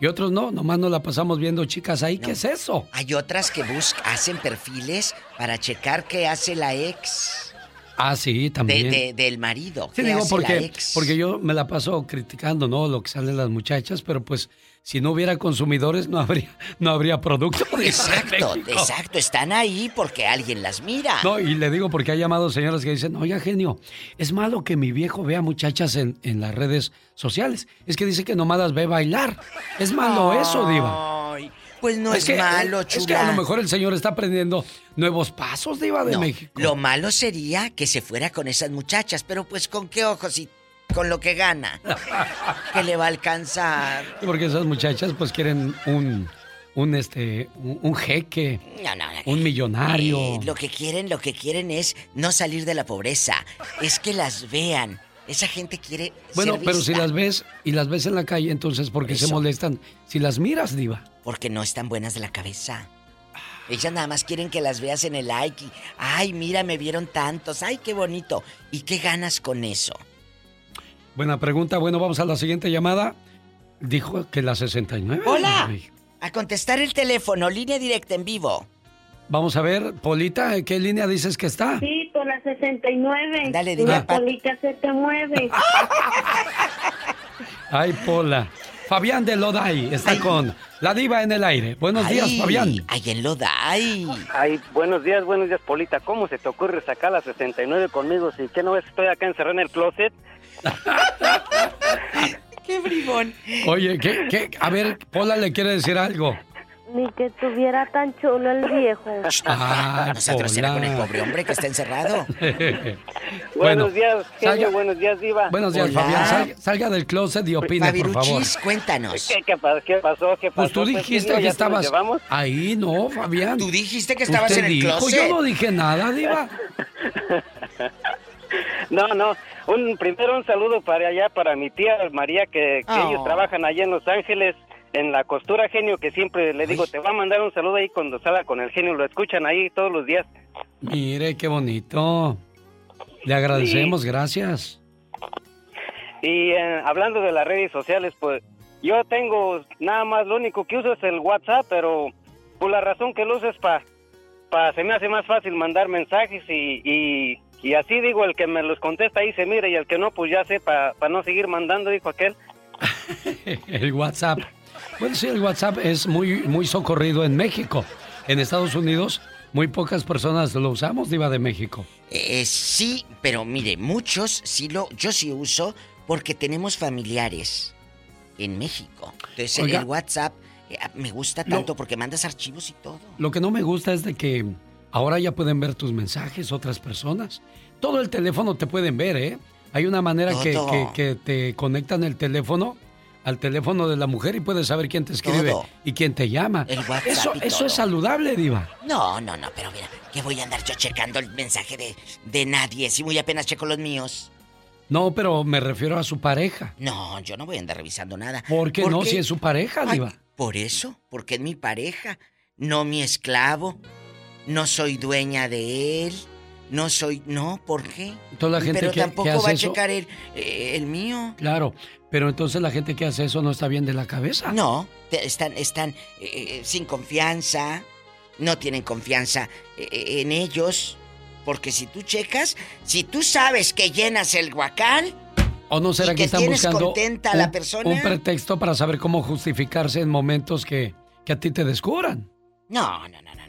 Y otros no, nomás nos la pasamos viendo chicas ahí, ¿qué es eso? Hay otras que buscan, hacen perfiles para checar qué hace la ex Ah, sí, de- también. de- del marido. Sí, digo, porque, porque yo me la paso criticando, ¿no? Lo que salen las muchachas, pero pues si no hubiera consumidores no habría, no habría producto. Exacto, exacto, están ahí porque alguien las mira. No, y le digo porque ha llamado señoras que dicen, oiga, genio, es malo que mi viejo vea muchachas en, en las redes sociales. Es que dice que nomás las ve bailar. Es malo eso, diva. Pues no es, que, malo, Es chula. que a lo mejor el señor está aprendiendo nuevos pasos, diva de No, México. Lo malo sería que se fuera con esas muchachas, pero pues con qué ojos y con lo que gana. que le va a alcanzar. Porque esas muchachas pues quieren un, un, este, un, un jeque, No, no, no. un millonario. Eh, lo que quieren, lo que quieren es no salir de la pobreza. Es que las vean. Esa gente quiere Bueno, ser pero si las ves y las ves en la calle, entonces ¿por qué se molestan? Si las miras, diva. Porque no están buenas de la cabeza. Ellas nada más quieren que las veas en el like y, ay, mira, me vieron tantos, ay, qué bonito. ¿Y qué ganas con eso? Buena pregunta. Bueno, vamos a la siguiente llamada. Dijo que la 69. Hola. Ay, A contestar el teléfono, línea directa en vivo. Vamos a ver, Polita, ¿en qué línea dices que está? Sí, por la 69. Dale, dile. polita se te mueve. Ay, Pola. Fabián de Loday está con la diva en el aire. Buenos días, Fabián. Ay, en Loday. Ay, buenos días, buenos días, Polita. ¿Cómo se te ocurre sacar la 69 conmigo si que no ves que estoy acá encerrado en el closet? ¡Qué bribón! Oye, ¿qué, qué? A ver, Pola le quiere decir algo. Ni que tuviera tan chulo el viejo. Ay, Nosotros será con el pobre hombre que está encerrado. Bueno, buenos días, genio, salga- buenos días, diva. Buenos días, Hola. Fabián. Salga, salga del closet y opine, por favor. Cuéntanos. ¿Qué, qué qué pasó? ¿Qué pasó? Pues tú dijiste que ¿Ya se estabas ahí, ¿no, Fabián? Tú dijiste que estabas en el dijo, closet. Yo no dije nada, diva. No, no. Un, primero un saludo para allá, para mi tía María, que, que Oh. ellos trabajan allá en Los Ángeles, en la costura genio, que siempre le digo, te va a mandar un saludo ahí cuando salga con el genio. Lo escuchan ahí todos los días. Mire, qué bonito. Le agradecemos, gracias. Y eh, hablando de las redes sociales, pues yo tengo nada más, lo único que uso es el WhatsApp, pero por la razón que lo uso es para, pa, se me hace más fácil mandar mensajes y, y, y así digo, el que me los contesta ahí se mira y el que no, pues ya sé, para no seguir mandando, dijo aquel. el WhatsApp. Bueno, sí, el WhatsApp es muy, muy socorrido en México. En Estados Unidos, muy pocas personas lo usamos, Diva de México. Eh, sí, pero mire, muchos sí lo, yo sí uso porque tenemos familiares en México. Entonces Oiga. el WhatsApp eh, me gusta tanto porque mandas archivos y todo. Lo que no me gusta es de que ahora ya pueden ver tus mensajes otras personas. Todo el teléfono te pueden ver, ¿eh? Hay una manera que, Todo. que- que te conectan el teléfono al teléfono de la mujer y puedes saber quién te escribe Todo. y quién te llama. El WhatsApp eso y eso todo. es saludable, Diva. No, no, no, pero mira, que voy a andar yo checando el mensaje de, de nadie si muy apenas checo los míos. No, pero me refiero a su pareja. No, yo no voy a andar revisando nada. ¿Por qué no? Si es su pareja, Ay, Diva. Por eso, porque es mi pareja, no mi esclavo. No soy dueña de él. No soy. No, ¿por qué? Entonces la gente Pero que- tampoco que hace va a checar el, eh, el mío. Claro, pero entonces la gente que hace eso no está bien de la cabeza. No, están, están eh, eh, sin confianza, no tienen confianza eh, en ellos. Porque si tú checas, si tú sabes que llenas el guacal, ¿O no será y que, que están buscando contenta a la un- persona? un pretexto para saber cómo justificarse en momentos que, que a ti te descubran? No, no, no. no.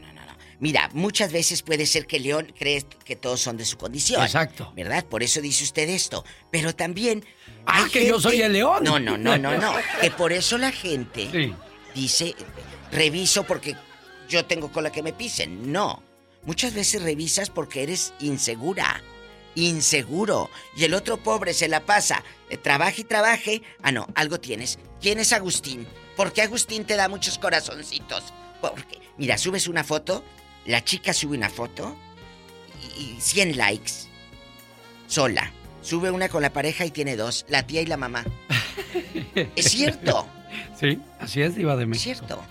Mira, muchas veces puede ser que León cree que todos son de su condición. Exacto. ¿Verdad? Por eso dice usted esto. Pero también. Ah, que yo soy el león. No, no, no, no, no. Que por eso la gente dice, reviso porque yo tengo cola que me pisen. No. Muchas veces revisas porque eres insegura. Inseguro. Y el otro pobre se la pasa. eh, trabaje y trabaje. Ah, no, algo tienes. ¿Quién es Agustín? Porque Agustín te da muchos corazoncitos. Porque, mira, subes una foto, la chica sube una foto y, y 100 likes. Sola. Sube una con la pareja y tiene dos, la tía y la mamá. Es cierto. Sí, así es, Diva de México. Es cierto.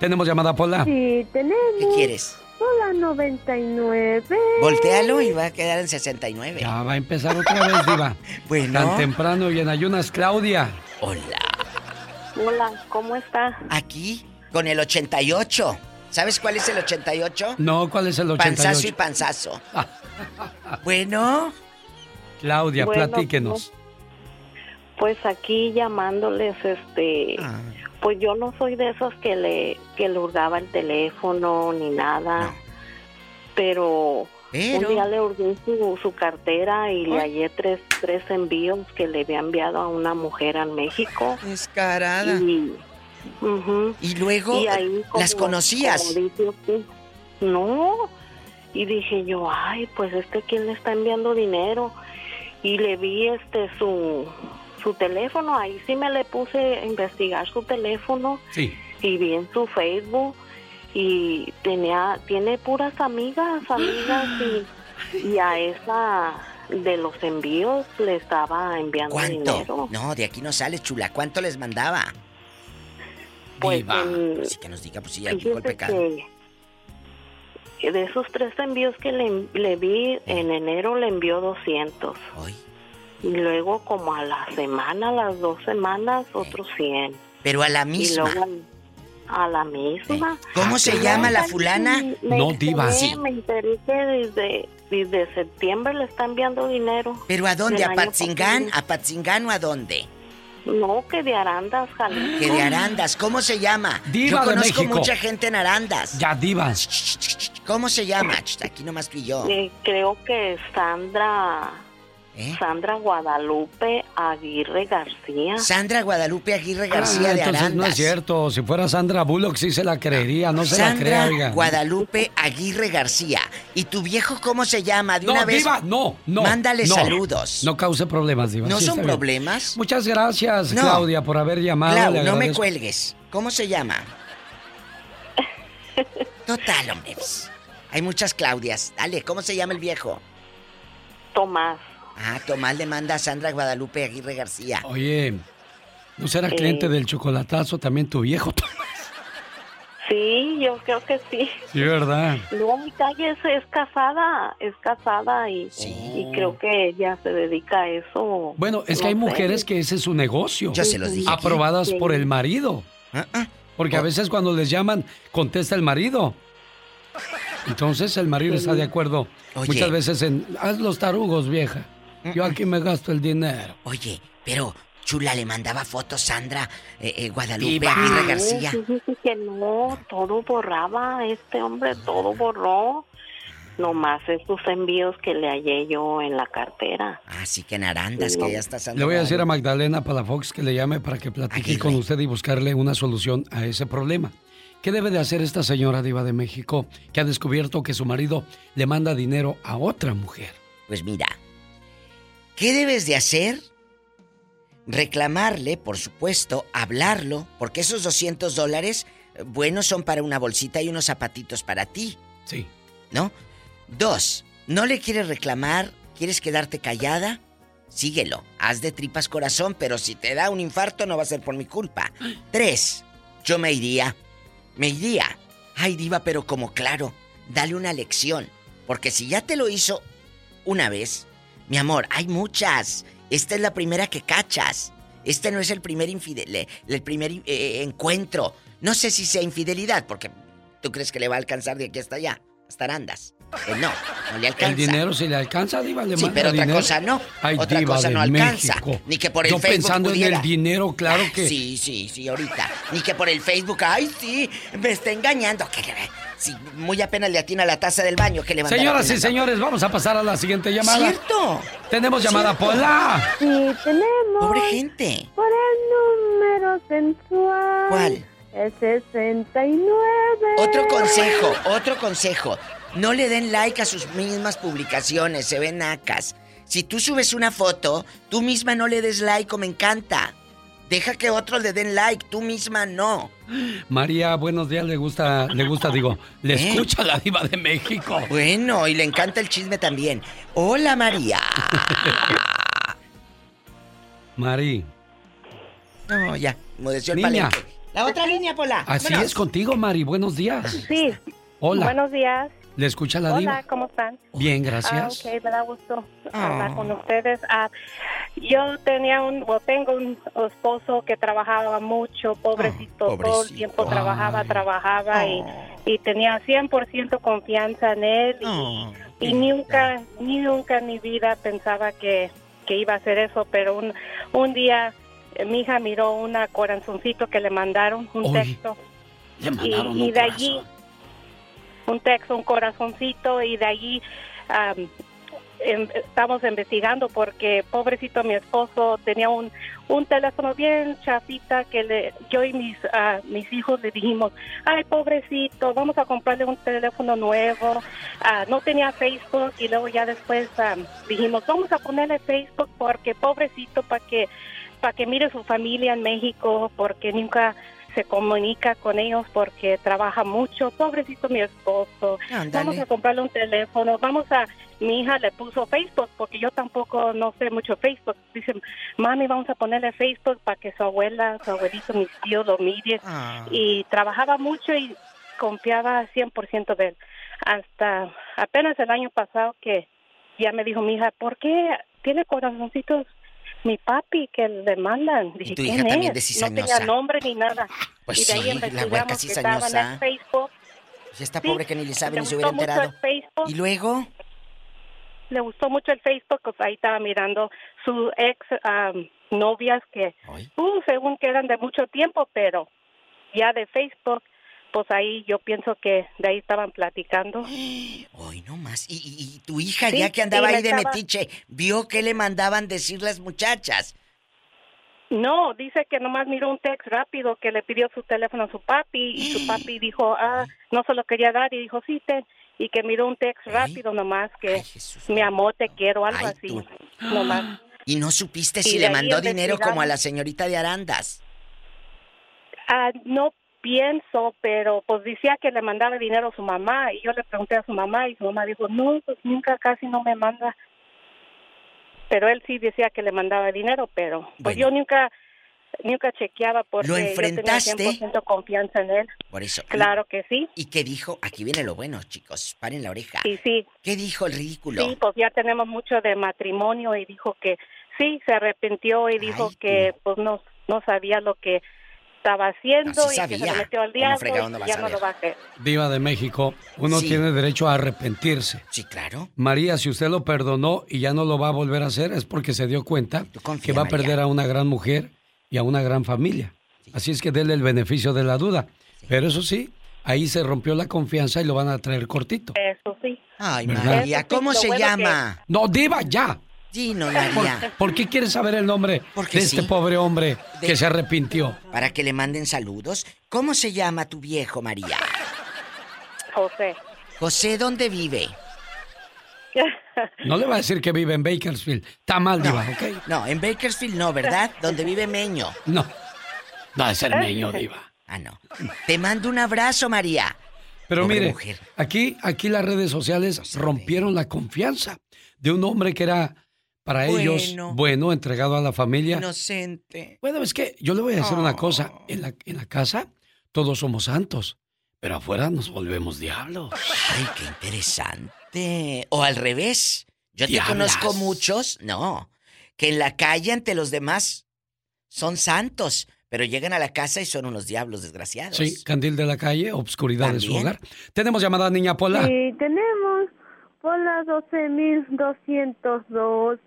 Tenemos llamada Pola. Sí, tenemos. ¿Qué quieres? Hola, 99. Voltealo y va a quedar en 69. Ya va a empezar otra vez, Diva. Bueno. Tan temprano y en ayunas, Claudia. Hola. Hola, ¿cómo está? Aquí, con el 88. ¿Sabes cuál es el 88? No, ¿cuál es el 88? Panzazo y panzazo. bueno. Claudia, Bueno, platíquenos. Pues aquí llamándoles, este, Ah. pues yo no soy de esos que le, que le hurgaba el teléfono ni nada, pero, Pero- un día le hurgué su, su cartera y le hallé tres, tres envíos que le había enviado a una mujer en México. Descarada. Y, Y luego, Y ahí ¿las conocías? dice no. Y dije yo, ay, pues este quién le está enviando dinero. Y le vi este su su teléfono, ahí sí me le puse a investigar su teléfono Sí. y vi en su Facebook y tenía tiene puras amigas, amigas y, y a esa de los envíos le estaba enviando ¿Cuánto? dinero. No, de aquí no sale, chula. ¿Cuánto les mandaba? Pues, Diva. mm, Así que nos diga, pues sí, ya el pecado. que de esos tres envíos que le, le vi, en enero le envió 200. Y luego como a la semana, a las dos semanas, otros 100. Pero a la Y misma. luego al- a la misma. ¿Cómo se Y llama luego la fulana? me No, diva. Sí. Me enteré que desde, desde septiembre le está enviando dinero. ¿Pero a dónde? ¿A Patzingán? ¿A Patzingán o a dónde? No, que de Arandas, Jalisco. Que de Arandas. ¿Cómo se llama? Diva Yo de conozco México. mucha gente en Arandas. Ya, Diva. ¿Cómo se llama? Aquí nomás tú y yo. Eh, creo que Sandra... ¿Eh? Sandra Guadalupe Aguirre García. Sandra Guadalupe Aguirre Ah, García de Arandas. no es cierto. Si fuera Sandra Bullock sí se la creería, no se la Sandra crea, oiga. Guadalupe Aguirre García. ¿Y tu viejo cómo se llama? De No, una vez. Diva, no, no. Mándale no. saludos. No cause problemas, Diva. ¿No Sí, son problemas? Muchas gracias, No. Claudia, por haber llamado. Clau, no me cuelgues. ¿Cómo se llama? Total, hombre. pues, Hay muchas Claudias. Dale, ¿cómo se llama el viejo? Tomás. Ah, Tomás le manda a Sandra Guadalupe Aguirre García. Oye, ¿no será cliente del chocolatazo también tu viejo? Sí, yo creo que sí. Sí, ¿verdad? Luego mi calle es, es casada, es casada y, y creo que ella se dedica a eso. Bueno, es que hay sé. mujeres que ese es su negocio. Ya se los dije. Aprobadas Sí. por el marido. Porque Oh. a veces cuando les llaman, contesta el marido. Entonces el marido está de acuerdo Oye. muchas veces en, haz los tarugos, vieja. Yo aquí me gasto el dinero. Oye, pero Chula le mandaba fotos Sandra eh, eh, Guadalupe Diva. Aguirre García. fíjese que no, todo borraba, este hombre todo borró. Nomás esos envíos que le hallé yo en la cartera. Así que en Arandas, que ya está Sandra Le voy a decir a. Magdalena Palafox que le llame para que platique con usted y buscarle una solución a ese problema. ¿Qué debe de hacer esta señora diva de México que ha descubierto que su marido le manda dinero a otra mujer? Pues mira, ¿qué debes de hacer? Reclamarle, por supuesto, hablarlo, porque esos 200 dólares, eh, buenos son para una bolsita y unos zapatitos para ti. Sí. ¿No? Dos, ¿no le quieres reclamar? ¿Quieres quedarte callada? Síguelo, haz de tripas corazón, pero si te da un infarto no va a ser por mi culpa. Tres, yo me iría. Me iría. Ay, diva, pero como claro, dale una lección. Porque si ya te lo hizo una vez, mi amor, hay muchas. Esta es la primera que cachas. Este no es el primer infidel, el primer eh, encuentro. No sé si sea infidelidad, porque tú crees que le va a alcanzar de aquí hasta allá, hasta Arandas. Pues no, no le alcanza. El dinero si le alcanza, diva, le Sí, pero otra dinero. cosa no. Ay, otra diva cosa no alcanza. México. Ni que por el Yo Facebook pensando pudiera. en el dinero, claro Ah, que... Sí, sí, sí, ahorita. Ni que por el Facebook, ay, sí, me está engañando. Que sí, muy apenas le atina la taza del baño que le van a dar Señoras y señores, vamos a pasar a la siguiente llamada. ¿Cierto? Tenemos llamada ¿Cierto? Pola. Sí, tenemos. Pobre gente. Por el número sensual. ¿Cuál? El 69. Otro consejo, otro consejo. No le den like a sus mismas publicaciones, se ven nacas. Si tú subes una foto, tú misma no le des like o me encanta. Deja que otros le den like, tú misma no. María, buenos días, le gusta, le gusta, digo, le ¿Eh? escucha la diva de México. Bueno, y le encanta el chisme también. Hola, María. Mari, No, ya, mudeció el Niña. palenque. La otra línea, Pola. así Vámonos. es contigo, Mari, buenos días. Sí. Hola. Buenos días. ¿Le escucha la Hola, diva? ¿cómo están? Bien, gracias. Ah, ok, me da gusto hablar Ah. con ustedes. Ah, yo tenía un, o tengo un esposo que trabajaba mucho, pobrecito, todo el pobrecito. tiempo trabajaba, trabajaba y, Oh. y tenía 100% confianza en él y, Oh, y nunca, ni nunca en mi vida pensaba que, que iba a hacer eso, pero un, un día eh, mi hija miró una corazoncito que le mandaron, un texto Le y, mandaron y un de allí corazón. Un texto, un corazoncito y de allí am, em- estamos investigando porque pobrecito mi esposo tenía un, un teléfono bien chafita que le, yo y mis ah, mis hijos le dijimos, ay pobrecito, vamos a comprarle un teléfono nuevo, Ah, no tenía Facebook y luego ya después am, dijimos, vamos a ponerle Facebook porque pobrecito para que para que mire su familia en México porque nunca se comunica con ellos porque trabaja mucho. Pobrecito mi esposo. Ándale. Vamos a comprarle un teléfono. Vamos a. Mi hija le puso Facebook porque yo tampoco no sé mucho Facebook. Dice, mami, vamos a ponerle Facebook para que su abuela, su abuelito, mis tíos lo miren. Ah. Y trabajaba mucho y confiaba 100% de él. Hasta apenas el año pasado que ya me dijo mi hija, ¿por qué tiene corazoncitos mi papi que le mandan? Dije, tu ¿quién hija también es? No tenía nombre ni nada. Pues y de ahí sí, la hueca en cizañosa. el Facebook. Ya está Sí, pobre que ni le sabe le ni se hubiera enterado. ¿Y luego? Le gustó mucho el Facebook, pues ahí estaba mirando sus ex am, novias que, uh, según que eran de mucho tiempo, pero ya de Facebook, pues ahí yo pienso que de ahí estaban platicando. Hoy no más. Y, y- y tu hija, Sí, ya que andaba sí, ahí de estaba- metiche, vio que le mandaban decir las muchachas. No, dice que nomás miró un text rápido que le pidió su teléfono a su papi y su papi dijo, ah, no se lo quería dar y dijo, sí, ten. Y que miró un text rápido nomás que mi amor, te quiero, algo así. Nomás. Y no supiste si le mandó dinero como a la señorita de Arandas. Ah, no pienso, pero pues decía que le mandaba dinero a su mamá y yo le pregunté a su mamá y su mamá dijo, no, pues nunca casi no me manda. Pero él sí decía que le mandaba dinero, pero pues yo nunca nunca chequeaba porque ¿Lo yo enfrentaste? tenía 100% confianza en él. Por eso. Claro que sí. ¿Y qué dijo? Aquí viene lo bueno, chicos. Paren la oreja. Sí, sí. ¿Qué dijo el ridículo? Sí, pues ya tenemos mucho de matrimonio y dijo que sí, se arrepintió y dijo que pues no, no sabía lo que estaba haciendo No, sí y que se metió al ¿Cómo diablo no ya no lo va a hacer. Diva de México, uno Sí. tiene derecho a arrepentirse. Sí, claro. María, si usted lo perdonó y ya no lo va a volver a hacer, es porque se dio cuenta que va a María. perder a una gran mujer y a una gran familia. Así es que déle el beneficio de la duda. Pero eso sí, ahí se rompió la confianza y lo van a traer cortito. Eso sí. Ay, ¿Verdad? María, ¿cómo se bueno llama? No, Diva, ya. No, ¿Por, qué quieres saber el nombre Porque de este pobre hombre De- que se arrepintió? Para que le manden saludos. ¿Cómo se llama tu viejo, María? José. José, ¿dónde vive? No le va a decir que vive en Bakersfield. Está mal, Diva, ¿ok? No, en Bakersfield no, ¿verdad? Donde vive Meño. No. No es el meño, Diva. Ah, no. Te mando un abrazo, María. Pero Pobre mire, mujer. aquí, aquí las redes sociales rompieron la confianza de un hombre que era para ellos Bueno. entregado a la familia. Inocente. Bueno, es que yo le voy a decir una cosa. En la, en la casa todos somos santos, pero afuera nos volvemos diablos. Ay, qué interesante. O al revés. Yo te conozco muchos, no, que en la calle ante los demás son santos, pero llegan a la casa y son unos diablos desgraciados. Sí, candil de la calle, obscuridad de su También. hogar. Tenemos llamada niña Pola. Sí, tenemos por las 12.212.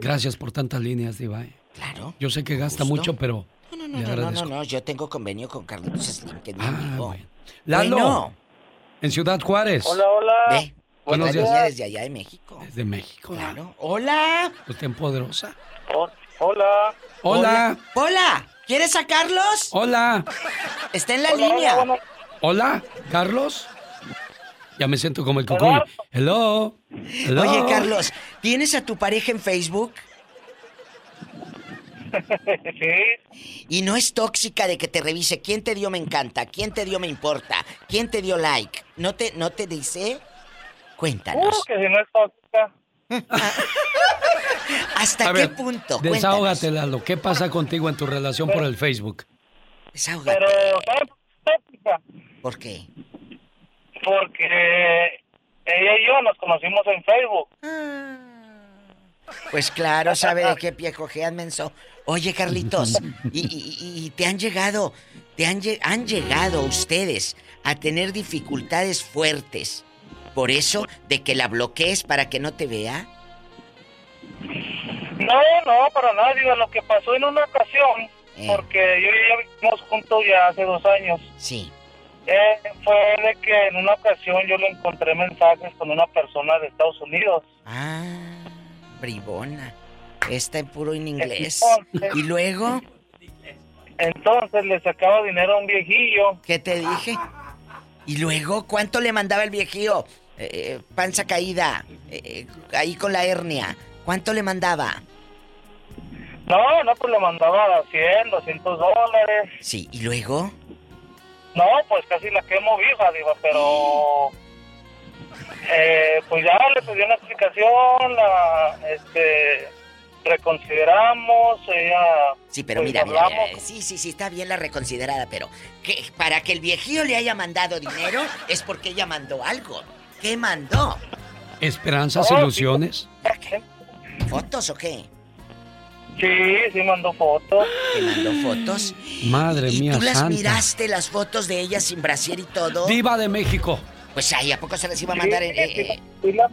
Gracias por tantas líneas, Diva. ¿eh? Claro. Yo sé que gasta Gusto. mucho, pero No, no, no, agradezco. no, yo tengo convenio con Carlitos Slim, que es mi amigo. Lalo, Bueno. en Ciudad Juárez. hola. Ve, Buenos días. niña desde allá de México. Desde México. Claro. Hola. Usted en poderosa. Hola. Hola. Hola. ¿Quieres sacarlos? Hola. Está en la línea. Hola, Carlos. Ya me siento como el cucuy. Hello. Hello. Oye, Carlos, ¿tienes a tu pareja en Facebook? Sí. Y no es tóxica de que te revise quién te dio me encanta, quién te dio me importa, quién te dio like. ¿No te, no te dice? Cuéntanos. Seguro que si no es tóxica. ¿Hasta A qué ver, punto? Desahógate, Lalo. ¿Qué pasa contigo en tu relación por el Facebook? Desahógate. Pero, ¿sabes por qué es tóxica? ¿Por qué? Porque ella y yo nos conocimos en Facebook. Pues claro, sabe de qué pie cojean, menso. Oye, Carlitos, y, y- te han llegado, te han llegado ustedes a tener dificultades fuertes. Por eso, de que la bloquees para que no te vea. No, no, para nada. Digo, lo que pasó en una ocasión, Eh. porque yo y ella vivimos juntos ya hace dos años. Sí. Eh, fue de que en una ocasión yo le encontré mensajes con una persona de Estados Unidos. Ah, bribona. Está en puro en inglés. Entonces- ¿Y luego? Entonces le sacaba dinero a un viejillo. ¿Qué te dije? ¿Y luego cuánto le mandaba el viejillo? Eh, eh, panza caída, eh, eh, ahí con la hernia. ¿Cuánto le mandaba? No, no, pues le mandaba 100, 200 dólares. Sí, ¿y luego? No, pues casi la quemo viva, digo, pero... Eh, pues ya le pedí una explicación, la, este, reconsideramos, ella... Sí, pero pues, mira, mira, mira, sí, sí, sí, está bien la reconsiderada, pero que para que el viejillo le haya mandado dinero es porque ella mandó algo. ¿Qué mandó? ¿Esperanzas, Oh, sí. ilusiones? ¿Fotos o qué? Sí, sí mandó fotos. ¿Te mandó fotos? Madre ¿Y mía tú las santa. miraste, las fotos de ella sin brasier y todo? Diva de México. Pues ahí, ¿a poco se las iba a mandar? en- Sí, eh, eh, sí la,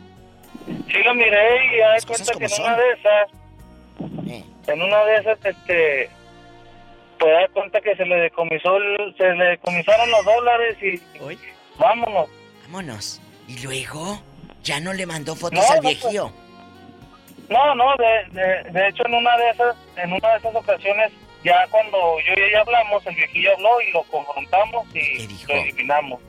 sí la miré y ya de cuenta que en una de esas, eh. en una de esas, este, pues dar cuenta que se le decomisó, el- se le decomisaron los dólares y vámonos. Vámonos. ¿Y luego? ¿Ya no le mandó fotos No, al no, viejillo? No, no, de, de, de hecho en una de esas, en una de esas ocasiones, ya cuando yo y ella hablamos, el viejillo habló y lo confrontamos y lo eliminamos.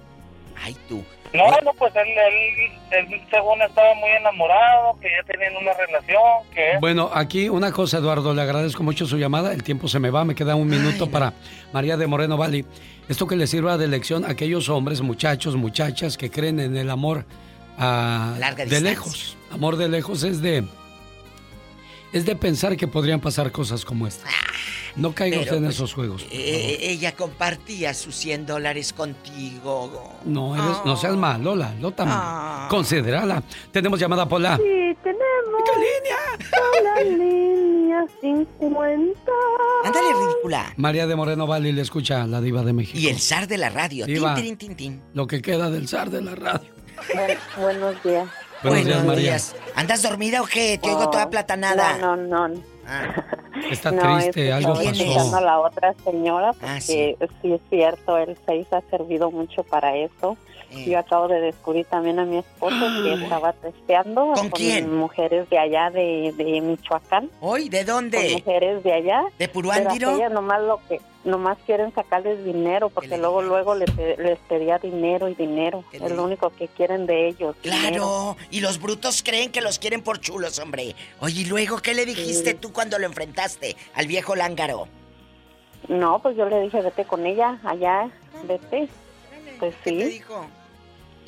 Ay, tú. No, no, pues él, él, él según estaba muy enamorado, que ya tenían una relación, que... Bueno, aquí una cosa, Eduardo, le agradezco mucho su llamada. El tiempo se me va, me queda un minuto para María de Moreno Valley. Esto que le sirva de lección a aquellos hombres, muchachos, muchachas que creen en el amor ah, Larga de distancia. lejos. Amor de lejos es de es de pensar que podrían pasar cosas como esta. No caiga Pero, usted en pues, esos juegos. por Eh, ella compartía sus 100 dólares contigo. No, eres, no seas mal, Lola. Lota, Ah. considérala. Tenemos llamada Pola. Sí, tenemos. ¿Qué línea? La línea 50. Ándale, ridícula. María de Moreno Valley le escucha la diva de México. Y el zar de la radio. Tin, Diva. tin, tin, tin. Lo que queda del zar de la radio. buenos días. Buenos días, María. ¿Andas dormida o qué? Te oigo toda platanada. No, no, no. Está No, triste, es que algo pasó. escuchando a la otra señora porque Ah, sí. sí. es cierto, el 6 ha servido mucho para eso. Eh. Yo acabo de descubrir también a mi esposo que estaba testeando ¿Con quién? mujeres de allá de, de Michoacán. ¿Hoy? ¿De dónde? Con mujeres de allá. ¿De Pero Puruándiro? ellas nomás lo que nomás quieren sacarles dinero porque luego luego les, les pedía dinero y dinero. Es lo único que quieren de ellos. dinero. Claro, y los brutos creen que los quieren por chulos, hombre. Oye, ¿y luego qué le dijiste Sí. tú cuando lo enfrentaste al viejo lángaro? No, pues yo le dije, vete con ella allá, vete. Pues sí. ¿Qué te dijo?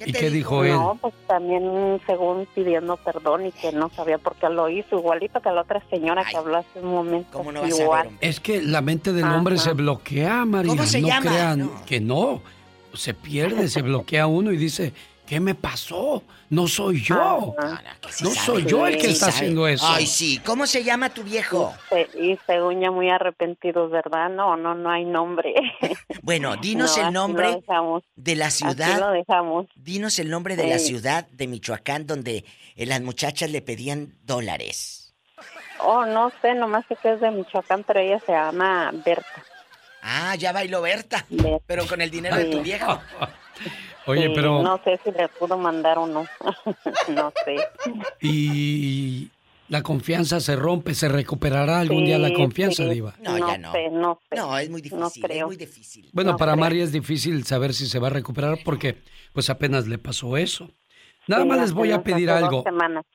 ¿Y qué dijo él? No, pues también según pidiendo perdón y que no sabía por qué lo hizo, igualito que la otra señora que habló hace un momento. igual. Es que la mente del hombre se bloquea, María. ¿Cómo se no llama? crean que no. Se pierde, se bloquea uno y dice, ¿qué me pasó? No soy yo. No soy yo el que Sí está sabe. haciendo eso. Ay, sí. ¿Cómo se llama tu viejo? Se- y según ya muy arrepentidos, ¿verdad? No, no, no hay nombre. Bueno, dinos No, el nombre de la Así lo ciudad. dejamos. Dinos el nombre de la ciudad de Michoacán donde eh, las muchachas le pedían dólares. Oh, no sé, nomás sé que es de Michoacán, pero ella se llama Berta. Ah, ya bailó Berta. Pero con el dinero de tu viejo. Oye, pero... No sé si le pudo mandar o no. no sé. Y la confianza se rompe, se recuperará algún día la confianza, sí. Diva. No, ya no. sé, no sé. No, es muy difícil, No es creo. muy difícil. Bueno, No para creo. María es difícil saber si se va a recuperar porque pues apenas le pasó eso. Nada Sí, más les voy a pedir algo.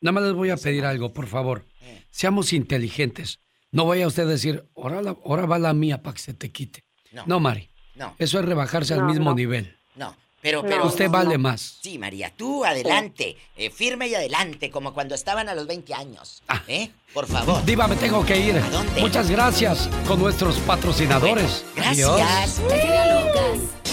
Nada más les voy a pedir algo, por favor. Seamos inteligentes. No vaya usted a decir, ahora, la- ahora va la mía para que se te quite. No. No, Mari. No. Eso es rebajarse al mismo no. nivel. No, pero, No, pero. Usted no, vale no. más. Sí, María, tú adelante, eh, firme y adelante, como cuando estaban a los 20 años. Ah. ¿Eh? Por favor. Diva, me tengo que ir. Muchas gracias con nuestros patrocinadores. Gracias. Adiós.